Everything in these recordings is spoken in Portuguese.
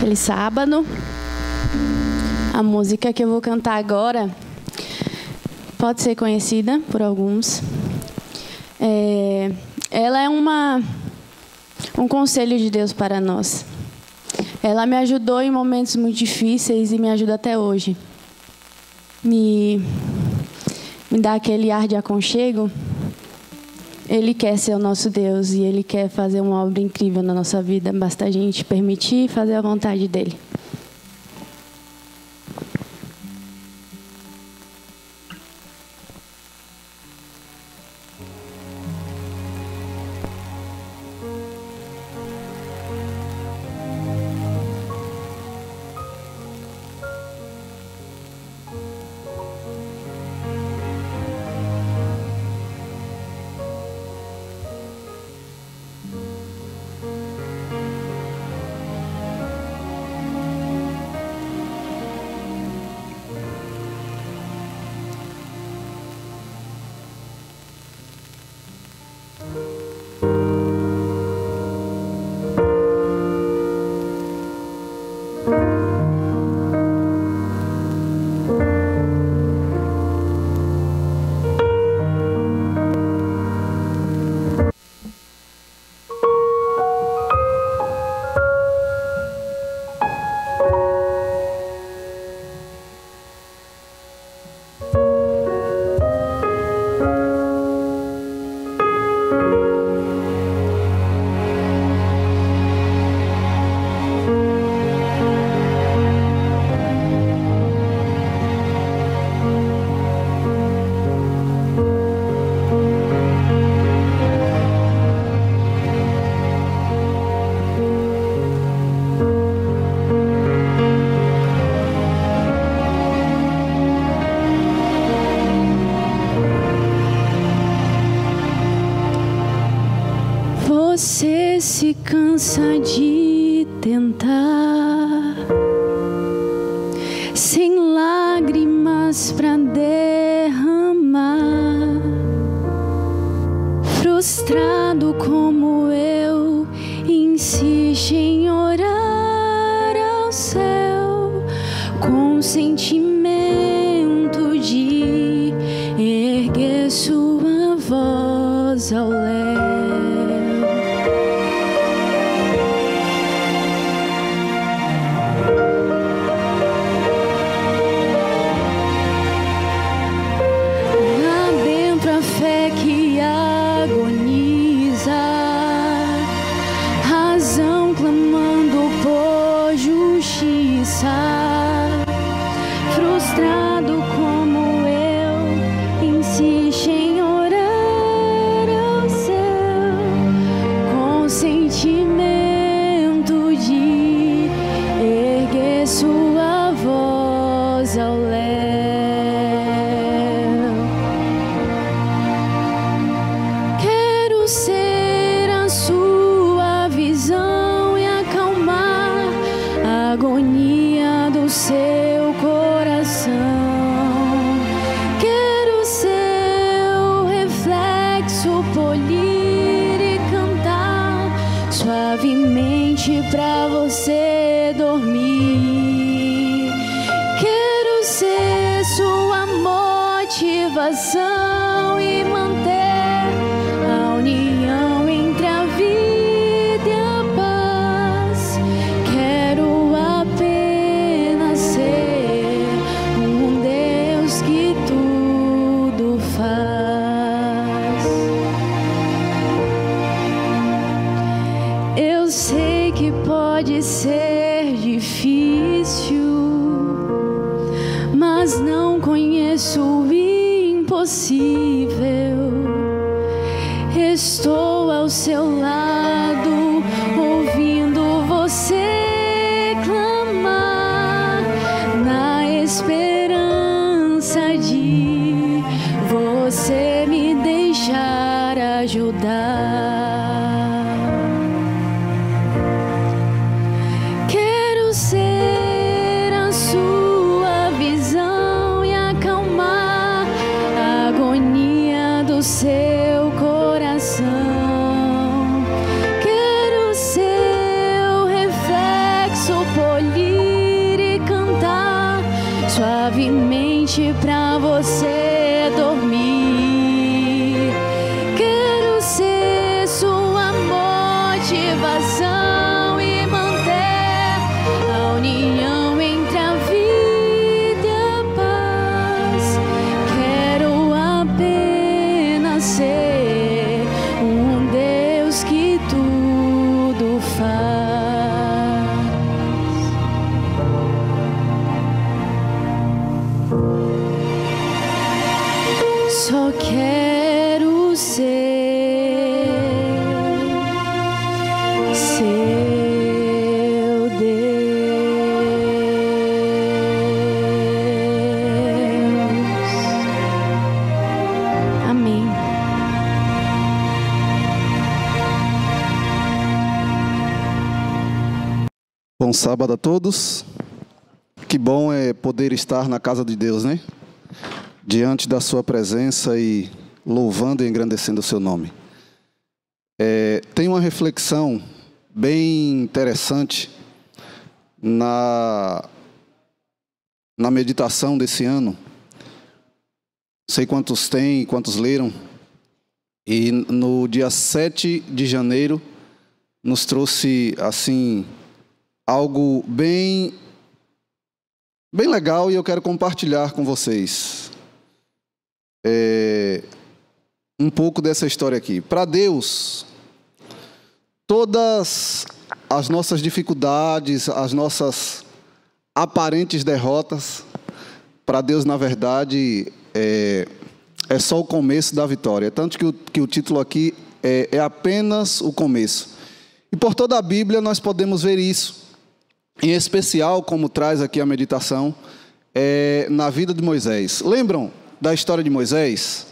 Feliz sábado. A música que eu vou cantar agora pode ser conhecida por alguns. É, ela é uma um conselho de Deus para nós. Ela me ajudou em momentos muito difíceis e me ajuda até hoje. Me me dá aquele ar de aconchego. Ele quer ser o nosso Deus e Ele quer fazer uma obra incrível na nossa vida. Basta a gente permitir e fazer a vontade dEle. Sábado a todos. Que bom é poder estar na casa de Deus, né? Diante da sua presença e louvando e engrandecendo o seu nome. É, tem uma reflexão bem interessante na, na meditação desse ano. Sei quantos tem, quantos leram. E no dia 7 de janeiro nos trouxe assim algo bem bem legal e eu quero compartilhar com vocês é, um pouco dessa história aqui. Para Deus, todas as nossas dificuldades, as nossas aparentes derrotas, para Deus, na verdade, é, é só o começo da vitória. Tanto que o, que o título aqui é, é apenas o começo. E por toda a Bíblia nós podemos ver isso. Em especial, como traz aqui a meditação, é, na vida de Moisés. Lembram da história de Moisés?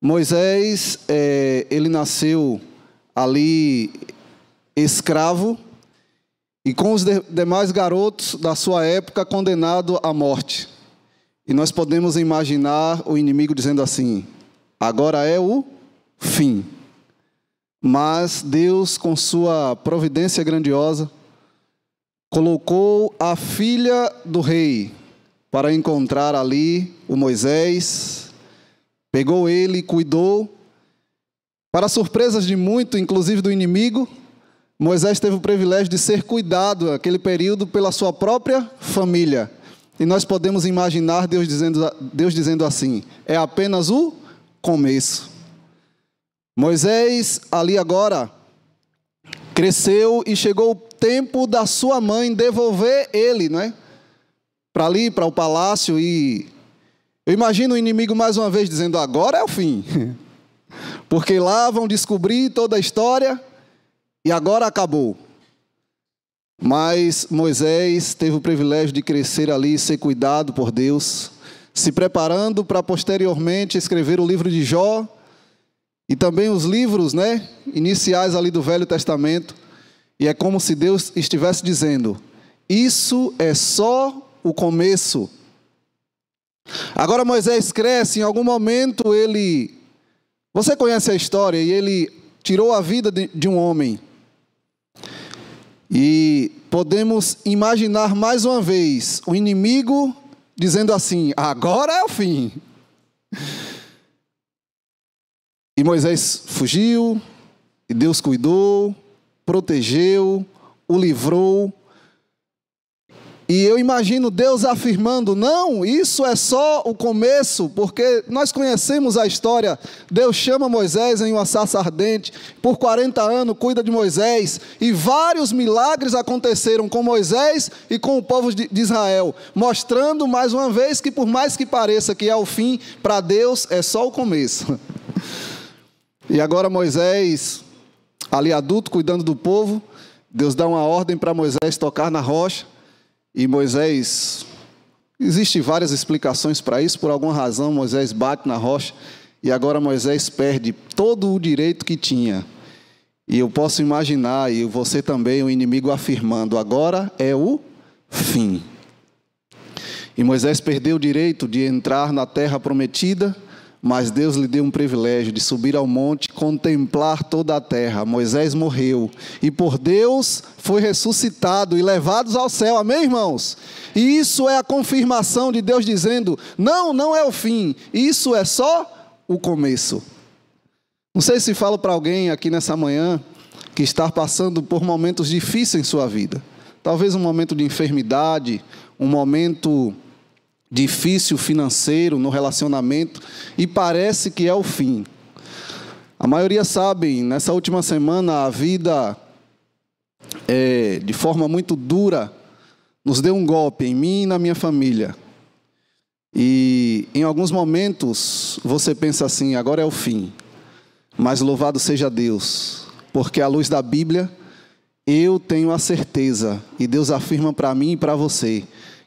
Moisés, é, ele nasceu ali escravo e com os de, demais garotos da sua época condenado à morte. E nós podemos imaginar o inimigo dizendo assim: agora é o fim. Mas Deus, com sua providência grandiosa, colocou a filha do rei para encontrar ali o Moisés, pegou ele, cuidou. Para surpresas de muito, inclusive do inimigo, Moisés teve o privilégio de ser cuidado naquele período pela sua própria família. E nós podemos imaginar Deus dizendo, Deus dizendo assim: é apenas o começo. Moisés, ali agora, cresceu e chegou tempo da sua mãe devolver ele, não é? Para ali, para o palácio e eu imagino o inimigo mais uma vez dizendo: agora é o fim. Porque lá vão descobrir toda a história e agora acabou. Mas Moisés teve o privilégio de crescer ali, ser cuidado por Deus, se preparando para posteriormente escrever o livro de Jó e também os livros, né, iniciais ali do Velho Testamento. E é como se Deus estivesse dizendo: Isso é só o começo. Agora Moisés cresce, em algum momento ele. Você conhece a história, e ele tirou a vida de, de um homem. E podemos imaginar mais uma vez o inimigo dizendo assim: agora é o fim. E Moisés fugiu, e Deus cuidou, protegeu, o livrou. E eu imagino Deus afirmando: não, isso é só o começo, porque nós conhecemos a história. Deus chama Moisés em uma sarça ardente, por 40 anos cuida de Moisés, e vários milagres aconteceram com Moisés e com o povo de Israel, mostrando mais uma vez que, por mais que pareça que é o fim, para Deus é só o começo. E agora Moisés, ali adulto, cuidando do povo, Deus dá uma ordem para Moisés tocar na rocha. E Moisés, existem várias explicações para isso, por alguma razão Moisés bate na rocha e agora Moisés perde todo o direito que tinha. E eu posso imaginar, e você também, o inimigo afirmando: agora é o fim. E Moisés perdeu o direito de entrar na terra prometida, mas Deus lhe deu um privilégio de subir ao monte e contemplar toda a terra. Moisés morreu e por Deus foi ressuscitado e levados ao céu. Amém, irmãos? E isso é a confirmação de Deus dizendo: não, não é o fim, isso é só o começo. Não sei se falo para alguém aqui nessa manhã que está passando por momentos difíceis em sua vida. Talvez um momento de enfermidade, um momento difícil financeiro no relacionamento e parece que é o fim. A maioria sabe, nessa última semana a vida, é, de forma muito dura, nos deu um golpe em mim e na minha família. E em alguns momentos você pensa assim: agora é o fim. Mas louvado seja Deus, porque à luz da Bíblia eu tenho a certeza, e Deus afirma para mim e para você,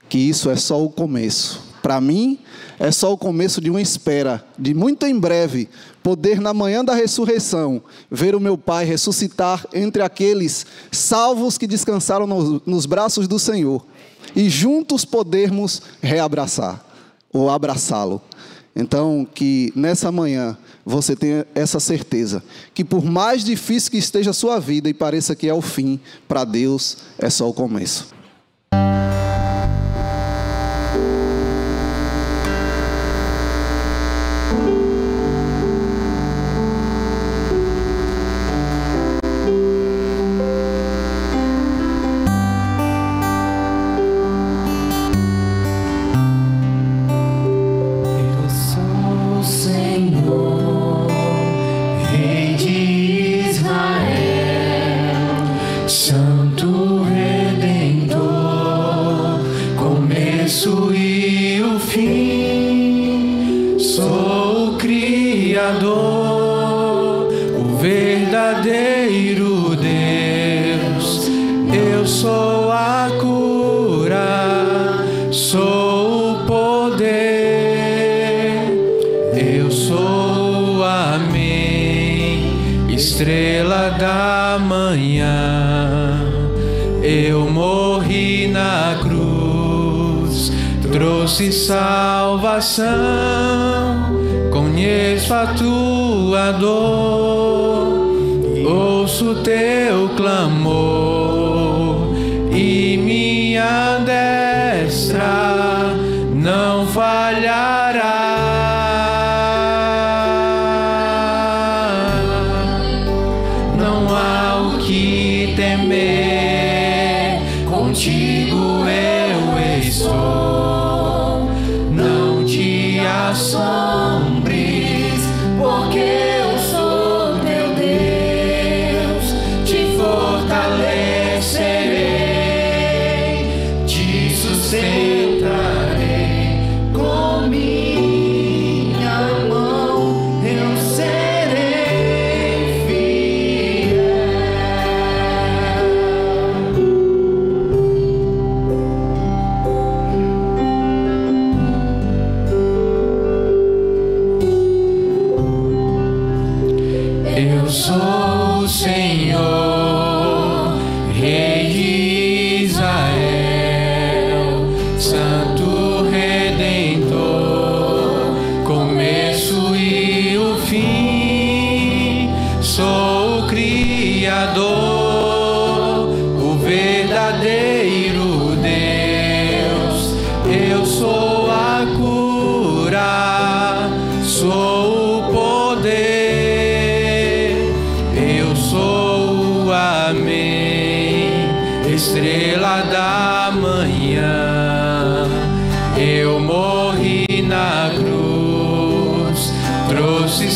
que isso é só o começo. Para mim, é só o começo de uma espera, de muito em breve poder, na manhã da ressurreição, ver o meu Pai ressuscitar entre aqueles salvos que descansaram nos braços do Senhor e juntos podermos reabraçar ou abraçá-lo. Então, que nessa manhã você tenha essa certeza, que por mais difícil que esteja a sua vida e pareça que é o fim, para Deus é só o começo.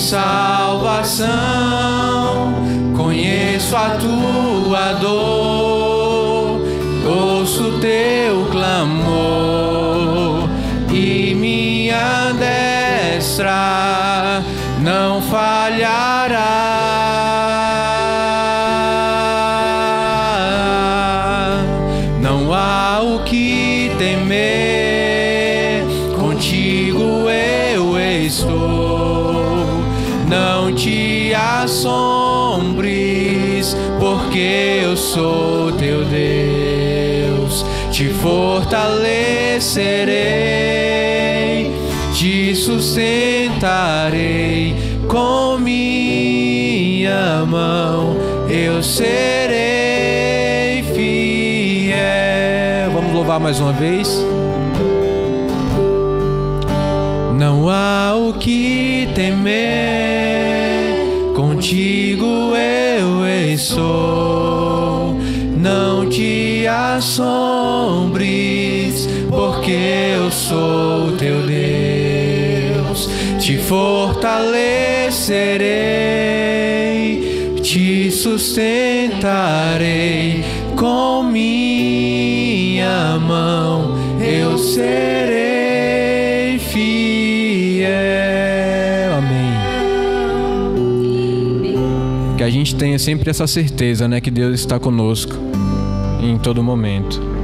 Salvação. Conheço a tua dor, ouço teu clamor e minha destra sou teu Deus. Te fortalecerei, te sustentarei com minha mão, eu serei fiel. Vamos louvar mais uma vez. Não há o que temer, assombres, porque eu sou teu Deus. Te fortalecerei, te sustentarei com minha mão. Eu serei fiel. Amém. Que a gente tenha sempre essa certeza, né, que Deus está conosco em todo momento.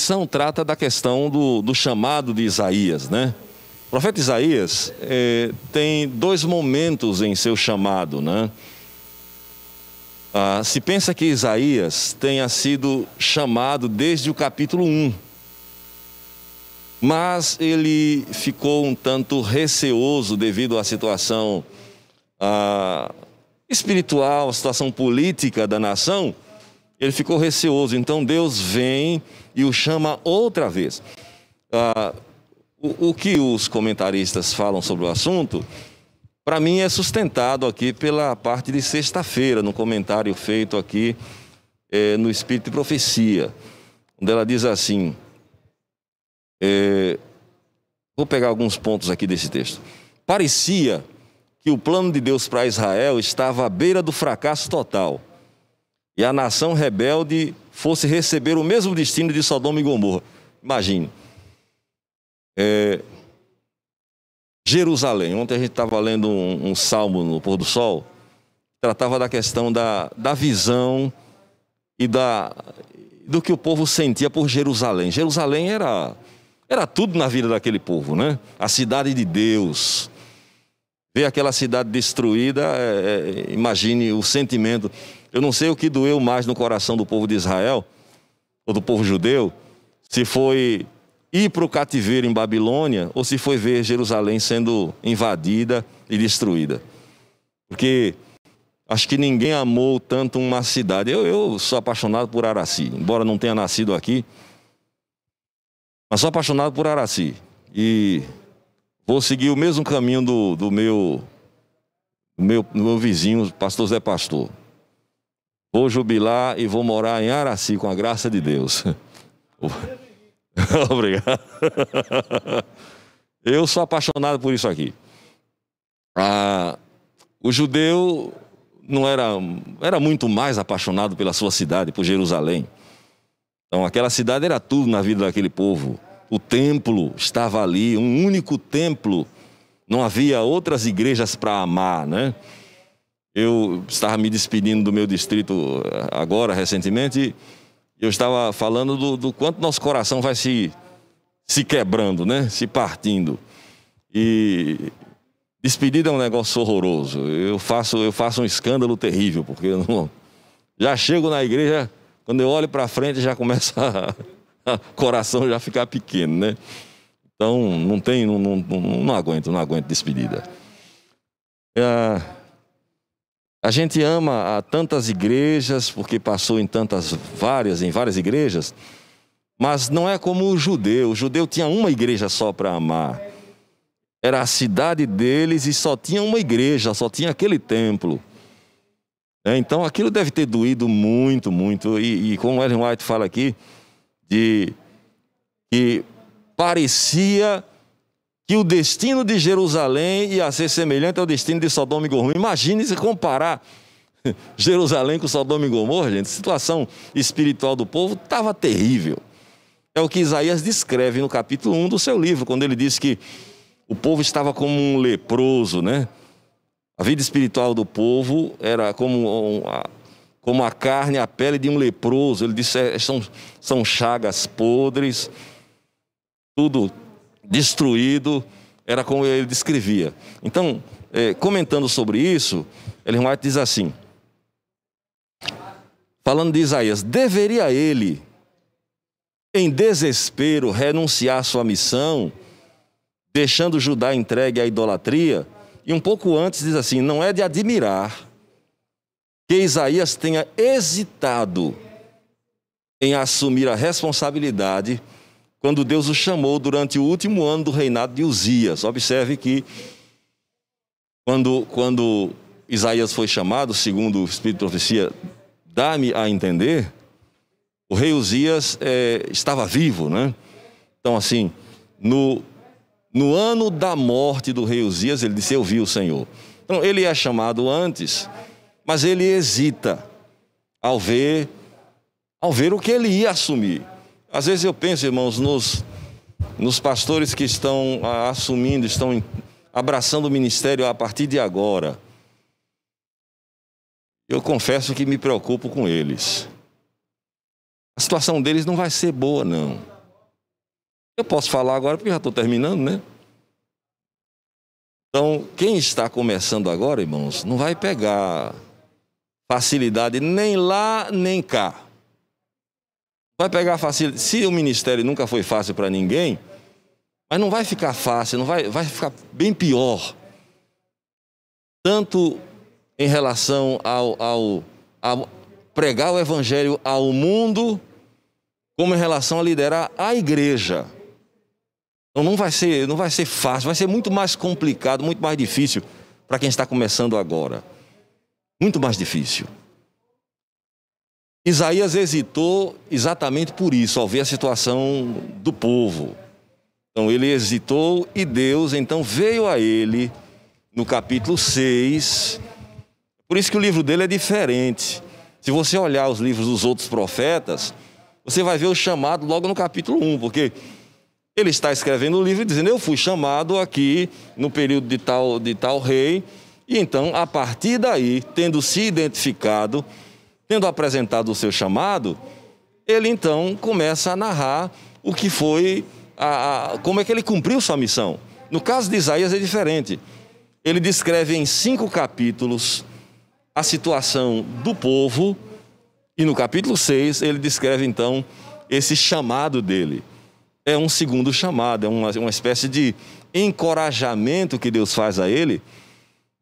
Lição trata da questão do, do chamado de Isaías, né? O profeta Isaías eh, tem dois momentos em seu chamado, né? Ah, se pensa que Isaías tenha sido chamado desde o capítulo 1, mas ele ficou um tanto receoso devido à situação ah, espiritual, à situação política da nação. Ele ficou receoso, então Deus vem e o chama outra vez. Ah, o, o que os comentaristas falam sobre o assunto, para mim é sustentado aqui pela parte de sexta-feira, no comentário feito aqui eh, no Espírito de Profecia, onde ela diz assim: eh, vou pegar alguns pontos aqui desse texto. Parecia que o plano de Deus para Israel estava à beira do fracasso total e a nação rebelde fosse receber o mesmo destino de Sodoma e Gomorra. Imagine. É, Jerusalém. Ontem a gente estava lendo um, um, salmo no pôr do sol, tratava da questão da, da visão e da, do que o povo sentia por Jerusalém. Jerusalém era, era tudo na vida daquele povo, né? A cidade de Deus. Ver aquela cidade destruída, é, é, imagine o sentimento. Eu não sei o que doeu mais no coração do povo de Israel, ou do povo judeu, se foi ir para o cativeiro em Babilônia ou se foi ver Jerusalém sendo invadida e destruída. Porque acho que ninguém amou tanto uma cidade. Eu, eu sou apaixonado por Araci, embora não tenha nascido aqui, mas sou apaixonado por Araci. E vou seguir o mesmo caminho do, do meu, meu, meu vizinho, pastor Zé Pastor. Vou jubilar e vou morar em Araci, com a graça de Deus. Obrigado. Eu sou apaixonado por isso aqui. Ah, o judeu não era, era muito mais apaixonado pela sua cidade, por Jerusalém. Então, aquela cidade era tudo na vida daquele povo. O templo estava ali, um único templo. Não havia outras igrejas para amar, né? Eu estava me despedindo do meu distrito agora, recentemente, Eu estava falando do, do quanto nosso coração vai se, se quebrando, né? Se partindo. E despedida é um negócio horroroso. Eu faço, eu faço um escândalo terrível, porque eu não, já chego na igreja, quando eu olho para frente já começa o coração já ficar pequeno, né? Então não tem, não, não, não, não aguento, não aguento despedida. É, a gente ama a tantas igrejas, porque passou em tantas várias, em várias igrejas, mas não é como o judeu. O judeu tinha uma igreja só para amar. Era a cidade deles e só tinha uma igreja, só tinha aquele templo. É, então aquilo deve ter doído muito, muito. E, e como Ellen White fala aqui, de que parecia que o destino de Jerusalém ia ser semelhante ao destino de Sodoma e Gomorra. Imagine se comparar Jerusalém com Sodoma e Gomorra, gente. A situação espiritual do povo estava terrível. É o que Isaías descreve no capítulo 1 do seu livro, quando ele diz que o povo estava como um leproso, né? A vida espiritual do povo era como, como a carne, a pele de um leproso. Ele disse: é, são, são chagas podres, tudo destruído, era como ele descrevia. Então, é, comentando sobre isso, White diz assim: falando de Isaías, deveria ele, em desespero, renunciar à sua missão, deixando Judá entregue à idolatria? E um pouco antes diz assim: não é de admirar que Isaías tenha hesitado em assumir a responsabilidade quando Deus o chamou durante o último ano do reinado de Uzias. Observe que quando, quando Isaías foi chamado, segundo o Espírito de Profecia, dá-me a entender, o rei Uzias é, estava vivo, né? Então, assim, no, no ano da morte do rei Uzias, ele disse: Eu vi o Senhor. Então, ele é chamado antes, mas ele hesita ao ver, ao ver o que ele ia assumir. Às vezes eu penso, irmãos, nos, nos pastores que estão ah, assumindo, estão abraçando o ministério a partir de agora. Eu confesso que me preocupo com eles. A situação deles não vai ser boa, não. Eu posso falar agora porque já estou terminando, né? Então, quem está começando agora, irmãos, não vai pegar facilidade nem lá nem cá. Vai pegar fácil. Se o ministério nunca foi fácil para ninguém, mas não vai ficar fácil, não vai, vai ficar bem pior. Tanto em relação ao, ao, ao pregar o evangelho ao mundo, como em relação a liderar a igreja. Então não vai ser, não vai ser fácil, vai ser muito mais complicado, muito mais difícil para quem está começando agora. Muito mais difícil. Isaías hesitou exatamente por isso, ao ver a situação do povo. Então ele hesitou e Deus então veio a ele no capítulo 6. Por isso que o livro dele é diferente. Se você olhar os livros dos outros profetas, você vai ver o chamado logo no capítulo 1, porque ele está escrevendo o livro dizendo: Eu fui chamado aqui no período de tal, de tal rei, e então, a partir daí, tendo se identificado, Tendo apresentado o seu chamado, ele então começa a narrar o que foi, a, a, como é que ele cumpriu sua missão. No caso de Isaías é diferente. Ele descreve em cinco capítulos a situação do povo, e no capítulo 6 ele descreve então esse chamado dele. É um segundo chamado, é uma, uma espécie de encorajamento que Deus faz a ele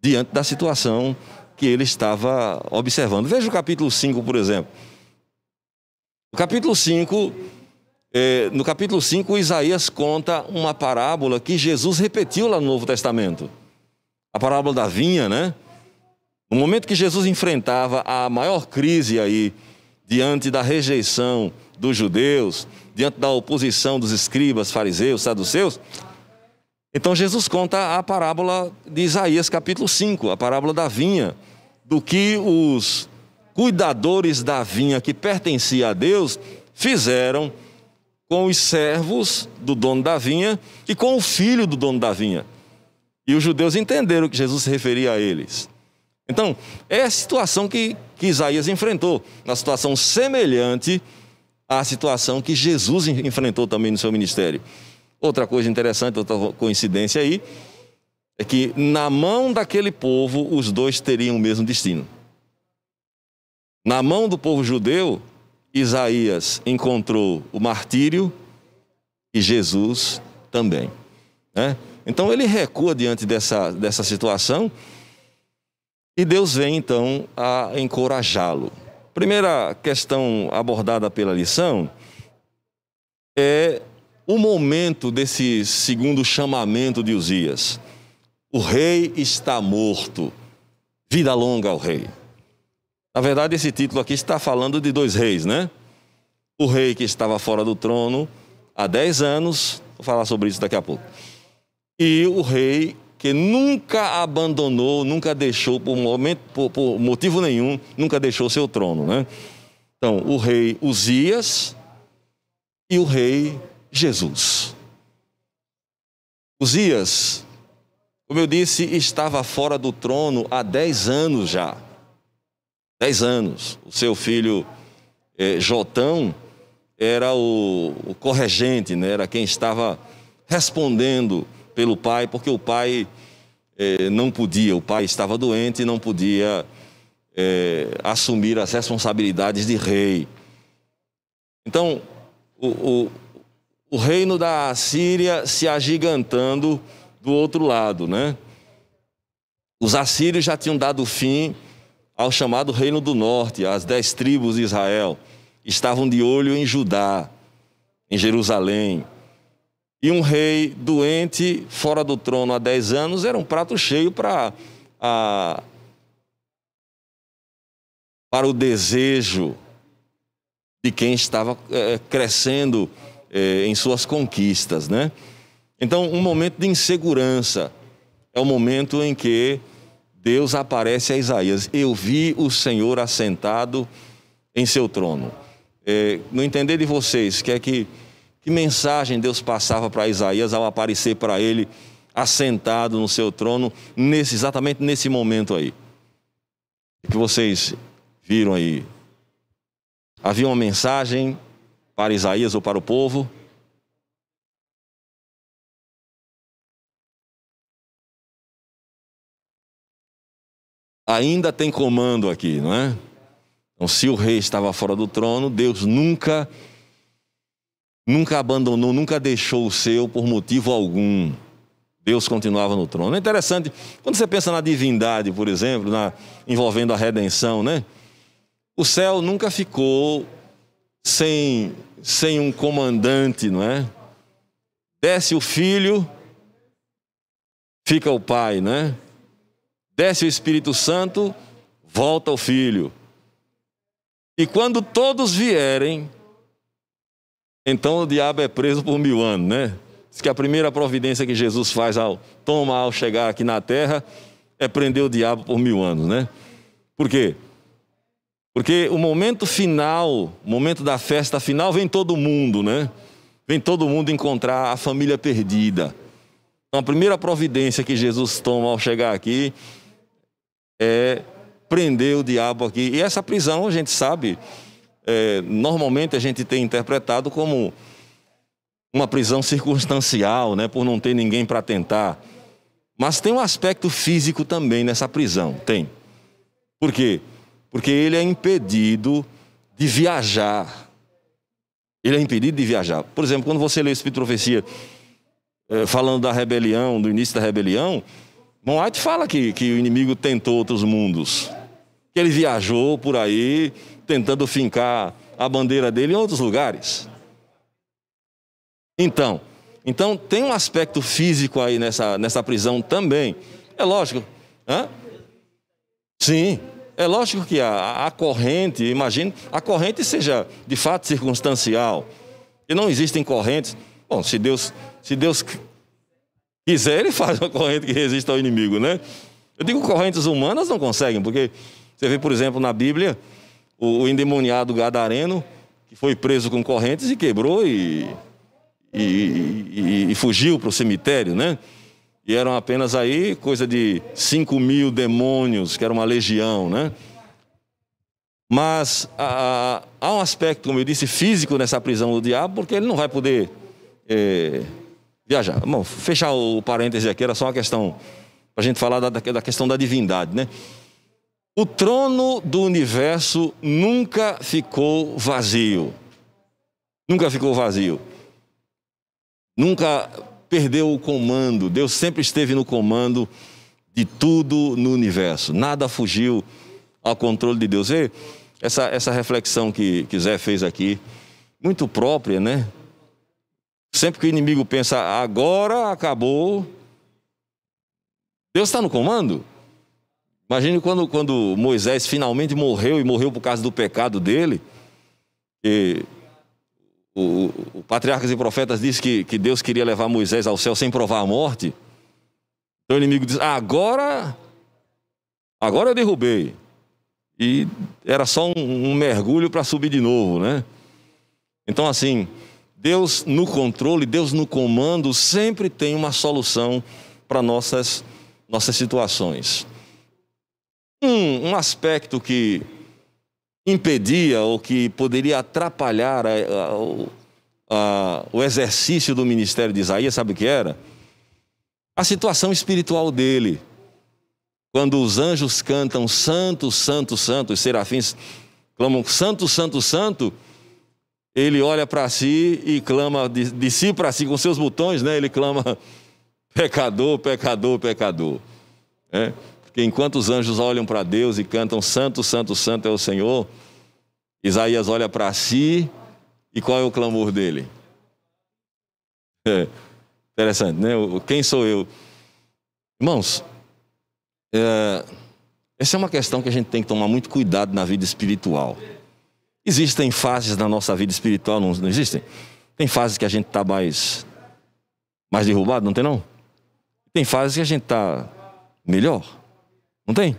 diante da situação que ele estava observando. Veja o capítulo 5, por exemplo. No capítulo 5, é, no capítulo 5, Isaías conta uma parábola que Jesus repetiu lá no Novo Testamento. A parábola da vinha, né? No momento que Jesus enfrentava a maior crise aí, diante da rejeição dos judeus, diante da oposição dos escribas, fariseus, saduceus, então Jesus conta a parábola de Isaías, capítulo 5, a parábola da vinha do que os cuidadores da vinha que pertencia a Deus fizeram com os servos do dono da vinha e com o filho do dono da vinha. E os judeus entenderam que Jesus se referia a eles. Então, é a situação que, que Isaías enfrentou, uma situação semelhante à situação que Jesus enfrentou também no seu ministério. Outra coisa interessante, outra coincidência aí, é que na mão daquele povo os dois teriam o mesmo destino. Na mão do povo judeu, Isaías encontrou o martírio e Jesus também. Né? Então ele recua diante dessa, dessa situação e Deus vem então a encorajá-lo. Primeira questão abordada pela lição é o momento desse segundo chamamento de Uzias. O rei está morto. Vida longa ao rei. Na verdade, esse título aqui está falando de dois reis, né? O rei que estava fora do trono há 10 anos, vou falar sobre isso daqui a pouco. E o rei que nunca abandonou, nunca deixou, por, momento, por, por motivo nenhum, nunca deixou seu trono, né? Então, o rei Uzias e o rei Jesus. Uzias como eu disse, estava fora do trono há dez anos já. Dez anos. O seu filho eh, Jotão era o, o corregente, né? era quem estava respondendo pelo pai, porque o pai eh, não podia, o pai estava doente e não podia eh, assumir as responsabilidades de rei. Então, o, o, o reino da Síria se agigantando do outro lado, né? Os assírios já tinham dado fim ao chamado Reino do Norte, as dez tribos de Israel. Estavam de olho em Judá, em Jerusalém. E um rei doente, fora do trono há dez anos, era um prato cheio para, a, para o desejo de quem estava é, crescendo é, em suas conquistas, né? Então, um momento de insegurança é o momento em que Deus aparece a Isaías. Eu vi o Senhor assentado em seu trono. É, no entender de vocês, que é que, que mensagem Deus passava para Isaías ao aparecer para ele assentado no seu trono, nesse, exatamente nesse momento aí? Que vocês viram aí? Havia uma mensagem para Isaías ou para o povo? ainda tem comando aqui, não é? Então, se o rei estava fora do trono, Deus nunca, nunca abandonou, nunca deixou o seu por motivo algum. Deus continuava no trono. É interessante, quando você pensa na divindade, por exemplo, na, envolvendo a redenção, né? O céu nunca ficou sem, sem um comandante, não é? Desce o filho, fica o pai, né? desce o Espírito Santo, volta o Filho. E quando todos vierem, então o diabo é preso por mil anos, né? Diz que a primeira providência que Jesus faz ao tomar ao chegar aqui na terra é prender o diabo por mil anos, né? Por quê? Porque o momento final, o momento da festa final, vem todo mundo, né? Vem todo mundo encontrar a família perdida. Então, a primeira providência que Jesus toma ao chegar aqui é prender o diabo aqui. E essa prisão, a gente sabe, é, normalmente a gente tem interpretado como uma prisão circunstancial, né, por não ter ninguém para tentar. Mas tem um aspecto físico também nessa prisão, tem. Por quê? Porque ele é impedido de viajar. Ele é impedido de viajar. Por exemplo, quando você lê o Espírito de Profecia, é, falando da rebelião, do início da rebelião, Moat fala que, que o inimigo tentou outros mundos. Que ele viajou por aí tentando fincar a bandeira dele em outros lugares. Então, então tem um aspecto físico aí nessa, nessa prisão também. É lógico. Hã? Sim, é lógico que a, a corrente, imagine, a corrente seja de fato circunstancial. E não existem correntes. Bom, se Deus, se Deus quiser, ele faz uma corrente que resista ao inimigo, né? Eu digo correntes humanas não conseguem, porque você vê, por exemplo, na Bíblia, o, o endemoniado gadareno, que foi preso com correntes e quebrou e, e, e, e fugiu para o cemitério, né? E eram apenas aí coisa de 5 mil demônios, que era uma legião, né? Mas há, há um aspecto, como eu disse, físico nessa prisão do diabo, porque ele não vai poder é, viajar. Bom, fechar o parêntese aqui, era só uma questão, para a gente falar da, da questão da divindade, né? O trono do universo nunca ficou vazio. Nunca ficou vazio. Nunca perdeu o comando. Deus sempre esteve no comando de tudo no universo. Nada fugiu ao controle de Deus. Vê essa, essa reflexão que, que Zé fez aqui, muito própria, né? Sempre que o inimigo pensa, agora acabou, Deus está no comando. Imagine quando, quando Moisés finalmente morreu e morreu por causa do pecado dele. E o, o Patriarcas e Profetas diz que, que Deus queria levar Moisés ao céu sem provar a morte. Então o inimigo diz: agora, agora eu derrubei. E era só um, um mergulho para subir de novo, né? Então, assim, Deus no controle, Deus no comando, sempre tem uma solução para nossas, nossas situações. Um, um aspecto que impedia ou que poderia atrapalhar a, a, a, o exercício do ministério de Isaías, sabe o que era? A situação espiritual dele. Quando os anjos cantam Santo, Santo, Santo, os serafins clamam Santo, Santo, Santo, ele olha para si e clama de, de si para si, com seus botões, né? Ele clama pecador, pecador, pecador. É? Porque enquanto os anjos olham para Deus e cantam Santo, Santo, Santo é o Senhor, Isaías olha para si e qual é o clamor dele? É, interessante, né? Quem sou eu? Irmãos, é, essa é uma questão que a gente tem que tomar muito cuidado na vida espiritual. Existem fases na nossa vida espiritual, não, não existem? Tem fases que a gente está mais, mais derrubado, não tem não? Tem fases que a gente está melhor. Não tem?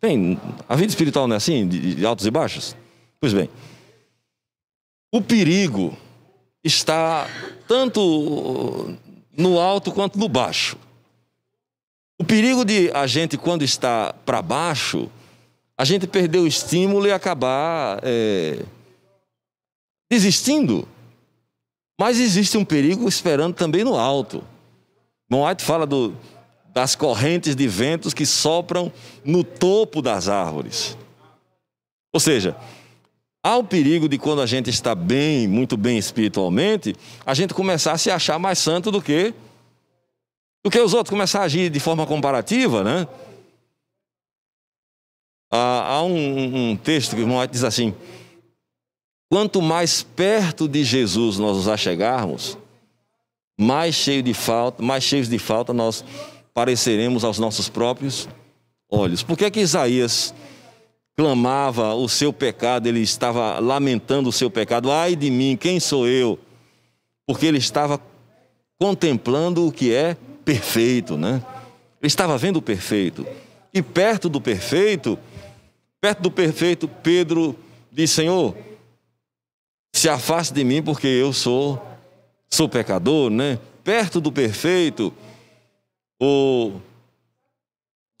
Tem. A vida espiritual não é assim, de, altos e baixos? Pois bem. O perigo está tanto no alto quanto no baixo. O perigo de a gente, quando está para baixo, a gente perder o estímulo e acabar é, desistindo. Mas existe um perigo esperando também no alto. White fala do, das correntes de ventos que sopram no topo das árvores. Ou seja, há o perigo de quando a gente está bem, muito bem espiritualmente, a gente começar a se achar mais santo do que do que os outros, começar a agir de forma comparativa, né? Há, um, um, texto que o irmão diz assim: quanto mais perto de Jesus nós nos achegarmos, mais cheio de falta, mais cheios de falta nós pareceremos aos nossos próprios olhos. Por que que Isaías clamava o seu pecado, ele estava lamentando o seu pecado? Ai de mim, quem sou eu? Porque ele estava contemplando o que é perfeito, né? Ele estava vendo o perfeito. E perto do perfeito, perto do perfeito, Pedro disse: Senhor, se afaste de mim porque eu sou sou pecador, né? Perto do perfeito, o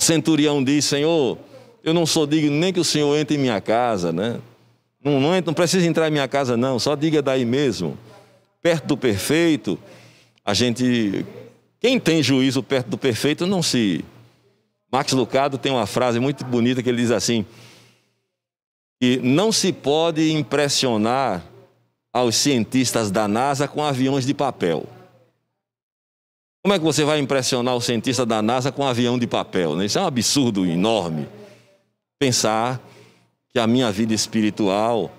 centurião diz: Senhor, eu não sou digno nem que o Senhor entre em minha casa, né? Não, não, não precisa entrar em minha casa, não, só diga daí mesmo. Perto do perfeito, a gente. Quem tem juízo perto do perfeito não se. Max Lucado tem uma frase muito bonita que ele diz assim: que não se pode impressionar aos cientistas da NASA com aviões de papel. Como é que você vai impressionar o cientista da NASA com um avião de papel? Né? Isso é um absurdo enorme. Pensar que a minha vida espiritual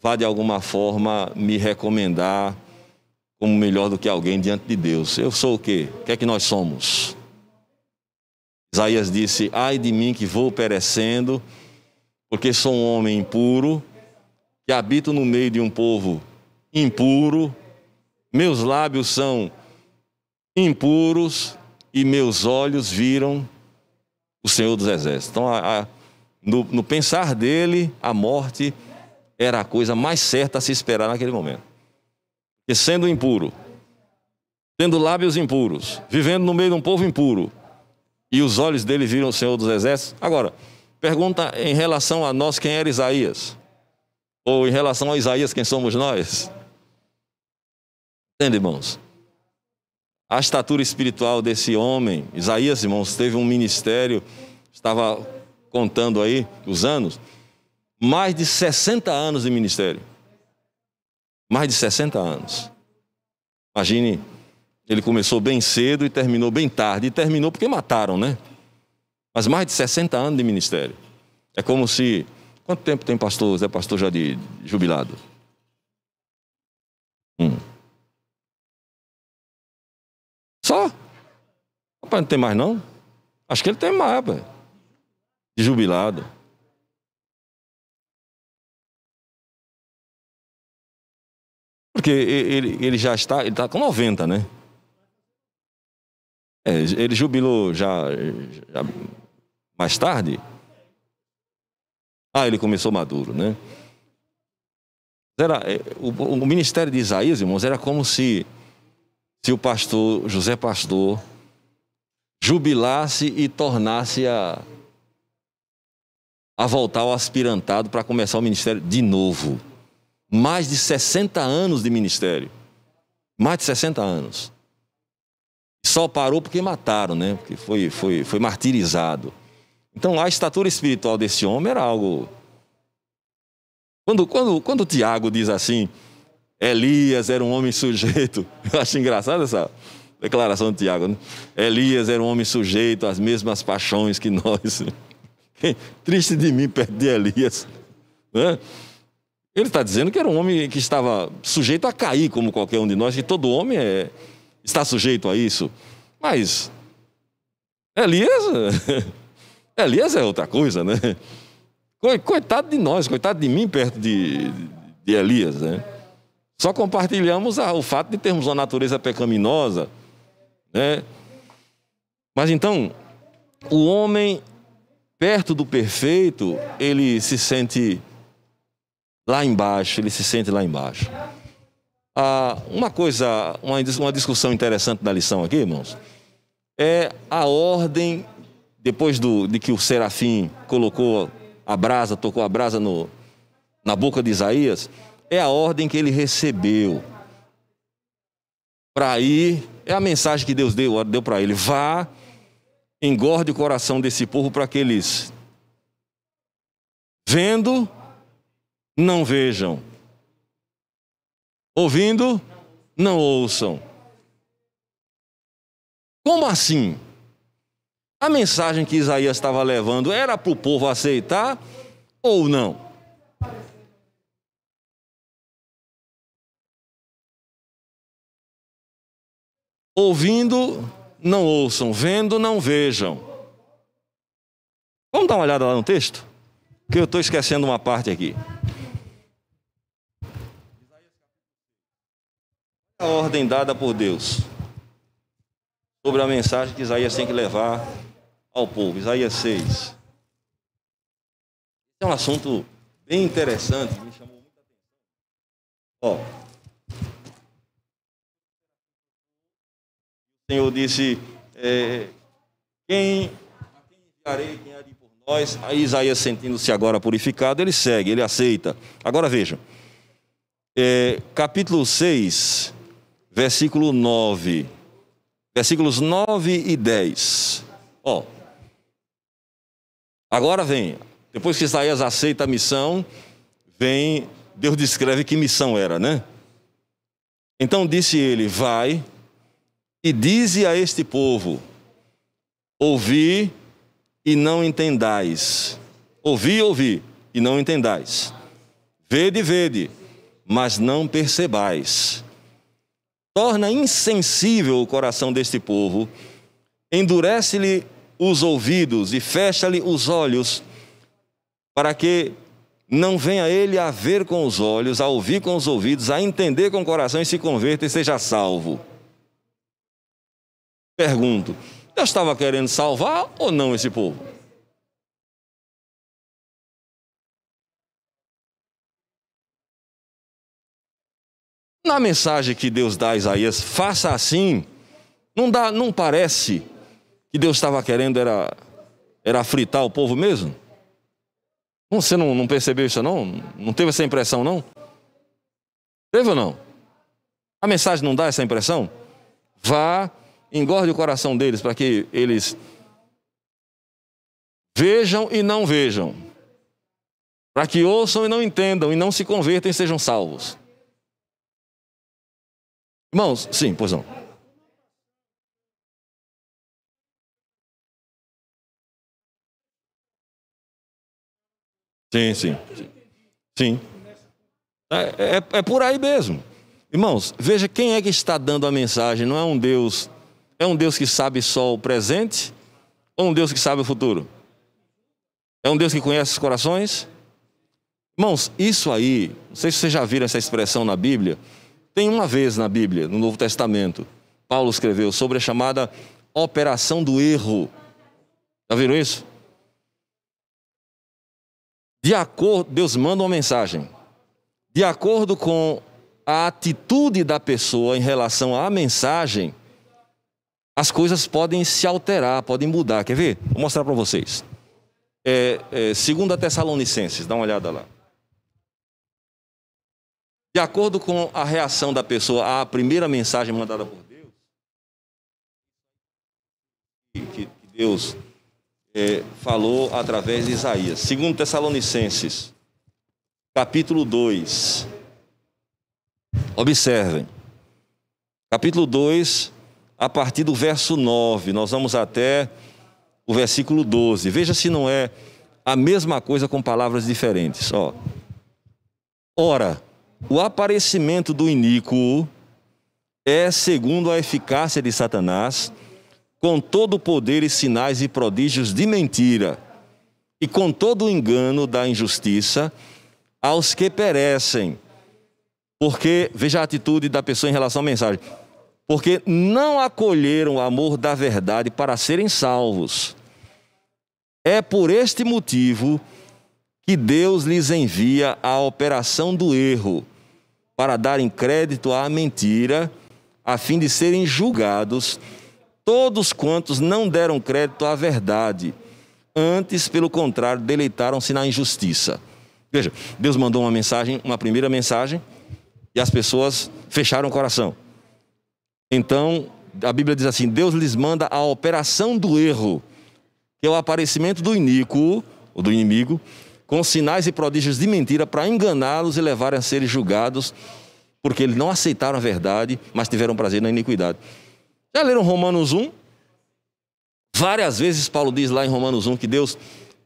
vai de alguma forma me recomendar como melhor do que alguém diante de Deus. Eu sou o quê? O que é que nós somos? Isaías disse: Ai de mim que vou perecendo, porque sou um homem impuro, que habito no meio de um povo impuro, meus lábios são impuros e meus olhos viram o Senhor dos Exércitos. Então, a, a, no, no pensar dele, a morte era a coisa mais certa a se esperar naquele momento. E sendo impuro, tendo lábios impuros, vivendo no meio de um povo impuro, e os olhos dele viram o Senhor dos Exércitos. Agora, Pergunta em relação a nós quem era Isaías. Ou em relação a Isaías, quem somos nós. Entende, irmãos? A estatura espiritual desse homem, Isaías, irmãos, teve um ministério, estava contando aí os anos, mais de 60 anos de ministério. Mais de 60 anos. Imagine, ele começou bem cedo e terminou bem tarde. E terminou porque mataram, né? Mas mais de 60 anos de ministério. É como se. Quanto tempo tem pastor, Zé Pastor já de jubilado? Hum. Só? Rapaz, não tem mais não? Acho que ele tem mais, rapaz. De jubilado. Porque ele, ele já está, ele está com 90, né? É, ele jubilou já, já mais tarde. Ah, ele começou maduro, né? Era, é, o, o, ministério de Isaías, irmãos, era como se, se o pastor, José Pastor, jubilasse e tornasse a, a voltar ao aspirantado para começar o ministério de novo. Mais de 60 anos de ministério. Mais de 60 anos. Só parou porque mataram, né? Porque foi, foi, foi martirizado. Então a estatura espiritual desse homem era algo. Quando, quando, quando o Tiago diz assim, Elias era um homem sujeito, eu acho engraçado essa declaração de Tiago, né? Elias era um homem sujeito às mesmas paixões que nós. Triste de mim perto de Elias. Né? Ele está dizendo que era um homem que estava sujeito a cair, como qualquer um de nós, que todo homem é, está sujeito a isso. Mas Elias, Elias é outra coisa, né? Coitado de nós, coitado de mim perto de, de Elias, né? Só compartilhamos o fato de termos uma natureza pecaminosa, né? Mas então, o homem perto do perfeito, ele se sente lá embaixo, ele se sente lá embaixo. Ah, uma coisa, uma, uma discussão interessante da lição aqui, irmãos, é a ordem, depois do, de que o serafim colocou a brasa, tocou a brasa no, na boca de Isaías, é a ordem que ele recebeu para ir, é a mensagem que Deus deu, deu para ele: vá, engorde o coração desse povo para que eles, vendo, não vejam, ouvindo, não ouçam. Como assim? A mensagem que Isaías estava levando era para o povo aceitar ou não? Ouvindo, não ouçam, vendo, não vejam. Vamos dar uma olhada lá no texto? Que eu estou esquecendo uma parte aqui. a ordem dada por Deus sobre a mensagem que Isaías tem que levar ao povo. Isaías 6. É um assunto bem interessante, me chamou muita atenção. Ó, Senhor disse: é, quem, enviarei, quem há de por nós? Aí Isaías, sentindo-se agora purificado, ele segue, ele aceita. Agora vejam, é, capítulo 6, versículo 9. Versículos 9 e 10. Ó. Agora vem, depois que Isaías aceita a missão, vem, Deus descreve que missão era, né? Então disse ele: Vai e dize a este povo: Ouvi e não entendais. Ouvi, ouvi e não entendais. Vede, vede, mas não percebais torna insensível o coração deste povo, endurece-lhe os ouvidos e fecha-lhe os olhos, para que não venha ele a ver com os olhos, a ouvir com os ouvidos, a entender com o coração e se converta e seja salvo. Pergunto: Deus estava querendo salvar ou não esse povo? Na mensagem que Deus dá a Isaías, faça assim, não, dá, não parece que Deus estava querendo era, era fritar o povo mesmo? Você não, não percebeu isso não? Não teve essa impressão não? Teve ou não? A mensagem não dá essa impressão? Vá, engorde o coração deles para que eles vejam e não vejam. Para que ouçam e não entendam, e não se convertam e sejam salvos. Irmãos, sim, pois não. Sim, sim. Sim. É, é, é, por aí mesmo. Irmãos, veja quem é que está dando a mensagem. Não é um Deus. É um Deus que sabe só o presente ou um Deus que sabe o futuro? É um Deus que conhece os corações? Irmãos, isso aí, não sei se vocês já viram essa expressão na Bíblia. Tem uma vez na Bíblia, no Novo Testamento, Paulo escreveu sobre a chamada operação do erro. Já viram isso? De acordo, Deus manda uma mensagem. De acordo com a atitude da pessoa em relação à mensagem, as coisas podem se alterar, podem mudar. Quer ver? Vou mostrar para vocês. É, é, Tessalonicenses, dá uma olhada lá. De acordo com a reação da pessoa à primeira mensagem mandada por Deus, que, Deus é, falou através de Isaías. Segundo Tessalonicenses, capítulo 2. Observem. Capítulo 2, a partir do verso 9, nós vamos até o versículo 12. Veja se não é a mesma coisa com palavras diferentes. Ó. Ora, o aparecimento do iníquo é segundo a eficácia de Satanás, com todo o poder e sinais e prodígios de mentira, e com todo o engano da injustiça aos que perecem porque, veja a atitude da pessoa em relação à mensagem. Porque não acolheram o amor da verdade para serem salvos. É por este motivo que Deus lhes envia a operação do erro, para darem crédito à mentira, a fim de serem julgados todos quantos não deram crédito à verdade, antes, pelo contrário, deleitaram-se na injustiça. Veja, Deus mandou uma mensagem, uma primeira mensagem, e as pessoas fecharam o coração. Então, a Bíblia diz assim: Deus lhes manda a operação do erro, que é o aparecimento do iníquo, ou do inimigo, com sinais e prodígios de mentira para enganá-los e levarem a serem julgados, porque eles não aceitaram a verdade, mas tiveram prazer na iniquidade. Já leram Romanos 1? Várias vezes Paulo diz lá em Romanos 1 que Deus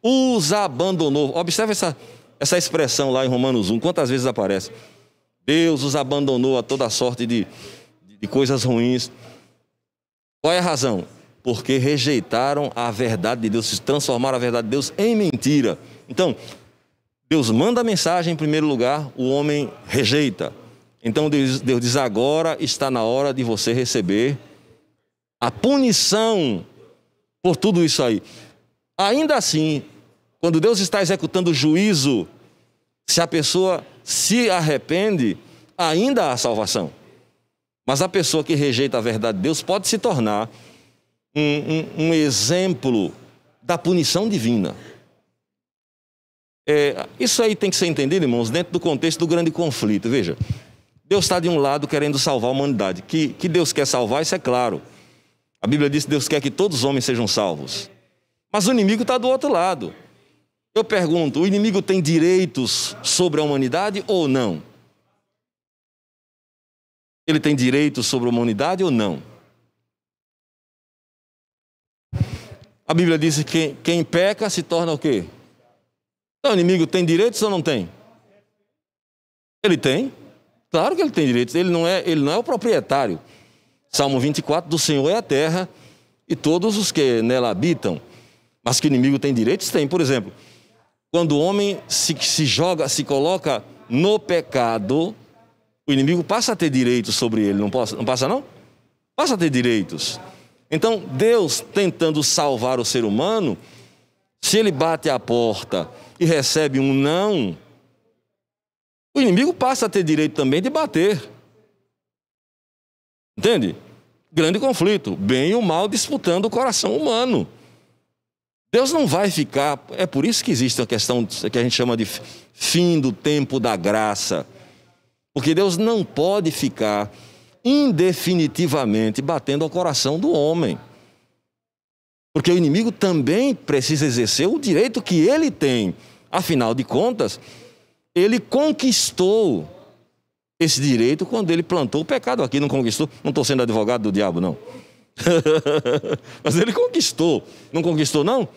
os abandonou. Observe essa, essa expressão lá em Romanos 1, quantas vezes aparece? Deus os abandonou a toda sorte de, de coisas ruins. Qual é a razão? Porque rejeitaram a verdade de Deus, transformaram a verdade de Deus em mentira. Então, Deus manda a mensagem em primeiro lugar, o homem rejeita. Então Deus, Deus diz: agora está na hora de você receber a punição por tudo isso aí. Ainda assim, quando Deus está executando o juízo, se a pessoa se arrepende, ainda há salvação. Mas a pessoa que rejeita a verdade de Deus pode se tornar um, um, um exemplo da punição divina. É, isso aí tem que ser entendido, irmãos, dentro do contexto do grande conflito. Veja, Deus está de um lado querendo salvar a humanidade. Que, que Deus quer salvar, isso é claro. A Bíblia diz que Deus quer que todos os homens sejam salvos. Mas o inimigo está do outro lado. Eu pergunto: o inimigo tem direitos sobre a humanidade ou não? Ele tem direitos sobre a humanidade ou não? A Bíblia diz que quem, peca se torna o quê? Então, o inimigo tem direitos ou não tem? Ele tem. Claro que ele tem direitos. Ele não é, ele não é o proprietário. Salmo 24: do Senhor é a terra e todos os que nela habitam. Mas que inimigo tem direitos? Tem. Por exemplo, quando o homem se, se joga, se coloca no pecado, o inimigo passa a ter direitos sobre ele, não, possa, não passa não? Passa a ter direitos. Então, Deus tentando salvar o ser humano, se ele bate a porta e recebe um não, o inimigo passa a ter direito também de bater. Entende? Grande conflito, bem e o mal disputando o coração humano. Deus não vai ficar. É por isso que existe uma questão que a gente chama de fim do tempo da graça. Porque Deus não pode ficar indefinitivamente batendo ao coração do homem. Porque o inimigo também precisa exercer o direito que ele tem. Afinal de contas, ele conquistou esse direito quando ele plantou o pecado aqui. Não conquistou? Não estou sendo advogado do diabo, não. Mas ele conquistou. Não conquistou, não?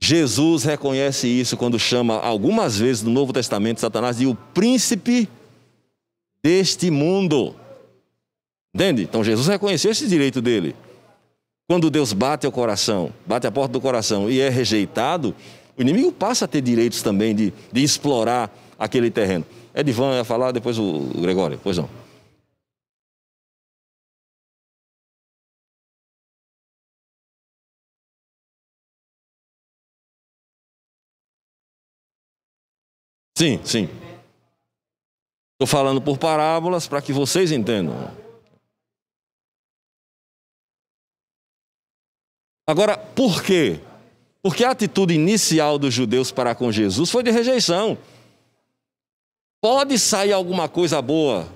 Jesus reconhece isso quando chama algumas vezes no Novo Testamento Satanás de o príncipe deste mundo. Entende? Então Jesus reconheceu esse direito dele. Quando Deus bate o coração, bate a porta do coração e é rejeitado, o inimigo passa a ter direitos também de, de explorar aquele terreno. Edivan ia falar, depois o Gregório, pois não. Sim, sim. Estou falando por parábolas para que vocês entendam. Agora, por quê? Porque a atitude inicial dos judeus para com Jesus foi de rejeição. Pode sair alguma coisa boa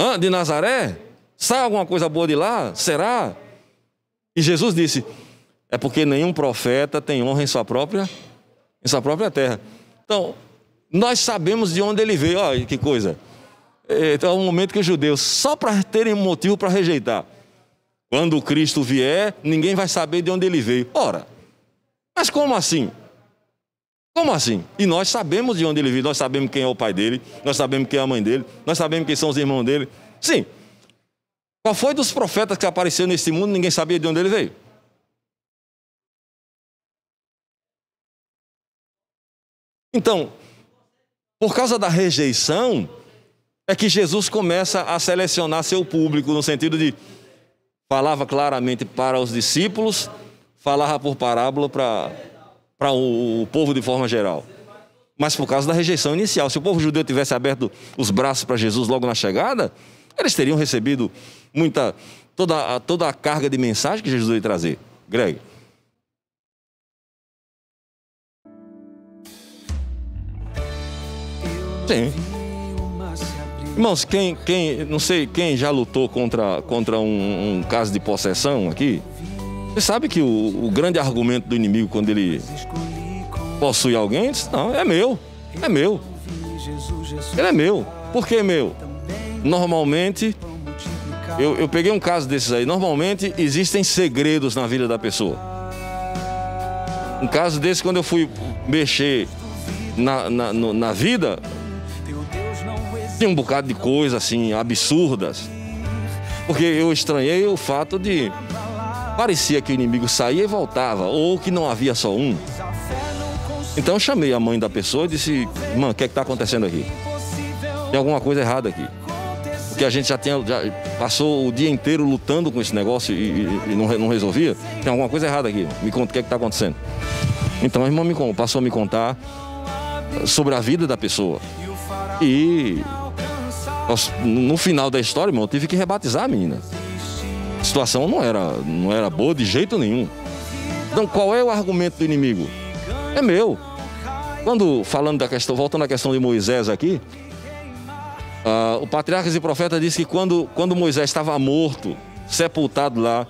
Hã? de Nazaré? Sai alguma coisa boa de lá? Será? E Jesus disse: é porque nenhum profeta tem honra em sua própria, em sua própria terra. Então, nós sabemos de onde ele veio. Olha que coisa. Então, é um momento que os judeus, só para terem motivo para rejeitar, quando Cristo vier, ninguém vai saber de onde ele veio. Ora, mas como assim? Como assim? E nós sabemos de onde ele veio, nós sabemos quem é o pai dele, nós sabemos quem é a mãe dele, nós sabemos quem são os irmãos dele. Sim. Qual foi dos profetas que apareceu nesse mundo, ninguém sabia de onde ele veio? Então, por causa da rejeição, é que Jesus começa a selecionar seu público, no sentido de falava claramente para os discípulos, falava por parábola para, para o, povo de forma geral. Mas por causa da rejeição inicial. Se o povo judeu tivesse aberto os braços para Jesus logo na chegada, eles teriam recebido muita toda, toda a carga de mensagem que Jesus ia trazer. Greg. Sim. Irmãos, quem, quem, não sei quem já lutou contra, contra um, um caso de possessão aqui. Você sabe que o, o, grande argumento do inimigo quando ele possui alguém, diz, não, é meu, é meu. Ele é meu. Por que meu? Normalmente, eu, eu peguei um caso desses aí. Normalmente existem segredos na vida da pessoa. Um caso desse, quando eu fui mexer na, na, na vida, tinha um bocado de coisas assim, absurdas. Porque eu estranhei o fato de. Parecia que o inimigo saía e voltava, ou que não havia só um. Então eu chamei a mãe da pessoa e disse: Irmã, o que é está acontecendo aqui? Tem alguma coisa errada aqui. Porque a gente já, tinha, já passou o dia inteiro lutando com esse negócio e, e, e não, não, resolvia. Tem alguma coisa errada aqui. Me conta o que é está acontecendo. Então a irmã me, passou a me contar sobre a vida da pessoa. E no final da história, irmão, eu tive que rebatizar a menina. A situação não era, não era boa de jeito nenhum. Então, qual é o argumento do inimigo? É meu. Quando, falando da questão, voltando à questão de Moisés aqui, uh, o Patriarcas e Profeta disse que quando, quando Moisés estava morto, sepultado lá,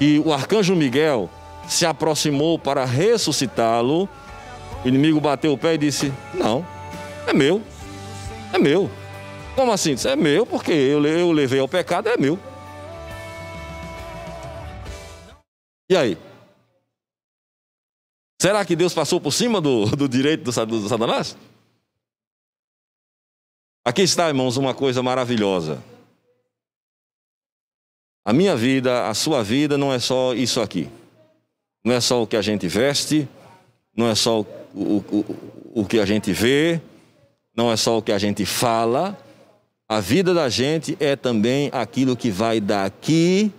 e o arcanjo Miguel se aproximou para ressuscitá-lo, o inimigo bateu o pé e disse: Não, é meu, é meu. Como assim? Isso é meu, porque eu, eu levei ao pecado, é meu. E aí? Será que Deus passou por cima do, do direito do, do Satanás? Aqui está, irmãos, uma coisa maravilhosa. A minha vida, a sua vida, não é só isso aqui. Não é só o que a gente veste, não é só o, o, o, o que a gente vê, não é só o que a gente fala, a vida da gente é também aquilo que vai daqui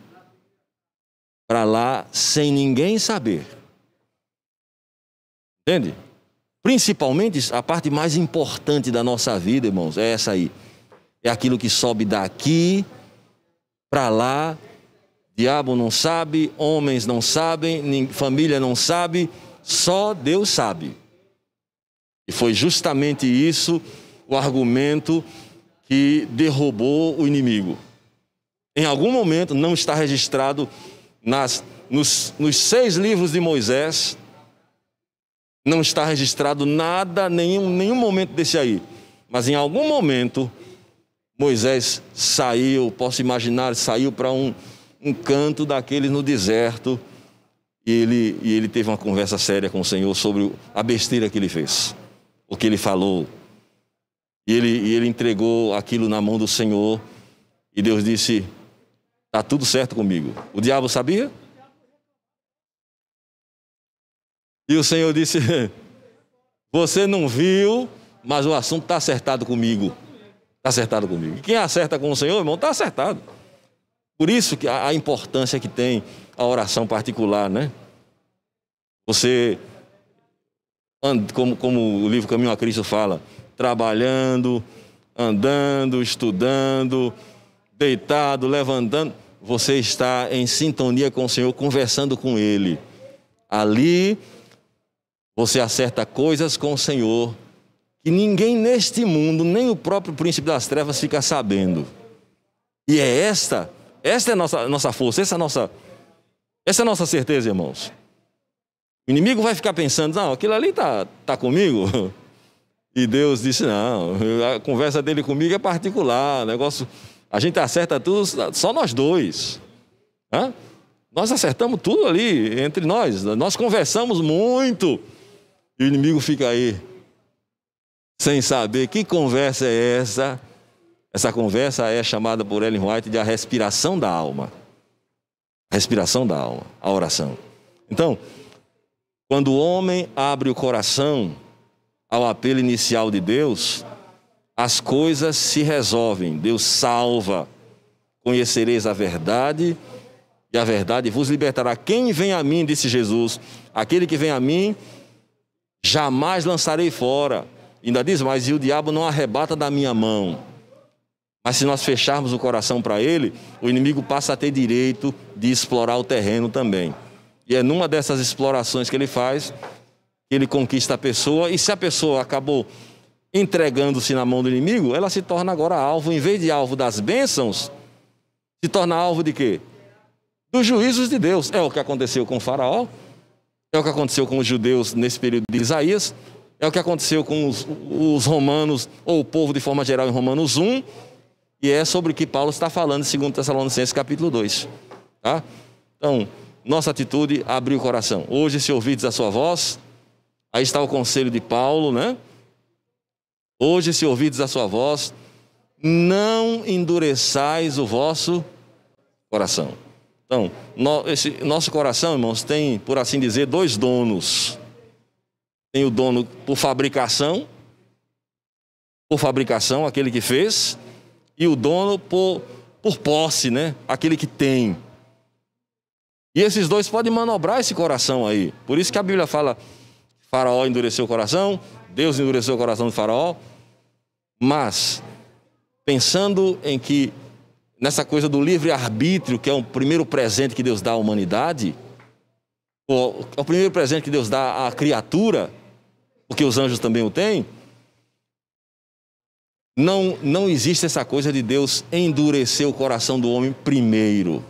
para lá sem ninguém saber. Entende? Principalmente a parte mais importante da nossa vida, irmãos, é essa aí. É aquilo que sobe daqui para lá Diabo não sabe, homens não sabem, família não sabe, só Deus sabe. E foi justamente isso o argumento que derrubou o inimigo. Em algum momento, não está registrado nas, nos, nos seis livros de Moisés, não está registrado nada, nenhum, nenhum momento desse aí. Mas em algum momento, Moisés saiu, posso imaginar, saiu para um, um canto daqueles no deserto e ele, e ele teve uma conversa séria com o Senhor sobre a besteira que ele fez, o que ele falou. E ele, e ele entregou aquilo na mão do Senhor e Deus disse: Está tudo certo comigo. O diabo sabia? E o Senhor disse: Você não viu, mas o assunto está acertado comigo. Está acertado comigo. Quem acerta com o Senhor, irmão, está acertado. Por isso que a, importância que tem a oração particular, né? Você, como, como o livro Caminho a Cristo fala, trabalhando, andando, estudando, deitado, levantando, você está em sintonia com o Senhor, conversando com Ele. Ali você acerta coisas com o Senhor que ninguém neste mundo, nem o próprio príncipe das trevas fica sabendo. E é esta, esta é a nossa, nossa força, essa é a nossa, essa é a nossa certeza, irmãos. O inimigo vai ficar pensando, não, aquilo ali tá, tá comigo. E Deus disse, não, a conversa dele comigo é particular, negócio, a gente acerta tudo só nós dois. Hã? Nós acertamos tudo ali entre nós, nós conversamos muito. E o inimigo fica aí, sem saber que conversa é essa. Essa conversa é chamada por Ellen White de a respiração da alma. A respiração da alma, a oração. Então, quando o homem abre o coração ao apelo inicial de Deus, as coisas se resolvem, Deus salva. Conhecereis a verdade, e a verdade vos libertará. Quem vem a mim, disse Jesus, aquele que vem a mim, jamais lançarei fora. Ainda diz mais, e o diabo não arrebata da minha mão. Mas se nós fecharmos o coração para ele, o inimigo passa a ter direito de explorar o terreno também. E é numa dessas explorações que ele faz ele conquista a pessoa, e se a pessoa acabou entregando-se na mão do inimigo, ela se torna agora alvo, em vez de alvo das bênçãos, se torna alvo de quê? Dos juízos de Deus. É o que aconteceu com Faraó, é o que aconteceu com os judeus nesse período de Isaías, é o que aconteceu com os, os romanos, ou o povo de forma geral em Romanos 1, e é sobre o que Paulo está falando em 2 Tessalonicenses capítulo 2. Tá? Então, nossa atitude, abrir o coração. Hoje, se ouvides a sua voz, aí está o conselho de Paulo, né? Hoje, se ouvides a sua voz, não endureçais o vosso coração. Então, no, esse, nosso coração, irmãos, tem, por assim dizer, dois donos. Tem o dono por fabricação, por fabricação, aquele que fez, e o dono por, por posse, né? Aquele que tem. E esses dois podem manobrar esse coração aí. Por isso que a Bíblia fala: Faraó endureceu o coração, Deus endureceu o coração de Faraó. Mas, pensando em que, nessa coisa do livre-arbítrio, que é o primeiro presente que Deus dá à humanidade, o, é o primeiro presente que Deus dá à criatura, porque os anjos também o têm, não, não existe essa coisa de Deus endurecer o coração do homem primeiro.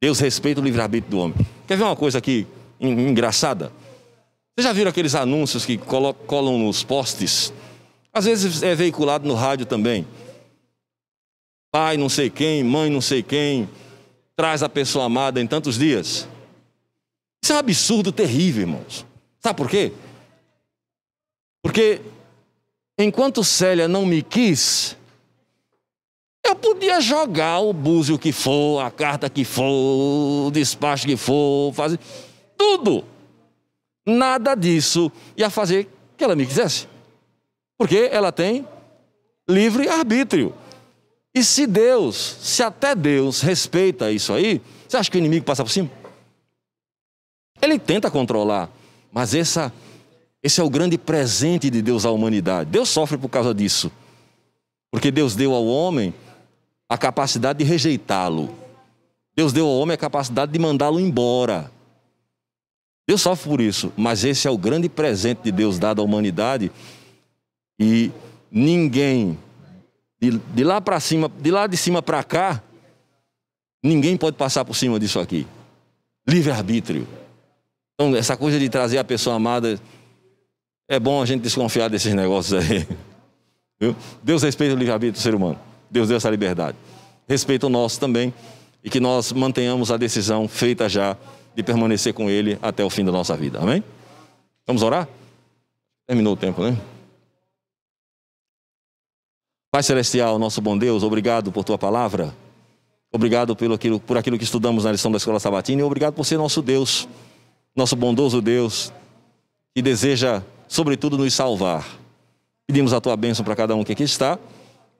Deus respeita o livre-arbítrio do homem. Quer ver uma coisa aqui en- engraçada? Vocês já viram aqueles anúncios que colam nos postes? Às vezes é veiculado no rádio também. Pai não sei quem, mãe não sei quem, traz a pessoa amada em tantos dias. Isso é um absurdo terrível, irmãos. Sabe por quê? Porque enquanto Célia não me quis, eu podia jogar o búzio que for, a carta que for, o despacho que for, fazer tudo. Nada disso ia fazer que ela me quisesse. Porque ela tem livre arbítrio. E se Deus, se até Deus respeita isso aí, você acha que o inimigo passa por cima? Ele tenta controlar, mas essa, esse é o grande presente de Deus à humanidade. Deus sofre por causa disso. Porque Deus deu ao homem a capacidade de rejeitá-lo, Deus deu ao homem a capacidade de mandá-lo embora. Deus sofre por isso, mas esse é o grande presente de Deus dado à humanidade. E ninguém, de, de lá para cima, de lá de cima para cá, ninguém pode passar por cima disso aqui. Livre-arbítrio. Então, essa coisa de trazer a pessoa amada, é bom a gente desconfiar desses negócios aí. Deus respeita o livre-arbítrio do ser humano. Deus deu essa liberdade. Respeita o nosso também. E que nós mantenhamos a decisão feita já de permanecer com Ele até o fim da nossa vida. Amém? Vamos orar? Terminou o tempo, né? Pai Celestial, nosso bom Deus, obrigado por tua palavra. Obrigado pelo aquilo, por aquilo que estudamos na lição da Escola Sabatina e obrigado por ser nosso Deus, nosso bondoso Deus, que deseja, sobretudo, nos salvar. Pedimos a tua bênção para cada um que aqui está,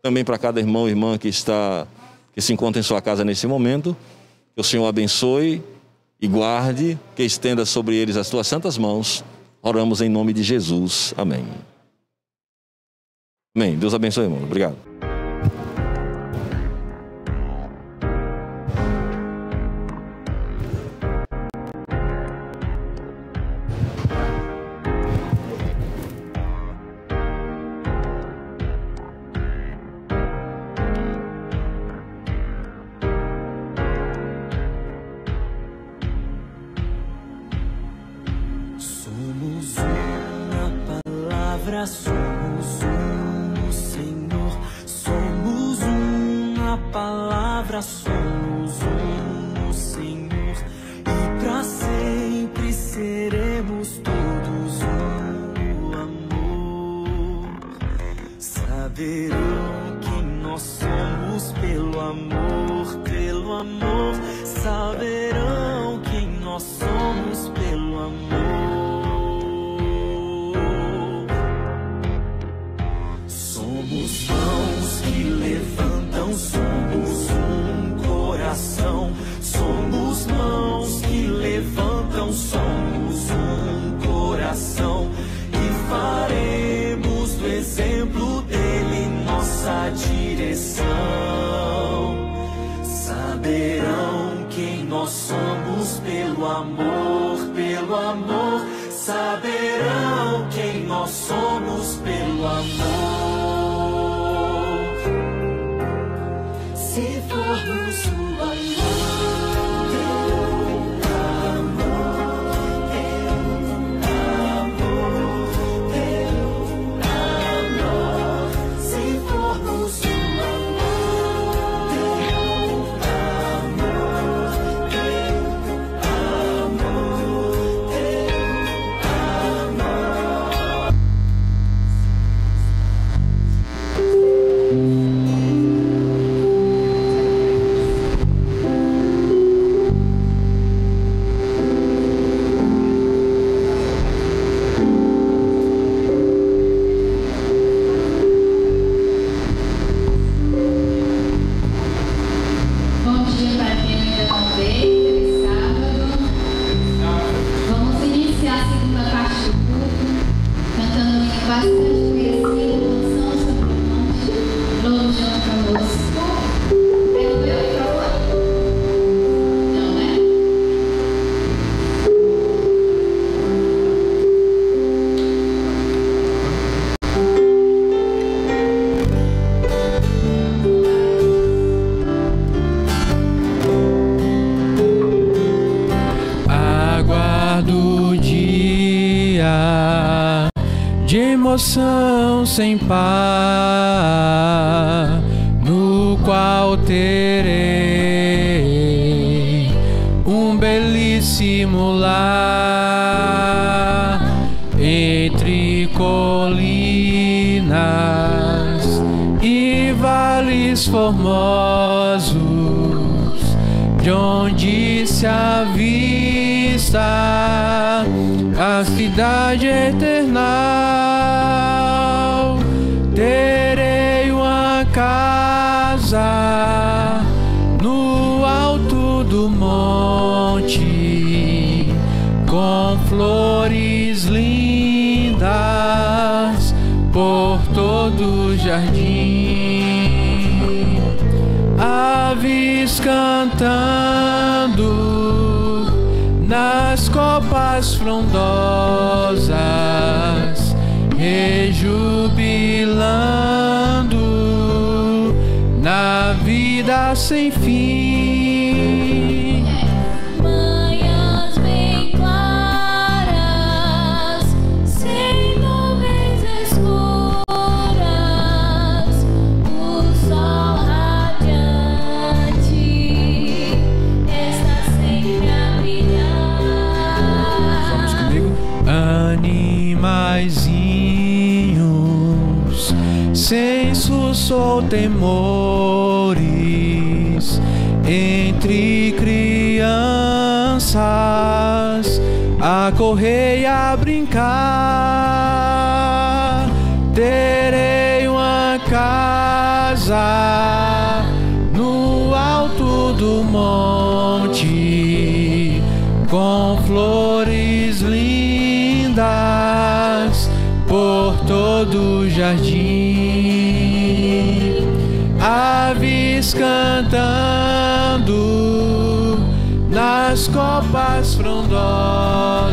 também para cada irmão e irmã que está, que se encontra em sua casa nesse momento. Que o Senhor abençoe e guarde, que estenda sobre eles as tuas santas mãos. Oramos em nome de Jesus. Amém. Amém. Deus abençoe, irmão. Obrigado. Sem par, casa no alto do monte com flores lindas por todo o jardim. Aves cantando nas copas frondosas sem fim. Manhãs bem claras, sem nuvens escuras, o sol radiante está sempre a brilhar. Vamos comigo? Animaizinhos, sem susto ou temor. as copas frondosas.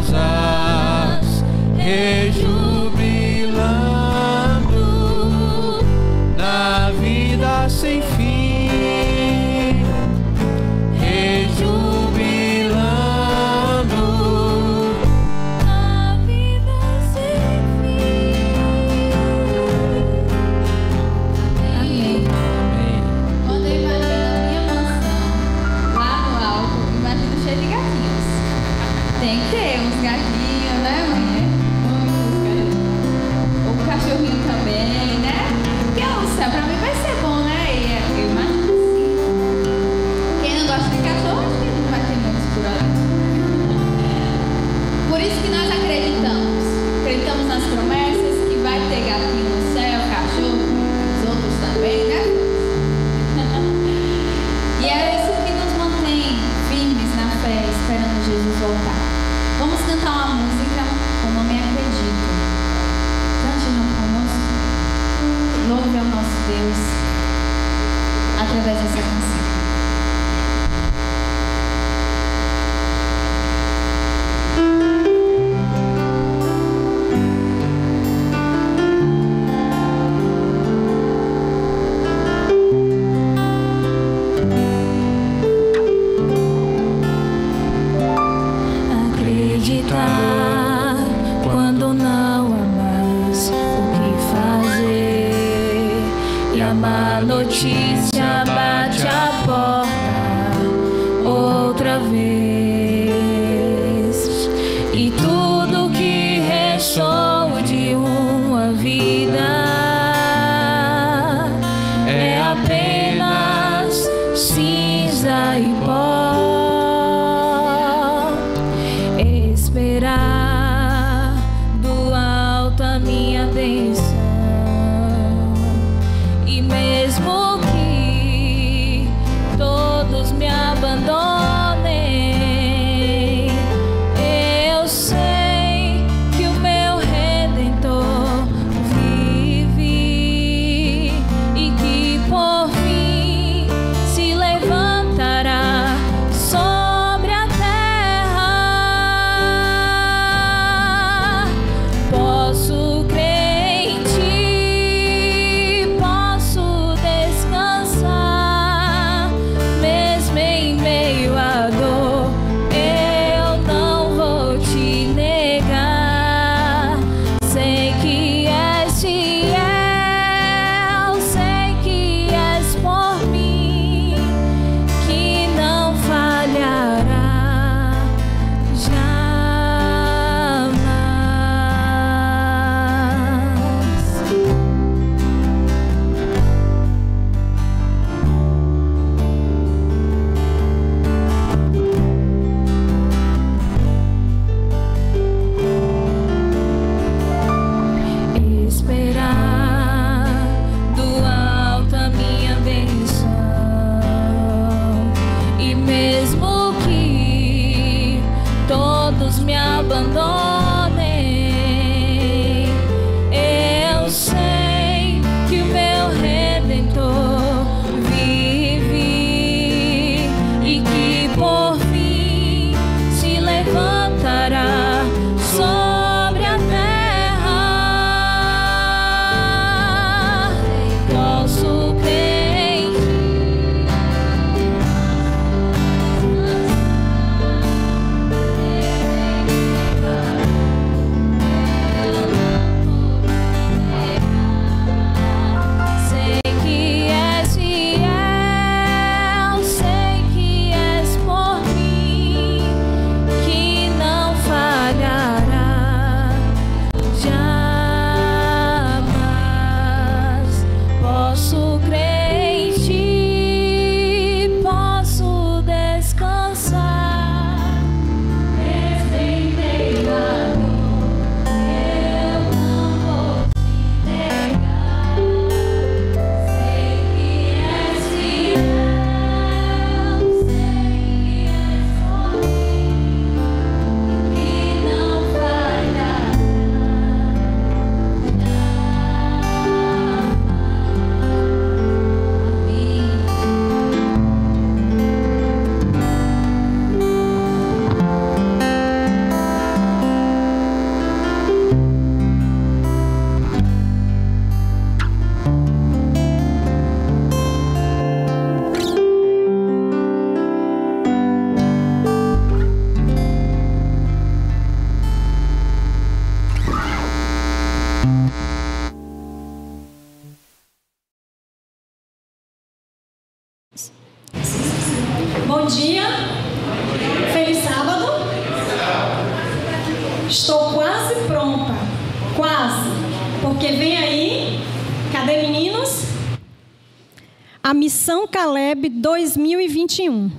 Missão Caleb 2021.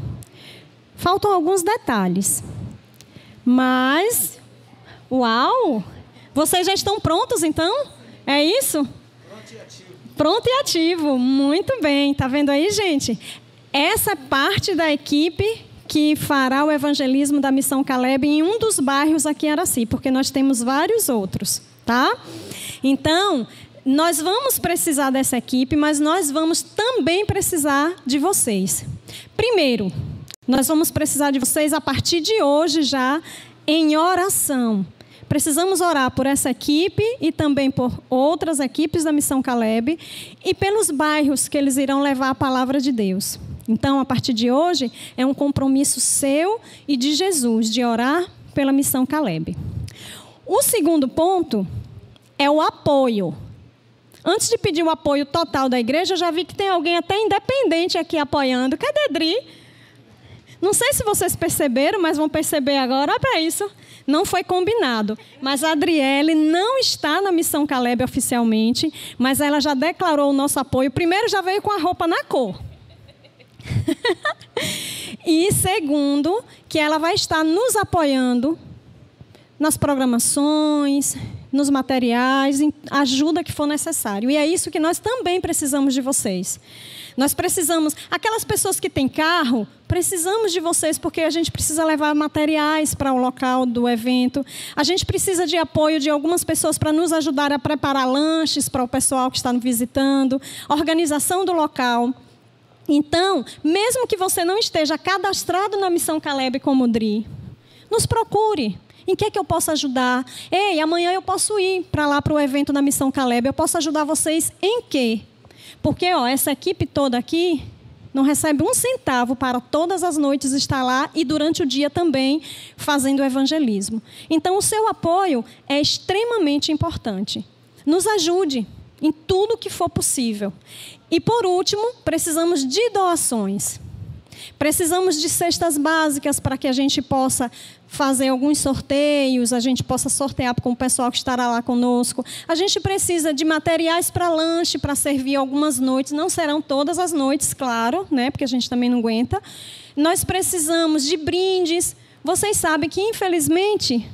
Faltam alguns detalhes. Mas uau! Vocês já estão prontos então? É isso? Pronto e ativo. Muito bem. Tá vendo aí, gente? Essa é parte da equipe que fará o evangelismo da Missão Caleb em um dos bairros aqui em Araci, porque nós temos vários outros, tá? Então, nós vamos precisar dessa equipe, mas nós vamos também precisar de vocês. Primeiro, nós vamos precisar de vocês a partir de hoje já em oração. Precisamos orar por essa equipe e também por outras equipes da Missão Caleb e pelos bairros que eles irão levar a palavra de Deus. Então, a partir de hoje, é um compromisso seu e de Jesus de orar pela Missão Caleb. O segundo ponto é o apoio. Antes de pedir o apoio total da igreja, eu já vi que tem alguém até independente aqui apoiando. Cadê Dri? Não sei se vocês perceberam, mas vão perceber agora. Olha para isso. Não foi combinado. Mas a Adriele não está na Missão Caleb oficialmente, mas ela já declarou o nosso apoio. Primeiro, já veio com a roupa na cor. e segundo, que ela vai estar nos apoiando nas programações, nos materiais, em ajuda que for necessário. E é isso que nós também precisamos de vocês. Nós precisamos, aquelas pessoas que têm carro, precisamos de vocês porque a gente precisa levar materiais para o local do evento. A gente precisa de apoio de algumas pessoas para nos ajudar a preparar lanches para o pessoal que está nos visitando, organização do local. Então, mesmo que você não esteja cadastrado na Missão Caleb como DRI, nos procure. Em que, é que eu posso ajudar? Ei, amanhã eu posso ir para lá para o evento da Missão Caleb. Eu posso ajudar vocês em quê? Porque ó, essa equipe toda aqui não recebe um centavo para todas as noites estar lá e durante o dia também fazendo evangelismo. Então, o seu apoio é extremamente importante. Nos ajude em tudo que for possível. E por último, precisamos de doações. Precisamos de cestas básicas para que a gente possa fazer alguns sorteios, a gente possa sortear com o pessoal que estará lá conosco. A gente precisa de materiais para lanche, para servir algumas noites. Não serão todas as noites, claro, né? porque a gente também não aguenta. Nós precisamos de brindes. Vocês sabem que, infelizmente,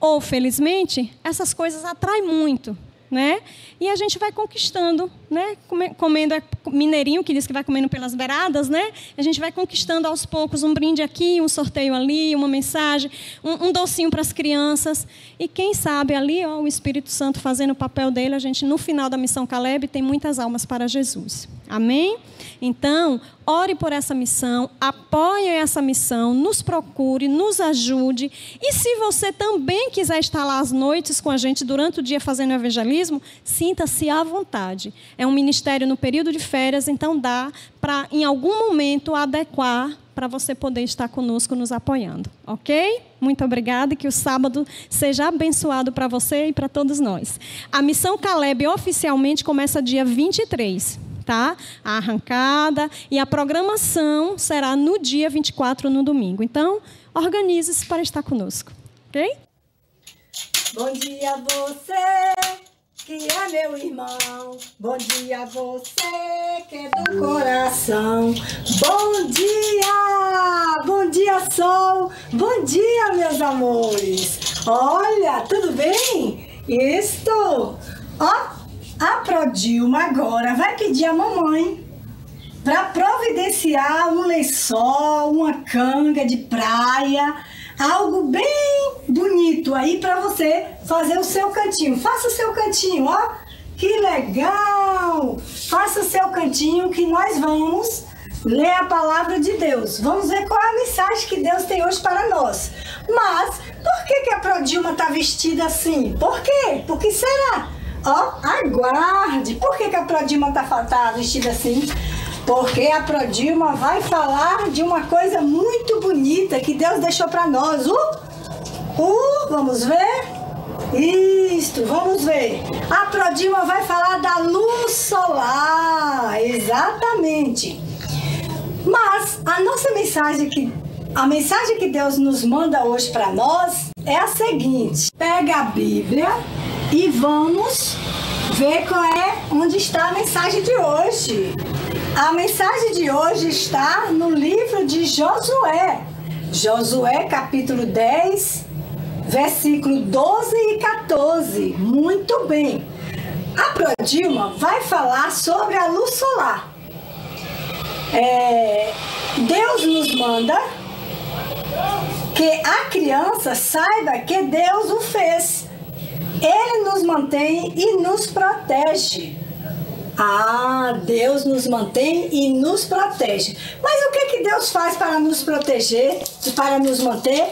ou felizmente, essas coisas atraem muito né? E a gente vai conquistando, né? Comendo mineirinho que diz que vai comendo pelas beiradas, né? A gente vai conquistando aos poucos um brinde aqui, um sorteio ali, uma mensagem, um, um docinho para as crianças e quem sabe ali, ó, o Espírito Santo fazendo o papel dele, a gente no final da missão Caleb tem muitas almas para Jesus. Amém? Então, ore por essa missão, apoie essa missão, nos procure, nos ajude. E se você também quiser estar lá às noites com a gente durante o dia fazendo evangelismo, sinta-se à vontade. É um ministério no período de férias, então dá para, em algum momento, adequar para você poder estar conosco nos apoiando, ok? Muito obrigada e que o sábado seja abençoado para você e para todos nós. A missão Caleb oficialmente começa dia 23 tá? A arrancada e a programação será no dia 24, no domingo. Então, organize-se para estar conosco, ok? Bom dia você que é meu irmão. Bom dia você que é do coração. Bom dia, bom dia sol. Bom dia meus amores. Olha, tudo bem? Estou. Ó, a Prodilma agora vai pedir a mamãe para providenciar um lençol, uma canga de praia, algo bem bonito aí para você fazer o seu cantinho. Faça o seu cantinho, ó. Que legal! Faça o seu cantinho que nós vamos ler a palavra de Deus. Vamos ver qual é a mensagem que Deus tem hoje para nós. Mas por que, que a Prodilma está vestida assim? Por quê? Por que será? Ó, aguarde. Por que, que a Prodilma tá, tá vestida assim? Porque a Prodilma vai falar de uma coisa muito bonita que Deus deixou para nós. Uh, uh, vamos ver? Isto, vamos ver. A Prodilma vai falar da luz solar. Exatamente. Mas a nossa mensagem que a mensagem que Deus nos manda hoje para nós é a seguinte: pega a Bíblia e vamos ver qual é onde está a mensagem de hoje. A mensagem de hoje está no livro de Josué. Josué, capítulo 10, versículo 12 e 14. Muito bem. A Prodilma vai falar sobre a luz solar. É, Deus nos manda que a criança saiba que Deus o fez. Ele nos mantém e nos protege. Ah, Deus nos mantém e nos protege. Mas o que, que Deus faz para nos proteger e para nos manter?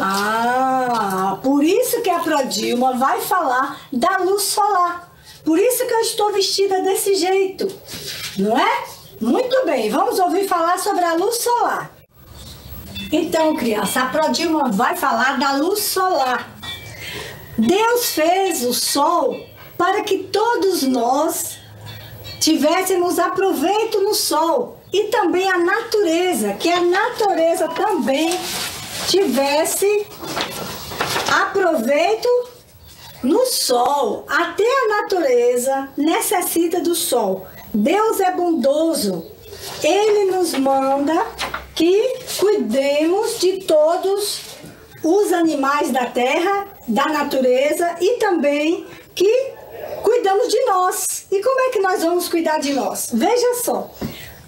Ah, por isso que a Prodilma vai falar da luz solar. Por isso que eu estou vestida desse jeito, não é? Muito bem, vamos ouvir falar sobre a luz solar. Então, criança, a Prodilma vai falar da luz solar. Deus fez o sol para que todos nós tivéssemos aproveito no sol e também a natureza, que a natureza também tivesse aproveito no sol. Até a natureza necessita do sol. Deus é bondoso. Ele nos manda que cuidemos de todos os animais da terra, da natureza e também que cuidamos de nós. E como é que nós vamos cuidar de nós? Veja só,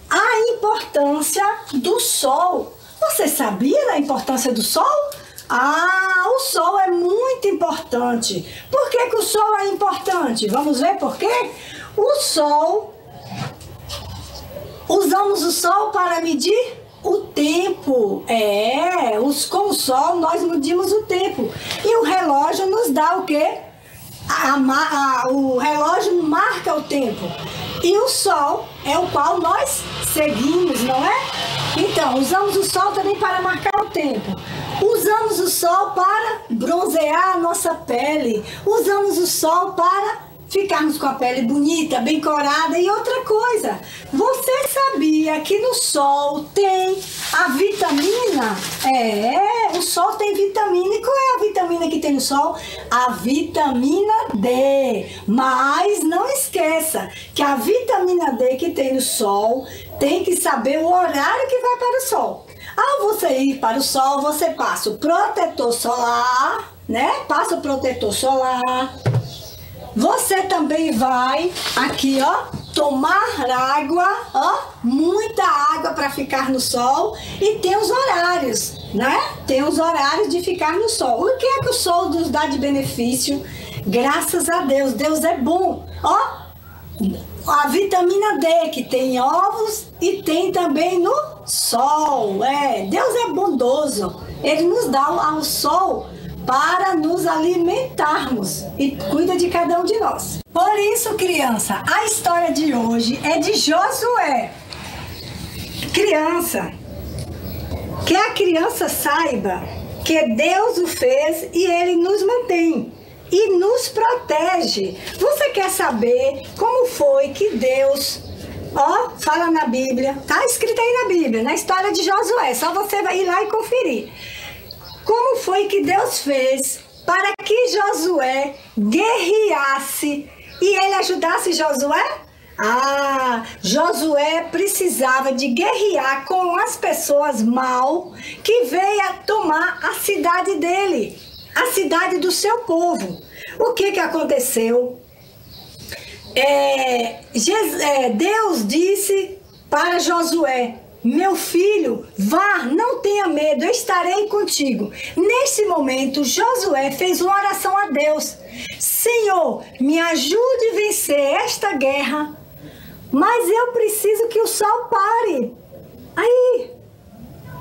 a importância do sol. Você sabia da importância do sol? Ah, o sol é muito importante. Por que, que o sol é importante? Vamos ver por quê? O sol, usamos o sol para medir o tempo. É, os, com o sol nós medimos o tempo. E o relógio nos dá o quê? A, a, o relógio marca o tempo. E o sol é o qual nós seguimos, não é? Então, usamos o sol também para marcar o tempo. Usamos o sol para bronzear a nossa pele. Usamos o sol para ficarmos com a pele bonita, bem corada. E outra coisa, você sabia que no sol tem a vitamina? É, o sol tem vitamina. E qual é a vitamina que tem no sol? A vitamina D. Mas não esqueça que a vitamina D que tem no sol tem que saber o horário que vai para o sol. Ao você ir para o sol, você passa o protetor solar, né? Passa o protetor solar você também vai aqui, ó, tomar água, ó, muita água para ficar no sol e tem os horários, né? Tem os horários de ficar no sol. O que é que o sol nos dá de benefício? Graças a Deus, Deus é bom. Ó, a vitamina D que tem em ovos e tem também no sol. É, Deus é bondoso. Ele nos dá o sol para nos alimentarmos e cuida de cada um de nós. Por isso, criança, a história de hoje é de Josué. Criança, que a criança saiba que Deus o fez e ele nos mantém e nos protege. Você quer saber como foi que Deus Ó, fala na Bíblia, tá escrito aí na Bíblia, na história de Josué. Só você vai ir lá e conferir. Como foi que Deus fez para que Josué guerreasse e ele ajudasse Josué? Ah, Josué precisava de guerrear com as pessoas mal que veio tomar a cidade dele, a cidade do seu povo. O que que aconteceu? É, é Deus disse para Josué: meu filho, vá, não tenha medo, eu estarei contigo. Nesse momento, Josué fez uma oração a Deus: Senhor, me ajude a vencer esta guerra, mas eu preciso que o sol pare. Aí,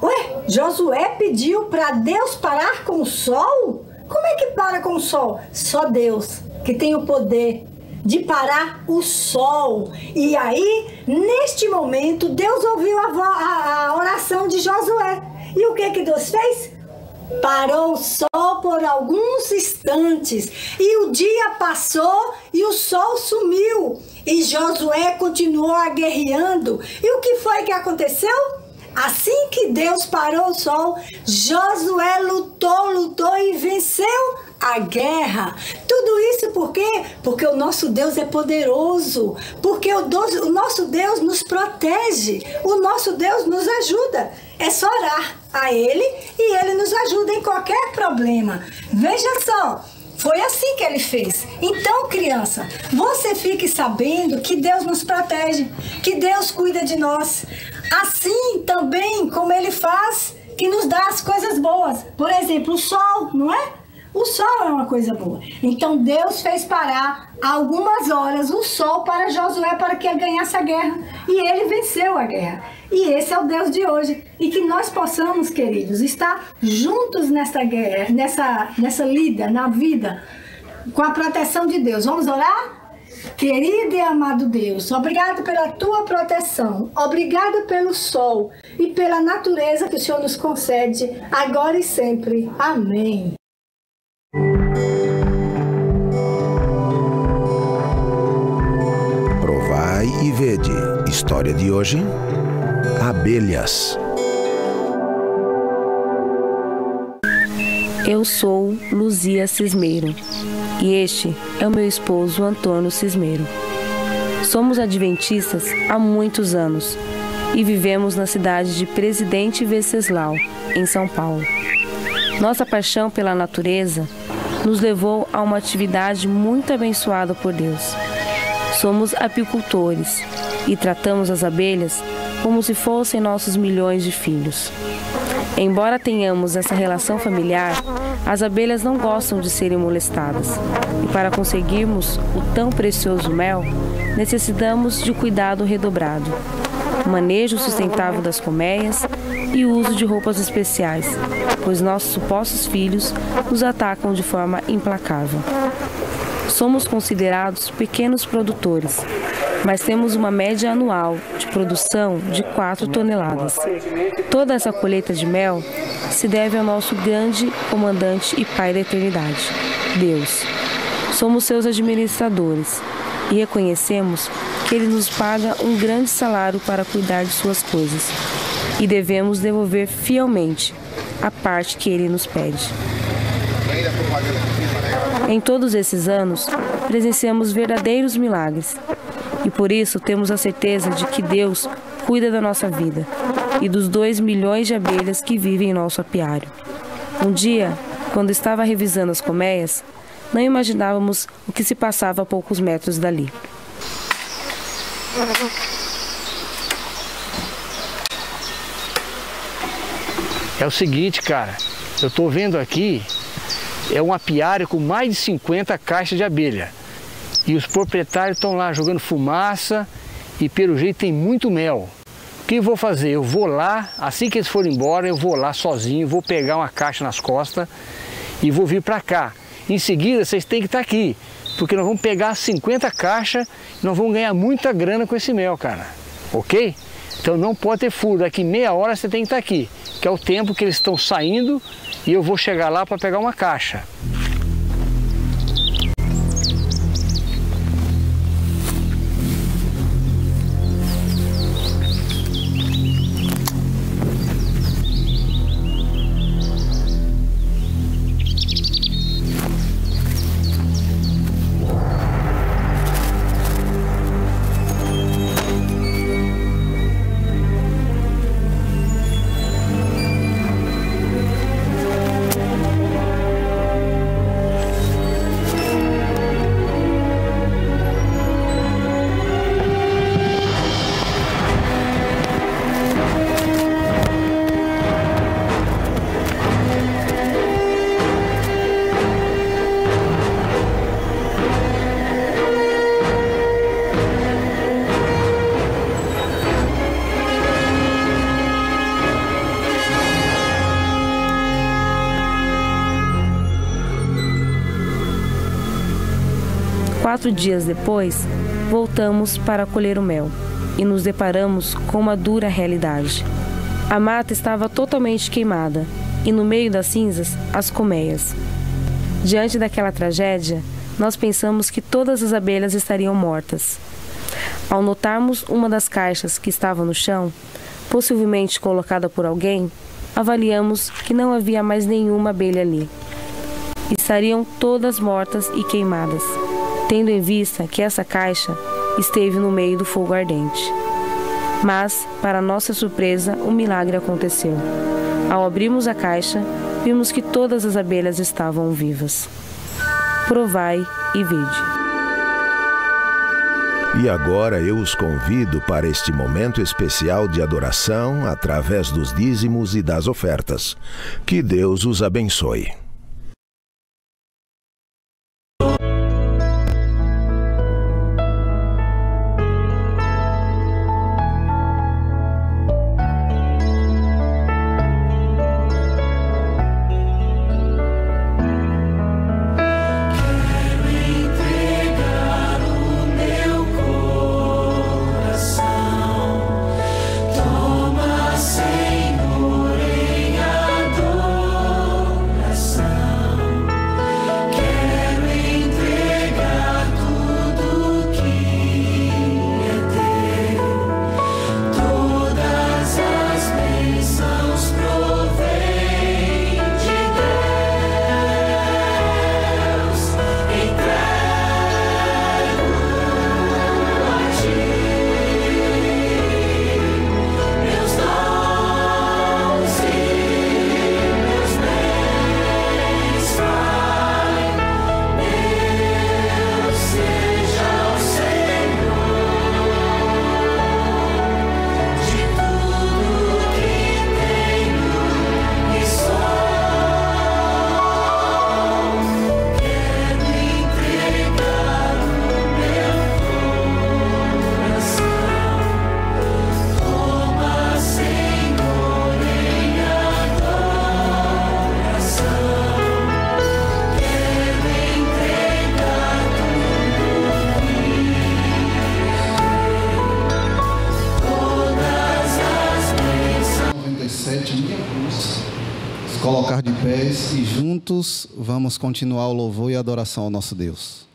ué, Josué pediu para Deus parar com o sol? Como é que para com o sol? Só Deus que tem o poder de parar o sol. E aí, neste momento, Deus ouviu a, a, a oração de Josué. E o que que Deus fez? Parou o sol por alguns instantes, e o dia passou e o sol sumiu. E Josué continuou aguerreando. E o que foi que aconteceu? Assim que Deus parou o sol, Josué lutou, lutou e venceu a guerra. Tudo isso por quê? Porque o nosso Deus é poderoso, porque o, o nosso Deus nos protege, o nosso Deus nos ajuda. É só orar a Ele e Ele nos ajuda em qualquer problema. Veja só. Foi assim que ele fez. Então, criança, você fique sabendo que Deus nos protege, que Deus cuida de nós. Assim também como ele faz que nos dá as coisas boas. Por exemplo, o sol, não é? O sol é uma coisa boa. Então Deus fez parar algumas horas o sol para Josué para que ele ganhasse a guerra. E ele venceu a guerra. E esse é o Deus de hoje. E que nós possamos, queridos, estar juntos nessa guerra, nessa, nessa lida, na vida, com a proteção de Deus. Vamos orar? Querido e amado Deus, obrigado pela tua proteção, obrigado pelo sol e pela natureza que o Senhor nos concede, agora e sempre. Amém. Provai e vede. História de hoje: Abelhas. Eu sou Luzia Cismeiro e este é o meu esposo Antônio Cismeiro. Somos adventistas há muitos anos e vivemos na cidade de Presidente Venceslau, em São Paulo. Nossa paixão pela natureza nos levou a uma atividade muito abençoada por Deus. Somos apicultores e tratamos as abelhas como se fossem nossos milhões de filhos. Embora tenhamos essa relação familiar, as abelhas não gostam de serem molestadas. E para conseguirmos o tão precioso mel, necessitamos de cuidado redobrado, manejo sustentável das colmeias e uso de roupas especiais, pois nossos supostos filhos nos atacam de forma implacável. Somos considerados pequenos produtores, mas temos uma média anual de produção de 4 toneladas. Toda essa colheita de mel se deve ao nosso grande comandante e Pai da eternidade, Deus. Somos seus administradores e reconhecemos que Ele nos paga um grande salário para cuidar de suas coisas e devemos devolver fielmente a parte que Ele nos pede. Em todos esses anos, presenciamos verdadeiros milagres e por isso temos a certeza de que Deus cuida da nossa vida e dos dois milhões de abelhas que vivem em nosso apiário. Um dia, quando estava revisando as colmeias, não imaginávamos o que se passava a poucos metros dali. É o seguinte, cara, eu estou vendo aqui, é um apiário com mais de 50 caixas de abelha. E os proprietários estão lá jogando fumaça e pelo jeito tem muito mel. O que eu vou fazer? Eu vou lá, assim que eles forem embora, eu vou lá sozinho, vou pegar uma caixa nas costas e vou vir para cá. Em seguida, vocês têm que estar aqui, porque nós vamos pegar 50 caixas e nós vamos ganhar muita grana com esse mel, cara. Ok? Então não pode ter furo. Daqui meia hora você tem que estar aqui, que é o tempo que eles estão saindo e eu vou chegar lá para pegar uma caixa. Quatro dias depois, voltamos para colher o mel e nos deparamos com uma dura realidade. A mata estava totalmente queimada e no meio das cinzas, as colmeias. Diante daquela tragédia, nós pensamos que todas as abelhas estariam mortas. Ao notarmos uma das caixas que estava no chão, possivelmente colocada por alguém, avaliamos que não havia mais nenhuma abelha ali. Estariam todas mortas e queimadas, tendo em vista que essa caixa esteve no meio do fogo ardente. Mas, para nossa surpresa, um milagre aconteceu. Ao abrirmos a caixa, vimos que todas as abelhas estavam vivas. Provai e vede. E agora eu os convido para este momento especial de adoração através dos dízimos e das ofertas. Que Deus os abençoe. Continuar o louvor e a adoração ao nosso Deus.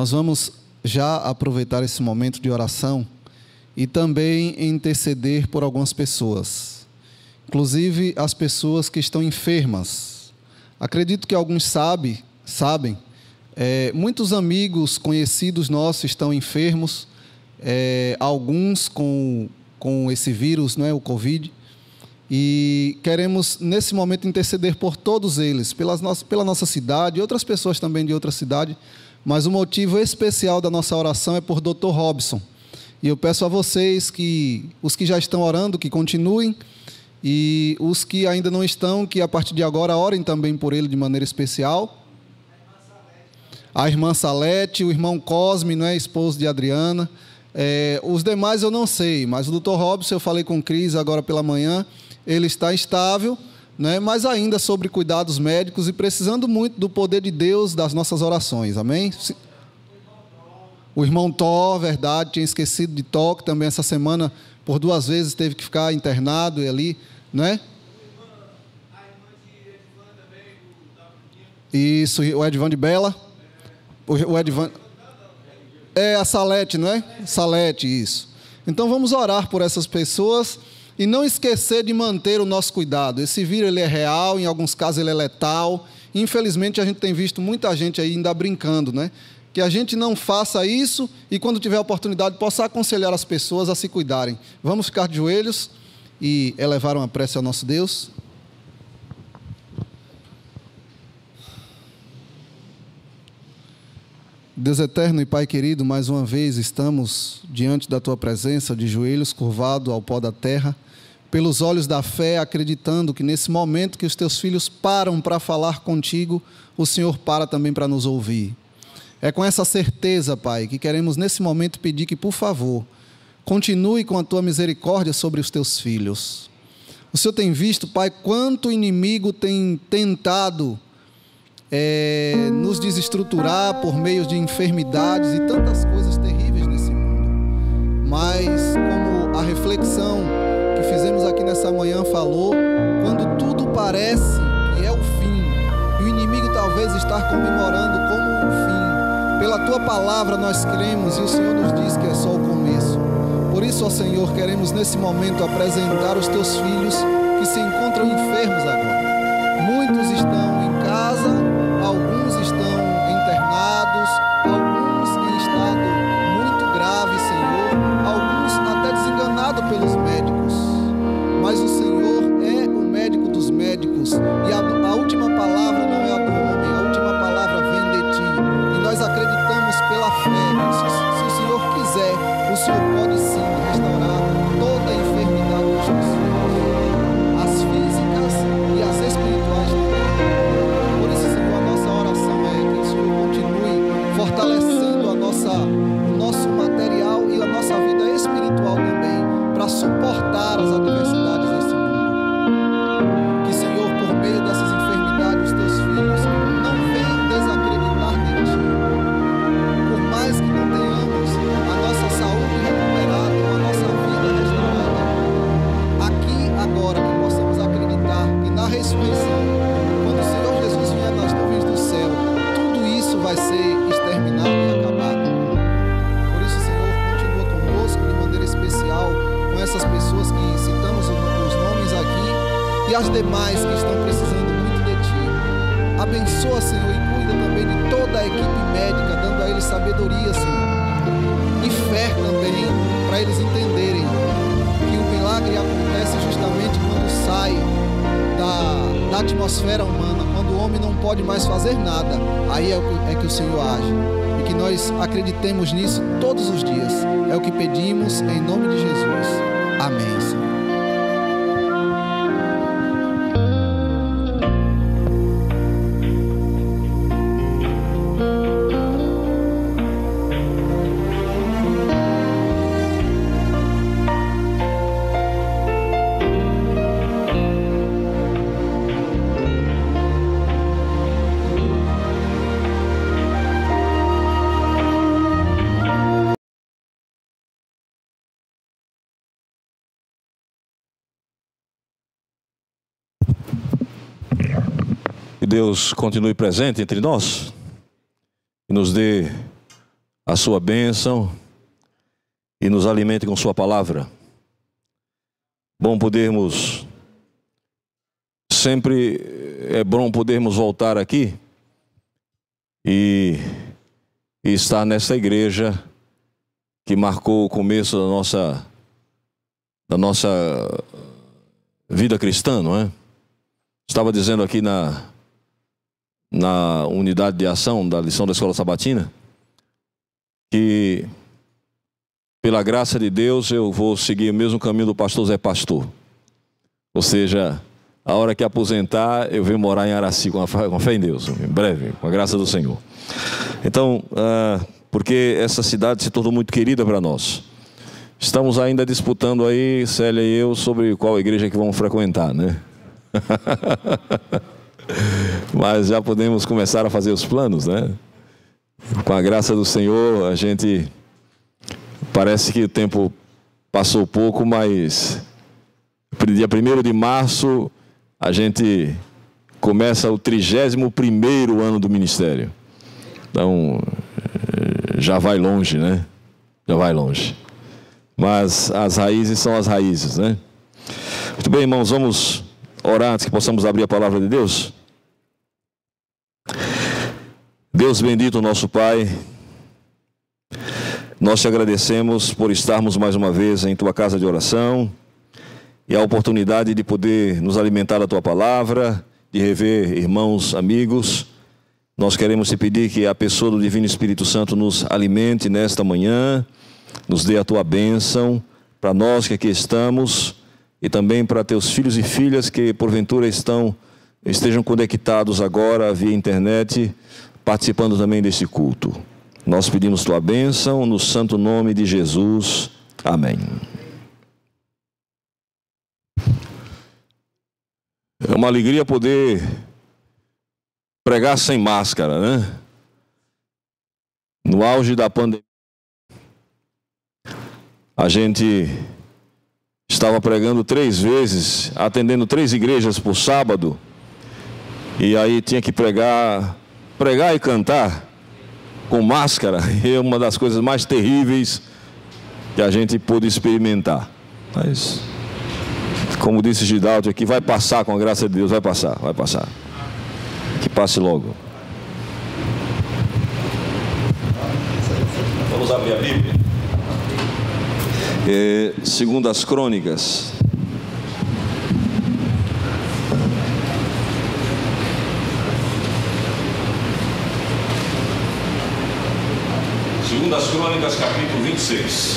Nós vamos já aproveitar esse momento de oração e também interceder por algumas pessoas, inclusive as pessoas que estão enfermas. Acredito que alguns sabe, sabem, é, muitos amigos conhecidos nossos estão enfermos, é, alguns com, com esse vírus, não é, o Covid, e queremos, nesse momento, interceder por todos eles, pelas nossas, pela nossa cidade outras pessoas também de outra cidade, mas o motivo especial da nossa oração é por Dr. Robson. E eu peço a vocês que, os que já estão orando, que continuem, e os que ainda não estão, que a partir de agora orem também por ele de maneira especial. A irmã Salete, o irmão Cosme, não é esposo de Adriana. É, os demais eu não sei, mas o Dr. Robson, eu falei com o Cris agora pela manhã, ele está estável, né, mas ainda sobre cuidados médicos e precisando muito do poder de Deus das nossas orações, amém? O irmão Tó, verdade, tinha esquecido de Tó, que também essa semana, por duas vezes, teve que ficar internado ali, né? Isso, o Edvan de Bela. O Edvan. É a Salete, não é? Salete, isso. Então vamos orar por essas pessoas e não esquecer de manter o nosso cuidado. Esse vírus ele é real, em alguns casos ele é letal. Infelizmente a gente tem visto muita gente aí ainda brincando, né? Que a gente não faça isso e quando tiver oportunidade possa aconselhar as pessoas a se cuidarem. Vamos ficar de joelhos e elevar uma prece ao nosso Deus. Deus eterno e Pai querido, mais uma vez estamos diante da tua presença, de joelhos curvados ao pó da terra, pelos olhos da fé, acreditando que nesse momento que os teus filhos param para falar contigo, o Senhor para também para nos ouvir. É com essa certeza, Pai, que queremos nesse momento pedir que, por favor, continue com a tua misericórdia sobre os teus filhos. O Senhor tem visto, Pai, quanto o inimigo tem tentado é, nos desestruturar por meio de enfermidades e tantas coisas terríveis nesse mundo. Mas, como a reflexão fizemos aqui nessa manhã falou, quando tudo parece que é o fim, e o inimigo talvez está comemorando como um fim, pela tua palavra nós cremos e o Senhor nos diz que é só o começo. Por isso, ó Senhor, queremos nesse momento apresentar os teus filhos que se encontram enfermos agora. Muitos estão em casa, alguns estão internados, médicos. E a, a última pode mais fazer nada. Aí é, é que o Senhor age. E que nós acreditemos nisso todos os dias. É o que pedimos em nome de Jesus. Amém, Senhor. Que Deus continue presente entre nós e nos dê a sua bênção e nos alimente com sua palavra. Bom podermos sempre é bom podermos voltar aqui e, e estar nessa igreja que marcou o começo da nossa da nossa vida cristã, não é? Estava dizendo aqui na na unidade de ação da lição da escola sabatina que pela graça de Deus eu vou seguir o mesmo caminho do pastor Zé Pastor. Ou seja, a hora que aposentar, eu venho morar em Araci com a fé, em Deus, em breve, com a graça do Senhor. Então, uh, porque essa cidade se tornou muito querida para nós. Estamos ainda disputando aí, Célia e eu, sobre qual igreja que vamos frequentar, né? Mas já podemos começar a fazer os planos, né? Com a graça do Senhor, a gente. Parece que o tempo passou pouco, mas. Dia 1 de março, a gente começa o 31 ano do ministério. Então, já vai longe, né? Já vai longe. Mas as raízes são as raízes, né? Muito bem, irmãos, vamos orar antes que possamos abrir a palavra de Deus. Deus bendito, nosso Pai, nós te agradecemos por estarmos mais uma vez em tua casa de oração e a oportunidade de poder nos alimentar da tua palavra, de rever irmãos, amigos. Nós queremos te pedir que a pessoa do Divino Espírito Santo nos alimente nesta manhã, nos dê a tua bênção para nós que aqui estamos e também para teus filhos e filhas que porventura estão estejam conectados agora via internet, participando também deste culto. Nós pedimos tua bênção no santo nome de Jesus. Amém. É uma alegria poder pregar sem máscara, né? No auge da pandemia, a gente estava pregando três vezes, atendendo três igrejas por sábado, e aí tinha que pregar, pregar e cantar com máscara, é uma das coisas mais terríveis que a gente pôde experimentar. Mas como disse Gidalto aqui, vai passar com a graça de Deus, vai passar, vai passar. Que passe logo. Vamos abrir a Bíblia. É, segundo as crônicas. Segundo as crônicas, capítulo 26.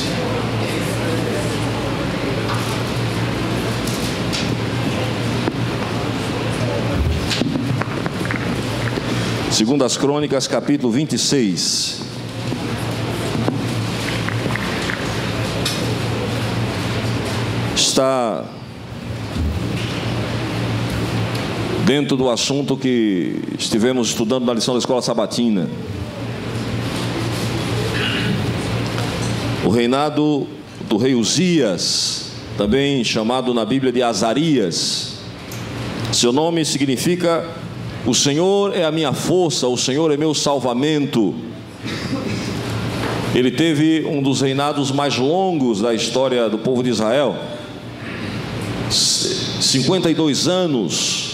Segundo as Crônicas, capítulo 26. Está dentro do assunto que estivemos estudando na lição da escola sabatina. Reinado do rei Uzias, também chamado na Bíblia de Azarias. Seu nome significa o Senhor é a minha força, o Senhor é meu salvamento. Ele teve um dos reinados mais longos da história do povo de Israel. 52 anos.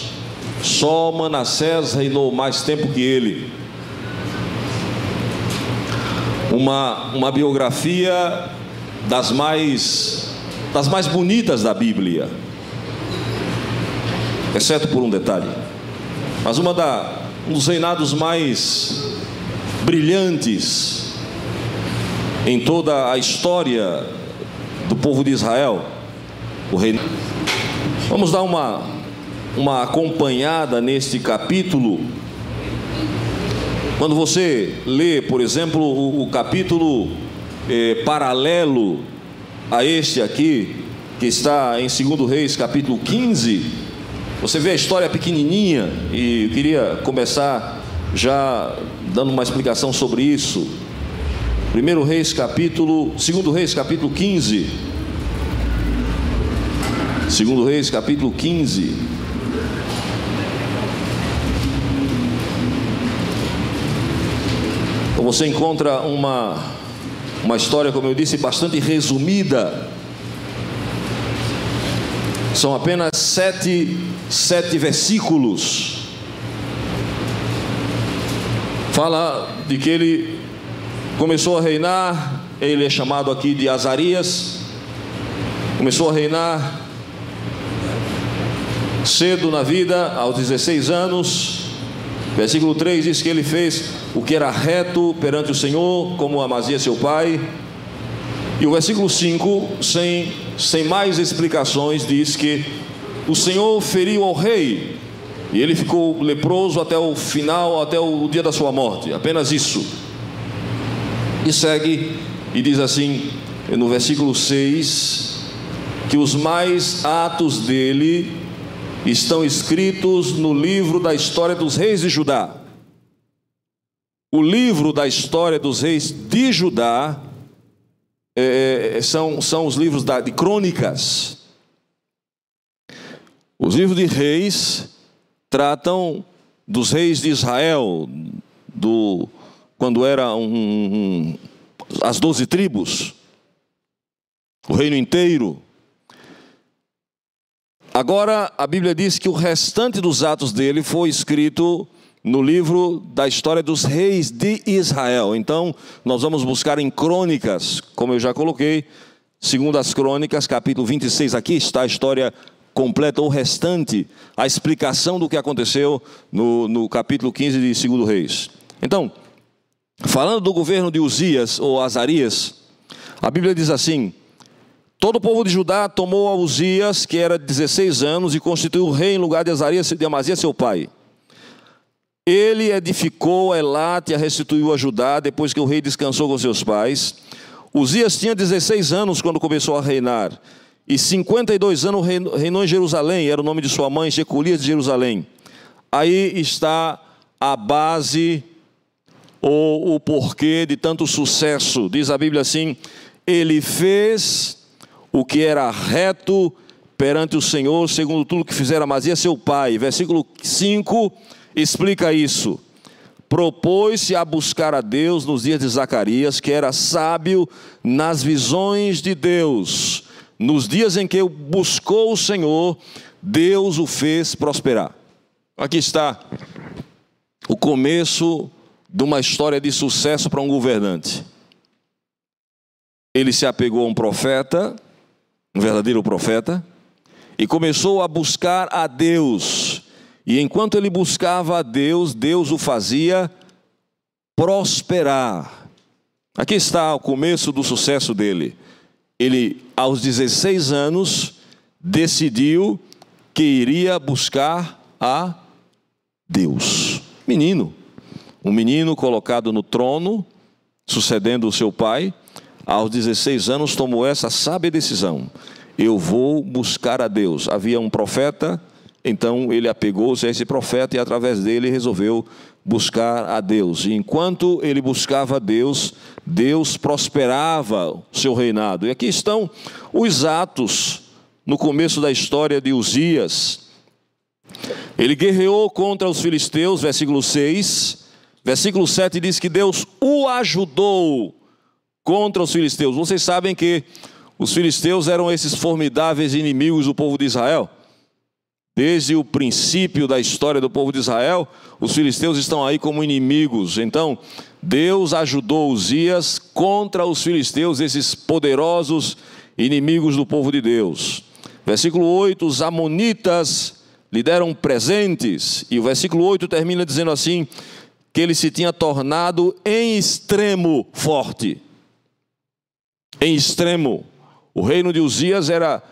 Só Manassés reinou mais tempo que ele. Uma, uma biografia das mais, das mais bonitas da Bíblia, exceto por um detalhe. Mas uma da, um dos reinados mais brilhantes em toda a história do povo de Israel, o rei. Vamos dar uma, uma acompanhada neste capítulo. Quando você lê, por exemplo, o, o capítulo eh, paralelo a este aqui, que está em 2 Reis, capítulo 15, você vê a história pequenininha e eu queria começar já dando uma explicação sobre isso. Primeiro Reis capítulo, segundo Reis capítulo 15. Segundo Reis capítulo 15. Você encontra uma, uma história, como eu disse, bastante resumida. São apenas sete, sete versículos. Fala de que ele começou a reinar, ele é chamado aqui de Azarias, começou a reinar cedo na vida, aos 16 anos. Versículo 3 diz que ele fez o que era reto perante o Senhor, como Amazia seu pai. E o versículo 5, sem, sem mais explicações, diz que o Senhor feriu ao rei e ele ficou leproso até o final, até o dia da sua morte. Apenas isso. E segue e diz assim, no versículo 6, que os mais atos dele estão escritos no livro da história dos reis de Judá. O livro da história dos reis de Judá é, é, são, são os livros da, de crônicas. Os livros de reis tratam dos reis de Israel, do, quando era um, um, as doze tribos, o reino inteiro. Agora, a Bíblia diz que o restante dos atos dele foi escrito no livro da história dos reis de Israel. Então, nós vamos buscar em crônicas, como eu já coloquei, segundo as crônicas, capítulo 26, aqui está a história completa, o restante, a explicação do que aconteceu no, no capítulo 15 de 2 Reis. Então, falando do governo de Uzias ou Azarias, a Bíblia diz assim: Todo o povo de Judá tomou a Uzias, que era de 16 anos, e constituiu rei em lugar de Azarias de seu pai. Ele edificou Elate e a restituiu a Judá, depois que o rei descansou com seus pais. Uzias tinha 16 anos quando começou a reinar, e 52 anos reinou em Jerusalém, era o nome de sua mãe, Jecolias de Jerusalém. Aí está a base ou o porquê de tanto sucesso. Diz a Bíblia assim: ele fez o que era reto perante o Senhor, segundo tudo que fizera Amazia seu pai. Versículo 5 explica isso. Propôs-se a buscar a Deus nos dias de Zacarias, que era sábio nas visões de Deus. Nos dias em que buscou o Senhor, Deus o fez prosperar. Aqui está o começo de uma história de sucesso para um governante. Ele se apegou a um profeta, um verdadeiro profeta, e começou a buscar a Deus. E enquanto ele buscava a Deus, Deus o fazia prosperar. Aqui está o começo do sucesso dele. Ele, aos 16 anos, decidiu que iria buscar a Deus. Menino, um menino colocado no trono, sucedendo o seu pai, aos 16 anos, tomou essa sábia decisão: eu vou buscar a Deus. Havia um profeta, então ele apegou-se a esse profeta e através dele resolveu buscar a Deus. E enquanto ele buscava a Deus, Deus prosperava o seu reinado. E aqui estão os atos no começo da história de Uzias. Ele guerreou contra os filisteus, versículo 6. Versículo 7 diz que Deus o ajudou contra os filisteus. Vocês sabem que os filisteus eram esses formidáveis inimigos do povo de Israel. Desde o princípio da história do povo de Israel, os filisteus estão aí como inimigos. Então, Deus ajudou Uzias contra os filisteus, esses poderosos inimigos do povo de Deus. Versículo 8: os amonitas lhe deram presentes, e o versículo 8 termina dizendo assim: que ele se tinha tornado em extremo forte em extremo. O reino de Uzias era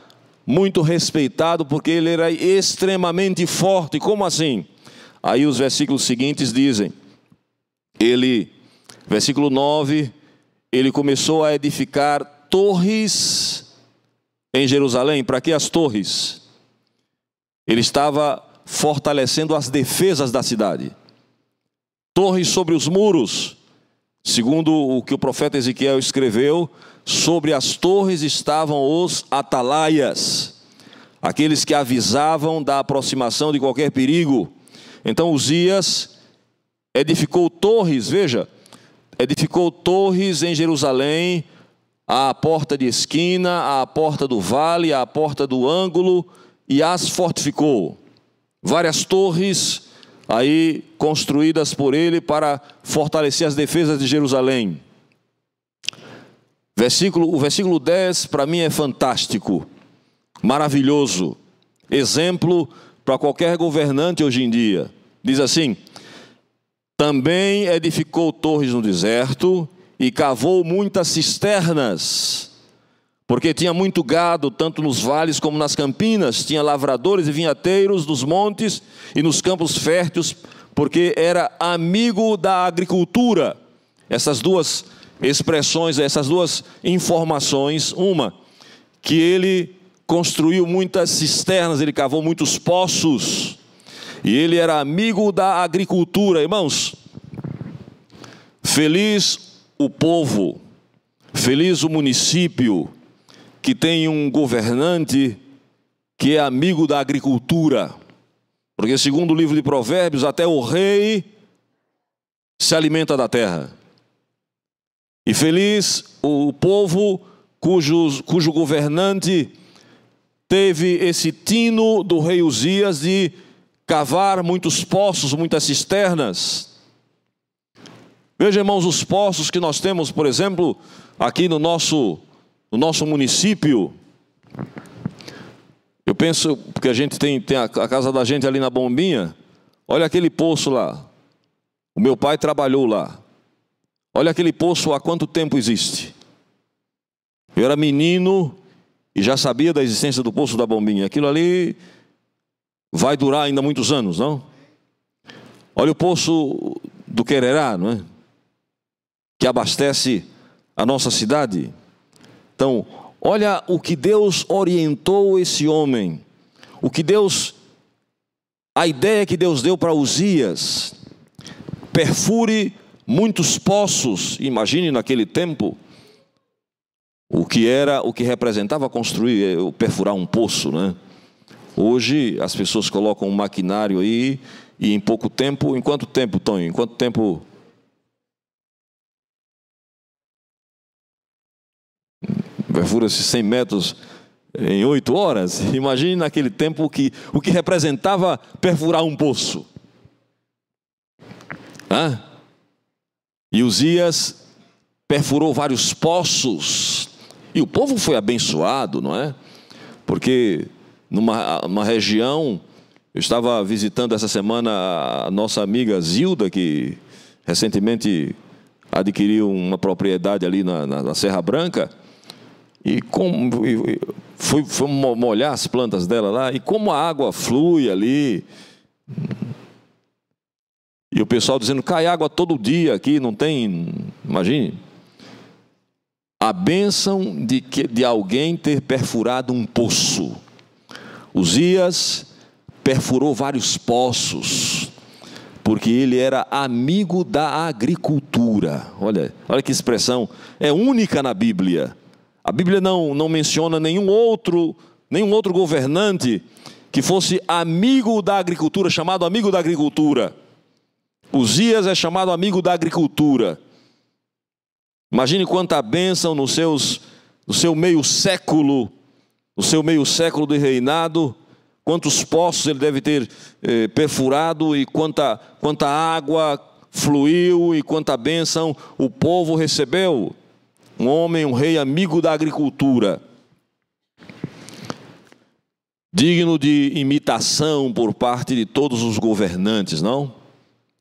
muito respeitado porque ele era extremamente forte. Como assim? Aí os versículos seguintes dizem: ele, versículo 9, ele começou a edificar torres em Jerusalém. Para que as torres? Ele estava fortalecendo as defesas da cidade. Torres sobre os muros, segundo o que o profeta Ezequiel escreveu, Sobre as torres estavam os atalaias, aqueles que avisavam da aproximação de qualquer perigo. Então Uzias edificou torres, veja, edificou torres em Jerusalém, à porta de esquina, à porta do vale, à porta do ângulo, e as fortificou. Várias torres aí construídas por ele para fortalecer as defesas de Jerusalém. Versículo, o versículo 10 para mim é fantástico, maravilhoso, exemplo para qualquer governante hoje em dia. Diz assim: Também edificou torres no deserto e cavou muitas cisternas, porque tinha muito gado, tanto nos vales como nas campinas, tinha lavradores e vinhateiros nos montes e nos campos férteis, porque era amigo da agricultura. Essas duas expressões, essas duas informações, uma, que ele construiu muitas cisternas, ele cavou muitos poços, e ele era amigo da agricultura, irmãos. Feliz o povo, feliz o município que tem um governante que é amigo da agricultura. Porque, segundo o livro de Provérbios, até o rei se alimenta da terra. E feliz o povo cujo, cujo governante teve esse tino do rei Uzias de cavar muitos poços, muitas cisternas. Veja, irmãos, os poços que nós temos, por exemplo, aqui no nosso, no nosso município. Eu penso, porque a gente tem, tem a, casa da gente ali na Bombinha, olha aquele poço lá. O meu pai trabalhou lá. Olha aquele poço há quanto tempo existe. Eu era menino e já sabia da existência do poço da Bombinha. Aquilo ali vai durar ainda muitos anos, não? Olha o poço do Quererá, não é? que abastece a nossa cidade. Então, olha o que Deus orientou esse homem, o que Deus, a ideia que Deus deu para Uzias, perfure muitos poços, imagine naquele tempo, o que era, o que representava construir, é, perfurar um poço, né? Hoje as pessoas colocam um maquinário aí e em pouco tempo, em quanto tempo, Tonho? Em quanto tempo perfura-se 100 metros em oito horas. Imagine naquele tempo que, o que representava perfurar um poço. Hã? E Uzias perfurou vários poços. E o povo foi abençoado, não é? Porque numa, região, eu estava visitando essa semana a nossa amiga Zilda, que recentemente adquiriu uma propriedade ali na, na, na Serra Branca. E como fui, fui molhar as plantas dela lá, e como a água flui ali. E o pessoal dizendo, cai água todo dia aqui, não tem. Imagine. A bênção de, que, de alguém ter perfurado um poço. Uzias perfurou vários poços, porque ele era amigo da agricultura. Olha, olha que expressão, é única na Bíblia. A Bíblia não, não menciona nenhum outro, nenhum outro governante que fosse amigo da agricultura, chamado amigo da agricultura. Uzias é chamado amigo da agricultura. Imagine quanta bênção nos seus, no seu meio século, no seu meio século de reinado, quantos poços ele deve ter eh, perfurado e quanta, quanta água fluiu e quanta bênção o povo recebeu um homem, um rei amigo da agricultura, digno de imitação por parte de todos os governantes, não?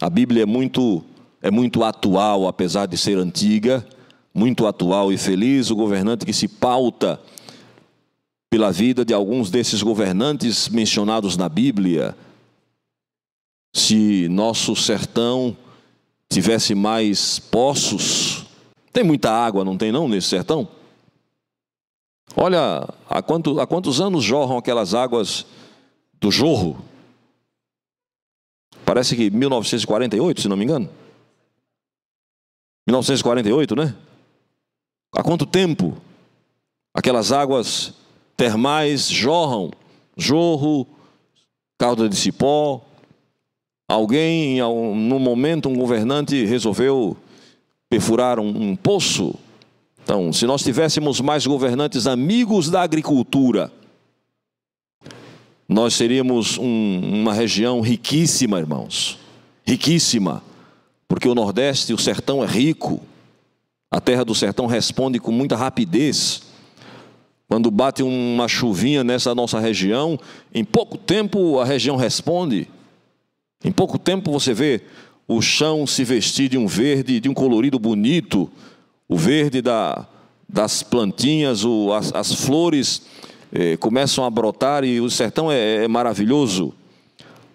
A Bíblia é muito é muito atual, apesar de ser antiga, muito atual e feliz o governante que se pauta pela vida de alguns desses governantes mencionados na Bíblia. Se nosso sertão tivesse mais poços, tem muita água, não tem não, nesse sertão? Olha, há, quanto, há quantos anos jorram aquelas águas do jorro? Parece que 1948, se não me engano. 1948, né? Há quanto tempo aquelas águas termais jorram? Jorro, calda de cipó. Alguém, no momento, um governante resolveu perfurar um, um poço. Então, se nós tivéssemos mais governantes amigos da agricultura, nós seríamos um, uma região riquíssima, irmãos. Riquíssima. Porque o Nordeste, o sertão é rico. A terra do sertão responde com muita rapidez. Quando bate uma chuvinha nessa nossa região, em pouco tempo a região responde. Em pouco tempo você vê o chão se vestir de um verde, de um colorido bonito, o verde da, das plantinhas, o, as, as, flores eh, começam a brotar e o sertão é, é maravilhoso.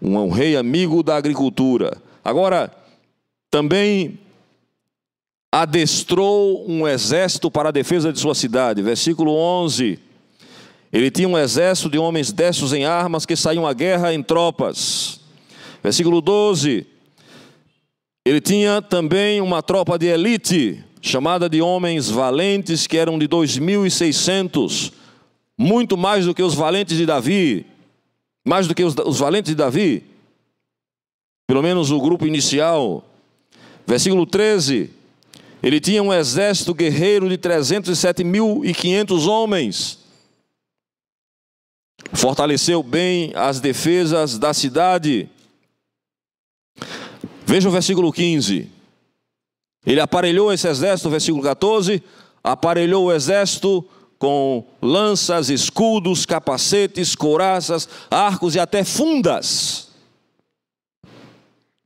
Um, um rei amigo da agricultura. Agora, também adestrou um exército para a defesa de sua cidade. Versículo 11. Ele tinha um exército de homens destos em armas que saíam à guerra em tropas. Versículo 12. Ele tinha também uma tropa de elite, chamada de homens valentes, que eram de 2.600, muito mais do que os valentes de Davi, mais do que os, os valentes de Davi, pelo menos o grupo inicial. Versículo 13. Ele tinha um exército guerreiro de 307.500 homens. Fortaleceu bem as defesas da cidade. Veja o versículo 15. Ele aparelhou esse exército, versículo 14, aparelhou o exército com lanças, escudos, capacetes, couraças, arcos e até fundas.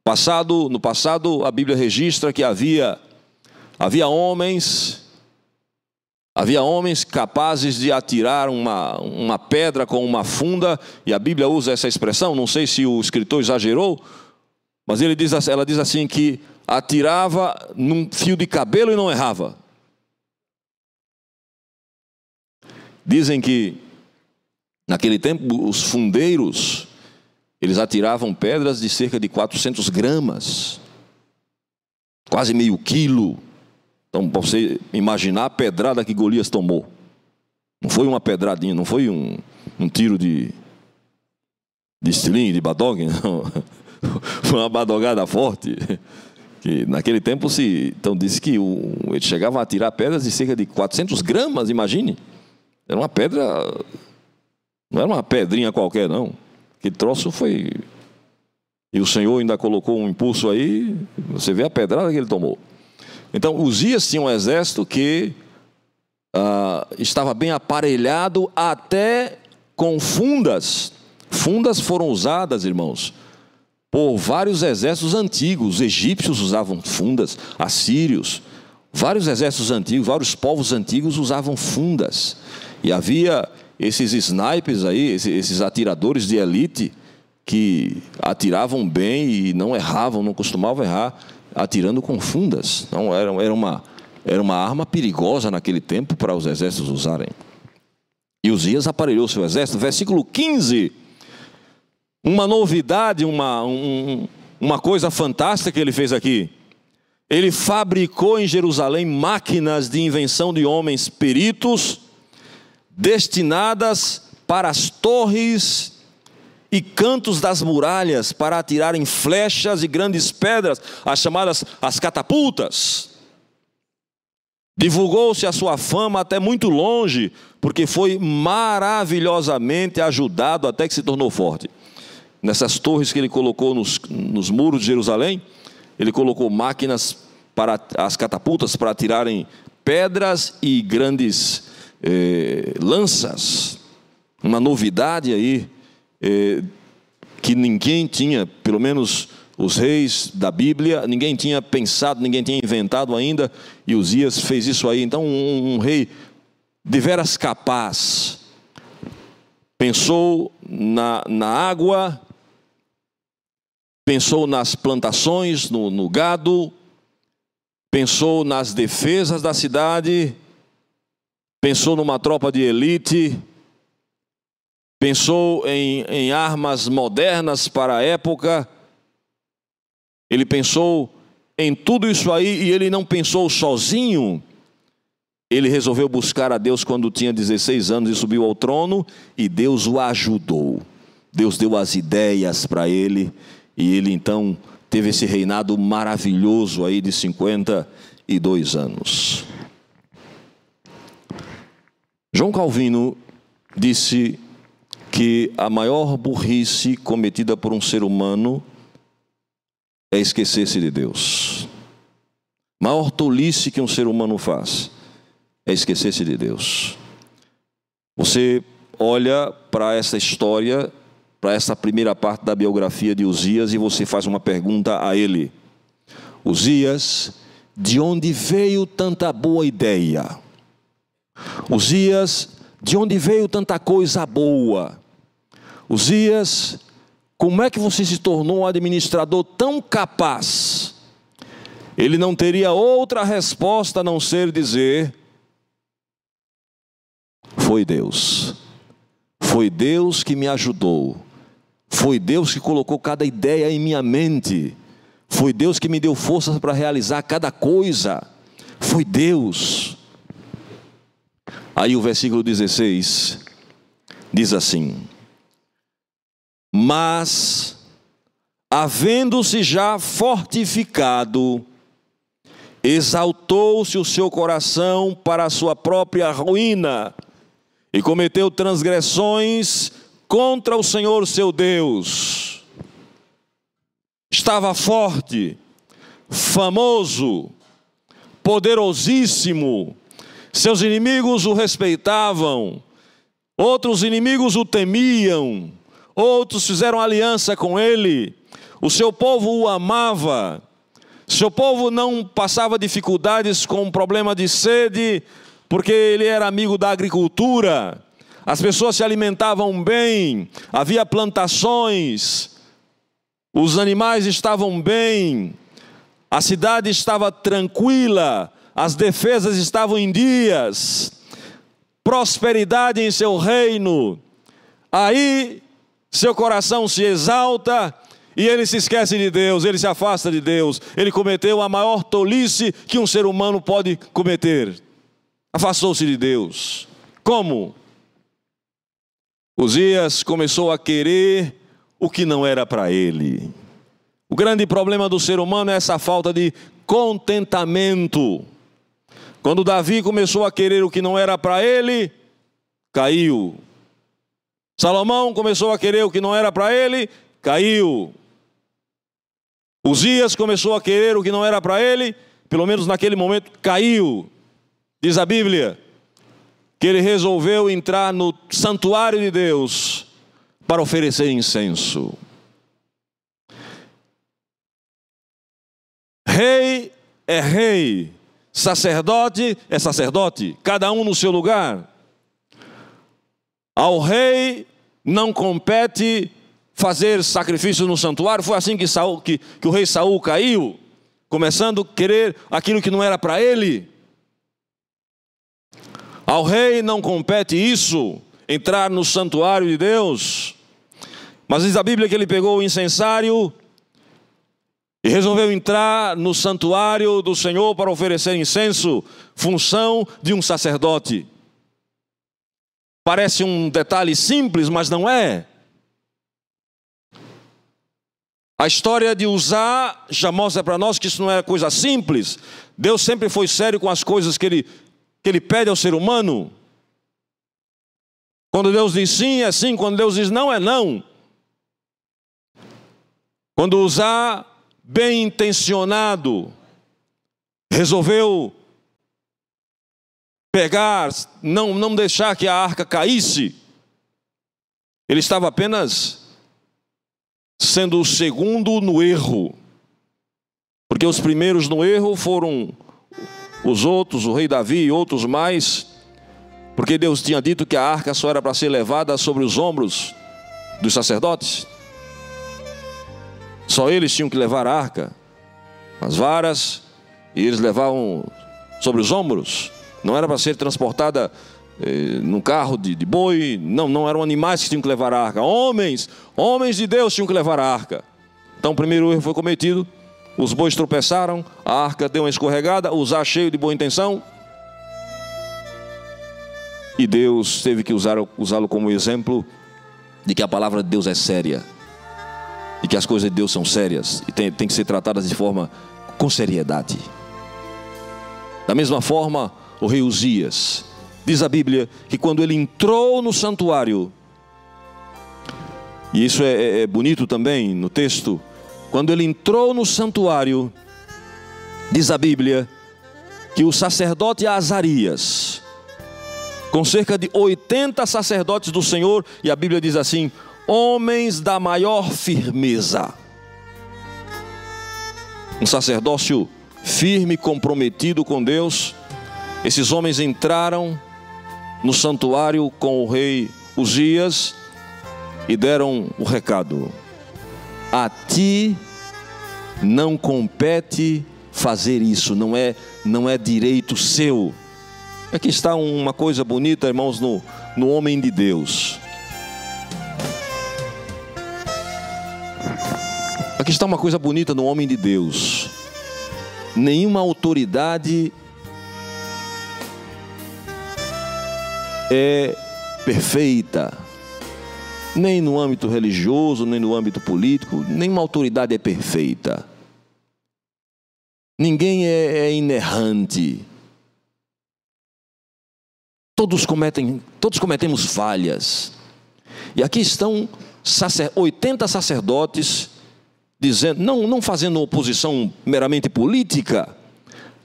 Passado, no passado, a Bíblia registra que havia havia homens havia homens capazes de atirar uma, uma pedra com uma funda, e a Bíblia usa essa expressão, não sei se o escritor exagerou, mas ele diz, ela diz assim que atirava num fio de cabelo e não errava. Dizem que naquele tempo os fundeiros eles atiravam pedras de cerca de 400 gramas, quase meio quilo. Então, para você imaginar a pedrada que Golias tomou. Não foi uma pedradinha, não foi um, um tiro de, de estilingue, de badog, não. Foi uma badogada forte. Que naquele tempo se. Então disse que o, ele chegava a tirar pedras de cerca de 400 gramas, imagine. Era uma pedra. Não era uma pedrinha qualquer, não. Que troço foi. E o Senhor ainda colocou um impulso aí, você vê a pedrada que ele tomou. Então, Uzias tinha um exército que ah, estava bem aparelhado, até com fundas. Fundas foram usadas, irmãos, por vários exércitos antigos. Os egípcios usavam fundas, assírios, vários exércitos antigos, vários povos antigos usavam fundas. E havia esses snipers aí, esses atiradores de elite, que atiravam bem e não erravam, não costumavam errar, atirando com fundas. Então, era, era, uma, era uma arma perigosa naquele tempo para os exércitos usarem. E Uzias aparelhou seu exército. Versículo 15 uma novidade, uma, um, uma coisa fantástica que ele fez aqui. Ele fabricou em Jerusalém máquinas de invenção de homens peritos, destinadas para as torres e cantos das muralhas, para atirarem flechas e grandes pedras, as chamadas as catapultas. Divulgou-se a sua fama até muito longe, porque foi maravilhosamente ajudado até que se tornou forte nessas torres que ele colocou nos, nos muros de Jerusalém, ele colocou máquinas para as catapultas para tirarem pedras e grandes eh, lanças. Uma novidade aí eh, que ninguém tinha, pelo menos os reis da Bíblia, ninguém tinha pensado, ninguém tinha inventado ainda, e Uzias fez isso aí. Então, um, um rei de veras capaz pensou na, na água pensou nas plantações, no, no gado, pensou nas defesas da cidade, pensou numa tropa de elite, pensou em, em armas modernas para a época, ele pensou em tudo isso aí e ele não pensou sozinho. Ele resolveu buscar a Deus quando tinha 16 anos e subiu ao trono, e Deus o ajudou. Deus deu as ideias para ele, e ele então teve esse reinado maravilhoso aí de 50 dois anos. João Calvino disse que a maior burrice cometida por um ser humano é esquecer-se de Deus. A maior tolice que um ser humano faz é esquecer-se de Deus. Você olha para essa história, para essa primeira parte da biografia de Uzias e você faz uma pergunta a ele: Uzias, de onde veio tanta boa ideia? Uzias, de onde veio tanta coisa boa? Uzias, como é que você se tornou um administrador tão capaz? Ele não teria outra resposta a não ser dizer: Foi Deus. Foi Deus que me ajudou. Foi Deus que colocou cada ideia em minha mente. Foi Deus que me deu forças para realizar cada coisa. Foi Deus. Aí o versículo 16 diz assim: Mas, havendo-se já fortificado, exaltou-se o seu coração para a sua própria ruína e cometeu transgressões contra o Senhor seu Deus. Estava forte, famoso, poderosíssimo, seus inimigos o respeitavam, outros inimigos o temiam, outros fizeram aliança com ele, o seu povo o amava, seu povo não passava dificuldades com problema de sede, porque ele era amigo da agricultura, as pessoas se alimentavam bem, havia plantações, os animais estavam bem, a cidade estava tranquila, as defesas estavam em dias, prosperidade em seu reino. Aí seu coração se exalta e ele se esquece de Deus, ele se afasta de Deus. Ele cometeu a maior tolice que um ser humano pode cometer. Afastou-se de Deus. Como? Uzias começou a querer o que não era para ele. O grande problema do ser humano é essa falta de contentamento. Quando Davi começou a querer o que não era para ele, caiu. Salomão começou a querer o que não era para ele, caiu. Uzias começou a querer o que não era para ele, pelo menos naquele momento, caiu. Diz a Bíblia que ele resolveu entrar no santuário de Deus para oferecer incenso. Rei é rei, sacerdote é sacerdote, cada um no seu lugar. Ao rei não compete fazer sacrifício no santuário. Foi assim que, Saul, que, que o rei Saul caiu, começando a querer aquilo que não era para ele. Ao rei não compete isso, entrar no santuário de Deus. Mas diz a Bíblia que ele pegou o incensário e resolveu entrar no santuário do Senhor para oferecer incenso, função de um sacerdote. Parece um detalhe simples, mas não é. A história de usar já mostra para nós que isso não é coisa simples. Deus sempre foi sério com as coisas que ele, que ele pede ao ser humano. Quando Deus diz sim, é sim. Quando Deus diz não, é não. Quando usar bem intencionado, resolveu pegar, não, não deixar que a arca caísse, ele estava apenas sendo o segundo no erro. Porque os primeiros no erro foram os outros, o rei Davi e outros mais, porque Deus tinha dito que a arca só era para ser levada sobre os ombros dos sacerdotes. Só eles tinham que levar a arca, as varas, e eles levavam sobre os ombros. Não era para ser transportada eh, num carro de, de, boi, não, não eram animais que tinham que levar a arca, homens, homens de Deus tinham que levar a arca. Então o primeiro erro foi cometido, os bois tropeçaram, a arca deu uma escorregada, usar cheio de boa intenção, e Deus teve que usá-lo usá como exemplo de que a palavra de Deus é séria, e que as coisas de Deus são sérias e tem, tem que ser tratadas de forma com seriedade. Da mesma forma, o rei Uzias, diz a Bíblia que quando ele entrou no santuário, e isso é, é bonito também no texto, quando ele entrou no santuário, diz a Bíblia que o sacerdote Azarias, com cerca de 80 sacerdotes do Senhor, e a Bíblia diz assim: homens da maior firmeza. Um sacerdócio firme, comprometido com Deus. Esses homens entraram no santuário com o rei Uzias e deram o recado: A ti não compete fazer isso, não é, não é direito seu. Aqui está uma coisa bonita, irmãos, no, no homem de Deus. Aqui está uma coisa bonita no homem de Deus. Nenhuma autoridade é perfeita, nem no âmbito religioso, nem no âmbito político, nenhuma autoridade é perfeita. Ninguém é, é inerrante. Todos cometem, todos cometemos falhas. E aqui estão 80 sacerdotes dizendo, não, não fazendo oposição meramente política,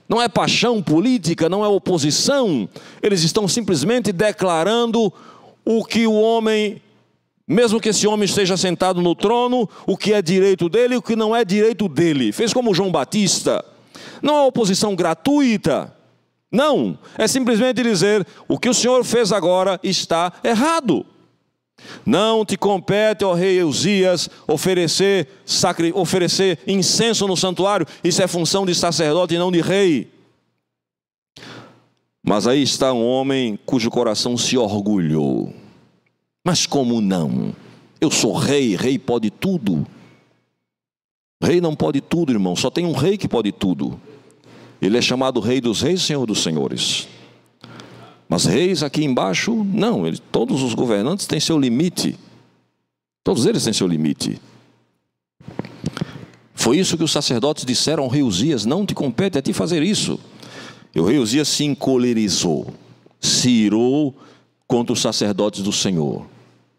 não é paixão política, não é oposição, eles estão simplesmente declarando o que o homem, mesmo que esse homem esteja sentado no trono, o que é direito dele e o que não é direito dele. Fez como João Batista. Não é oposição gratuita. Não, é simplesmente dizer: o que o Senhor fez agora está errado. Não te compete, ó rei Eusias, oferecer, sacri, oferecer incenso no santuário, isso é função de sacerdote e não de rei. Mas aí está um homem cujo coração se orgulhou. Mas como não? Eu sou rei, rei pode tudo. Rei não pode tudo, irmão, só tem um rei que pode tudo. Ele é chamado Rei dos Reis, Senhor dos Senhores. Mas reis aqui embaixo, não, ele, todos os governantes têm seu limite. Todos eles têm seu limite. Foi isso que os sacerdotes disseram ao rei Uzias: não te compete a ti fazer isso. E o rei Uzias se encolerizou, se irou contra os sacerdotes do Senhor.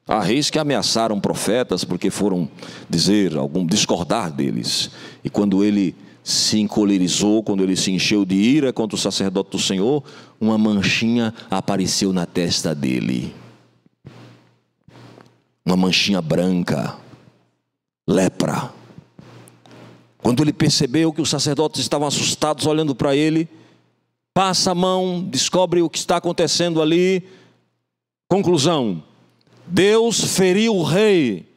Há reis que ameaçaram profetas porque foram dizer, algum discordar deles. E quando ele se encolerizou, quando ele se encheu de ira contra o sacerdote do Senhor, uma manchinha apareceu na testa dele. Uma manchinha branca, lepra. Quando ele percebeu que os sacerdotes estavam assustados olhando para ele, passa a mão, descobre o que está acontecendo ali. Conclusão: Deus feriu o rei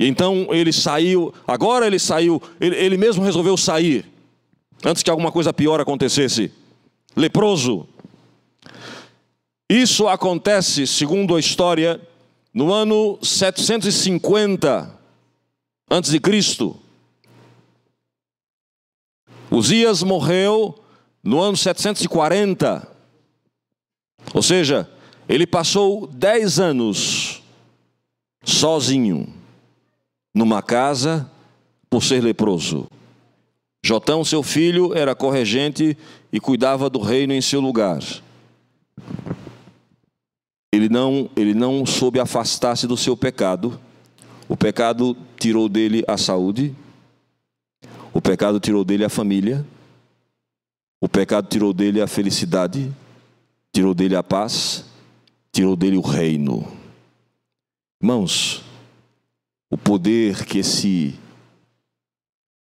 e então ele saiu, agora ele saiu, ele, ele mesmo resolveu sair, antes que alguma coisa pior acontecesse. Leproso. Isso acontece, segundo a história, no ano 750 antes de Cristo. Uzias morreu no ano 740. Ou seja, ele passou dez anos sozinho numa casa por ser leproso. Jotão, seu filho, era corregente e cuidava do reino em seu lugar. Ele não, ele não soube afastar-se do seu pecado. O pecado tirou dele a saúde. O pecado tirou dele a família. O pecado tirou dele a felicidade. Tirou dele a paz. Tirou dele o reino. Irmãos, o poder que esse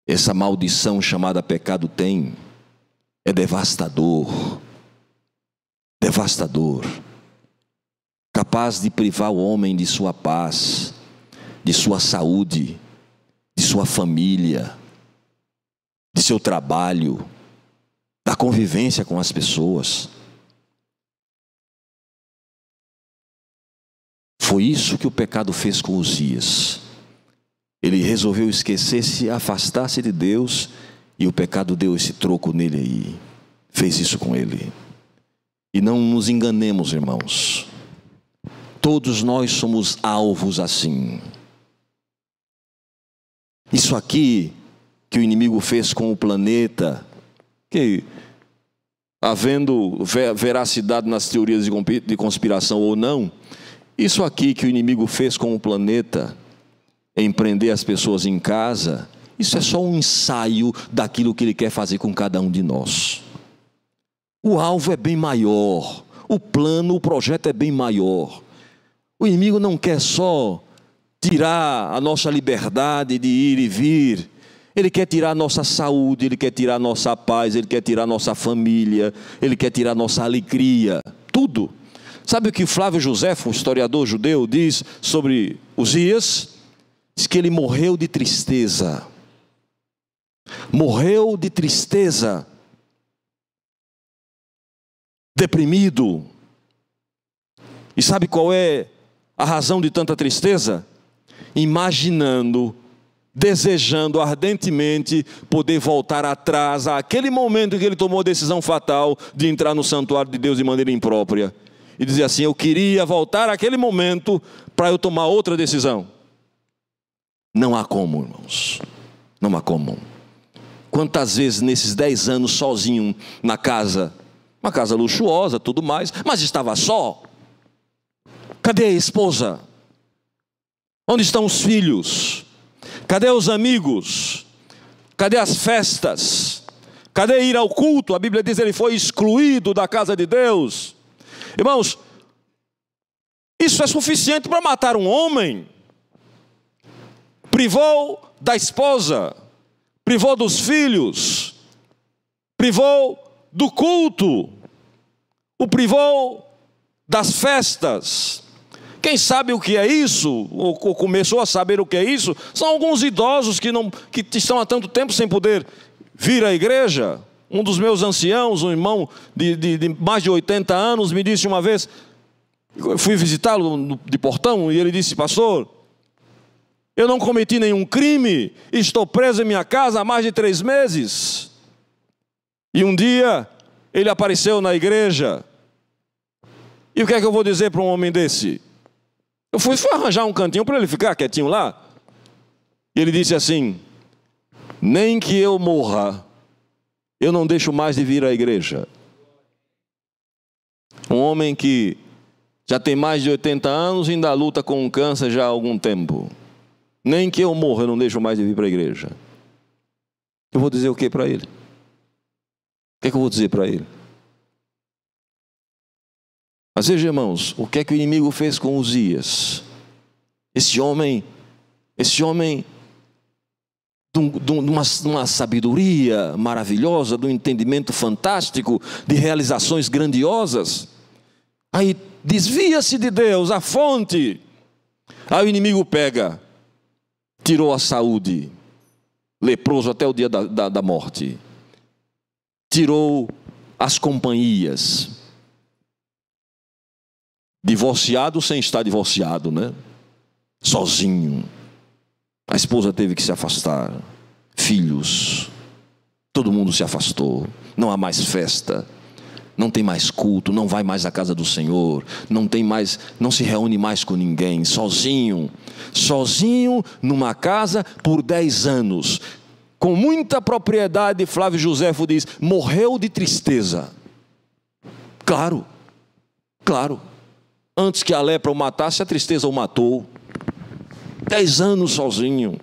essa maldição chamada pecado tem é devastador. Devastador. Capaz de privar o homem de sua paz, de sua saúde, de sua família, de seu trabalho, da convivência com as pessoas. Foi isso que o pecado fez com os dias. Ele resolveu esquecer-se, afastar-se de Deus, e o pecado deu esse troco nele aí. Fez isso com ele. E não nos enganemos, irmãos. Todos nós somos alvos assim. Isso aqui que o inimigo fez com o planeta, que havendo ve- veracidade nas teorias de conspiração ou não, isso aqui que o inimigo fez com o planeta, em prender as pessoas em casa, isso é só um ensaio daquilo que ele quer fazer com cada um de nós. O alvo é bem maior, o plano, o projeto é bem maior. O inimigo não quer só tirar a nossa liberdade de ir e vir, ele quer tirar a nossa saúde, ele quer tirar a nossa paz, ele quer tirar a nossa família, ele quer tirar a nossa alegria, tudo. Sabe o que Flávio José, um historiador judeu, diz sobre Uzias? Diz que ele morreu de tristeza. Morreu de tristeza. Deprimido. E sabe qual é a razão de tanta tristeza? Imaginando, desejando ardentemente poder voltar atrás àquele momento em que ele tomou a decisão fatal de entrar no santuário de Deus de maneira imprópria. E dizer assim: Eu queria voltar àquele momento para eu tomar outra decisão. Não há como, irmãos. Não há como. Quantas vezes nesses dez anos sozinho na casa, uma casa luxuosa, tudo mais, mas estava só. Cadê a esposa? Onde estão os filhos? Cadê os amigos? Cadê as festas? Cadê ir ao culto? A Bíblia diz que ele foi excluído da casa de Deus. Irmãos, isso é suficiente para matar um homem. Privou da esposa, privou dos filhos, privou do culto, o privou das festas. Quem sabe o que é isso, ou começou a saber o que é isso, são alguns idosos que, não, que estão há tanto tempo sem poder vir à igreja. Um dos meus anciãos, um irmão de, de, de mais de 80 anos, me disse uma vez, eu fui visitá-lo de portão, e ele disse, pastor, eu não cometi nenhum crime, estou preso em minha casa há mais de três meses. E um dia ele apareceu na igreja. E o que é que eu vou dizer para um homem desse? Eu fui, arranjar um cantinho para ele ficar quietinho lá. E ele disse assim: Nem que eu morra, eu não deixo mais de vir à igreja. Um homem que já tem mais de 80 anos e ainda luta com um câncer já há algum tempo. Nem que eu morra, eu não deixo mais de vir para a igreja. Eu vou dizer o que para ele? O que, é que eu vou dizer para ele? Mas veja, irmãos, o que é que o inimigo fez com Uzias? Esse homem, esse homem, de, um, uma, de uma sabedoria maravilhosa, de um entendimento fantástico, de realizações grandiosas. Aí desvia-se de Deus, a fonte. Aí o inimigo pega, tirou a saúde, leproso até o dia da, da, da morte, tirou as companhias, divorciado sem estar divorciado, né? Sozinho. A esposa teve que se afastar, filhos, todo mundo se afastou, não há mais festa não tem mais culto, não vai mais à casa do Senhor, não tem mais, não se reúne mais com ninguém, sozinho, sozinho numa casa por dez anos, com muita propriedade, Flávio Joséfo diz, morreu de tristeza. Claro, claro. Antes que a lepra o matasse, a tristeza o matou. Dez anos sozinho.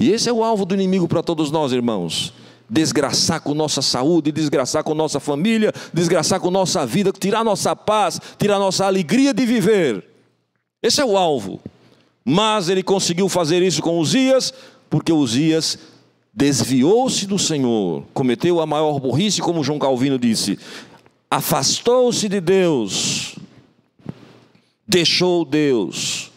E esse é o alvo do inimigo para todos nós, irmãos desgraçar com nossa saúde, desgraçar com nossa família, desgraçar com nossa vida, tirar nossa paz, tirar nossa alegria de viver. Esse é o alvo. Mas ele conseguiu fazer isso com Uzias, porque Uzias desviou-se do Senhor, cometeu a maior burrice, como João Calvino disse, afastou-se de Deus, deixou Deus,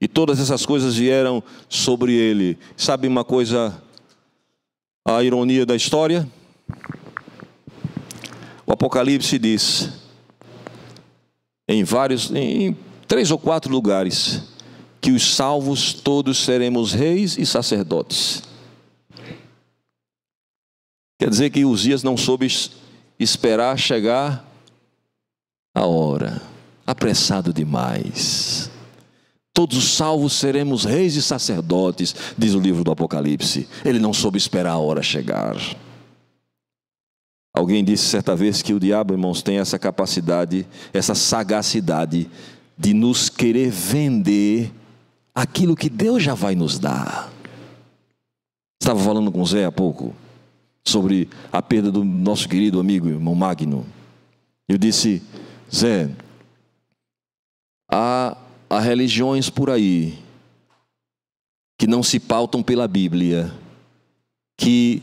e todas essas coisas vieram sobre ele. Sabe uma coisa a ironia da história? O Apocalipse diz, em vários, em três ou quatro lugares, que os salvos todos seremos reis e sacerdotes. Quer dizer que Uzias não soube esperar chegar a hora, apressado demais. Todos os salvos seremos reis e sacerdotes, diz o livro do Apocalipse. Ele não soube esperar a hora chegar. Alguém disse certa vez que o diabo, irmãos, tem essa capacidade, essa sagacidade de nos querer vender aquilo que Deus já vai nos dar. Estava falando com o Zé há pouco sobre a perda do nosso querido amigo, irmão Magno. Eu disse, Zé, há, há religiões por aí que não se pautam pela Bíblia, que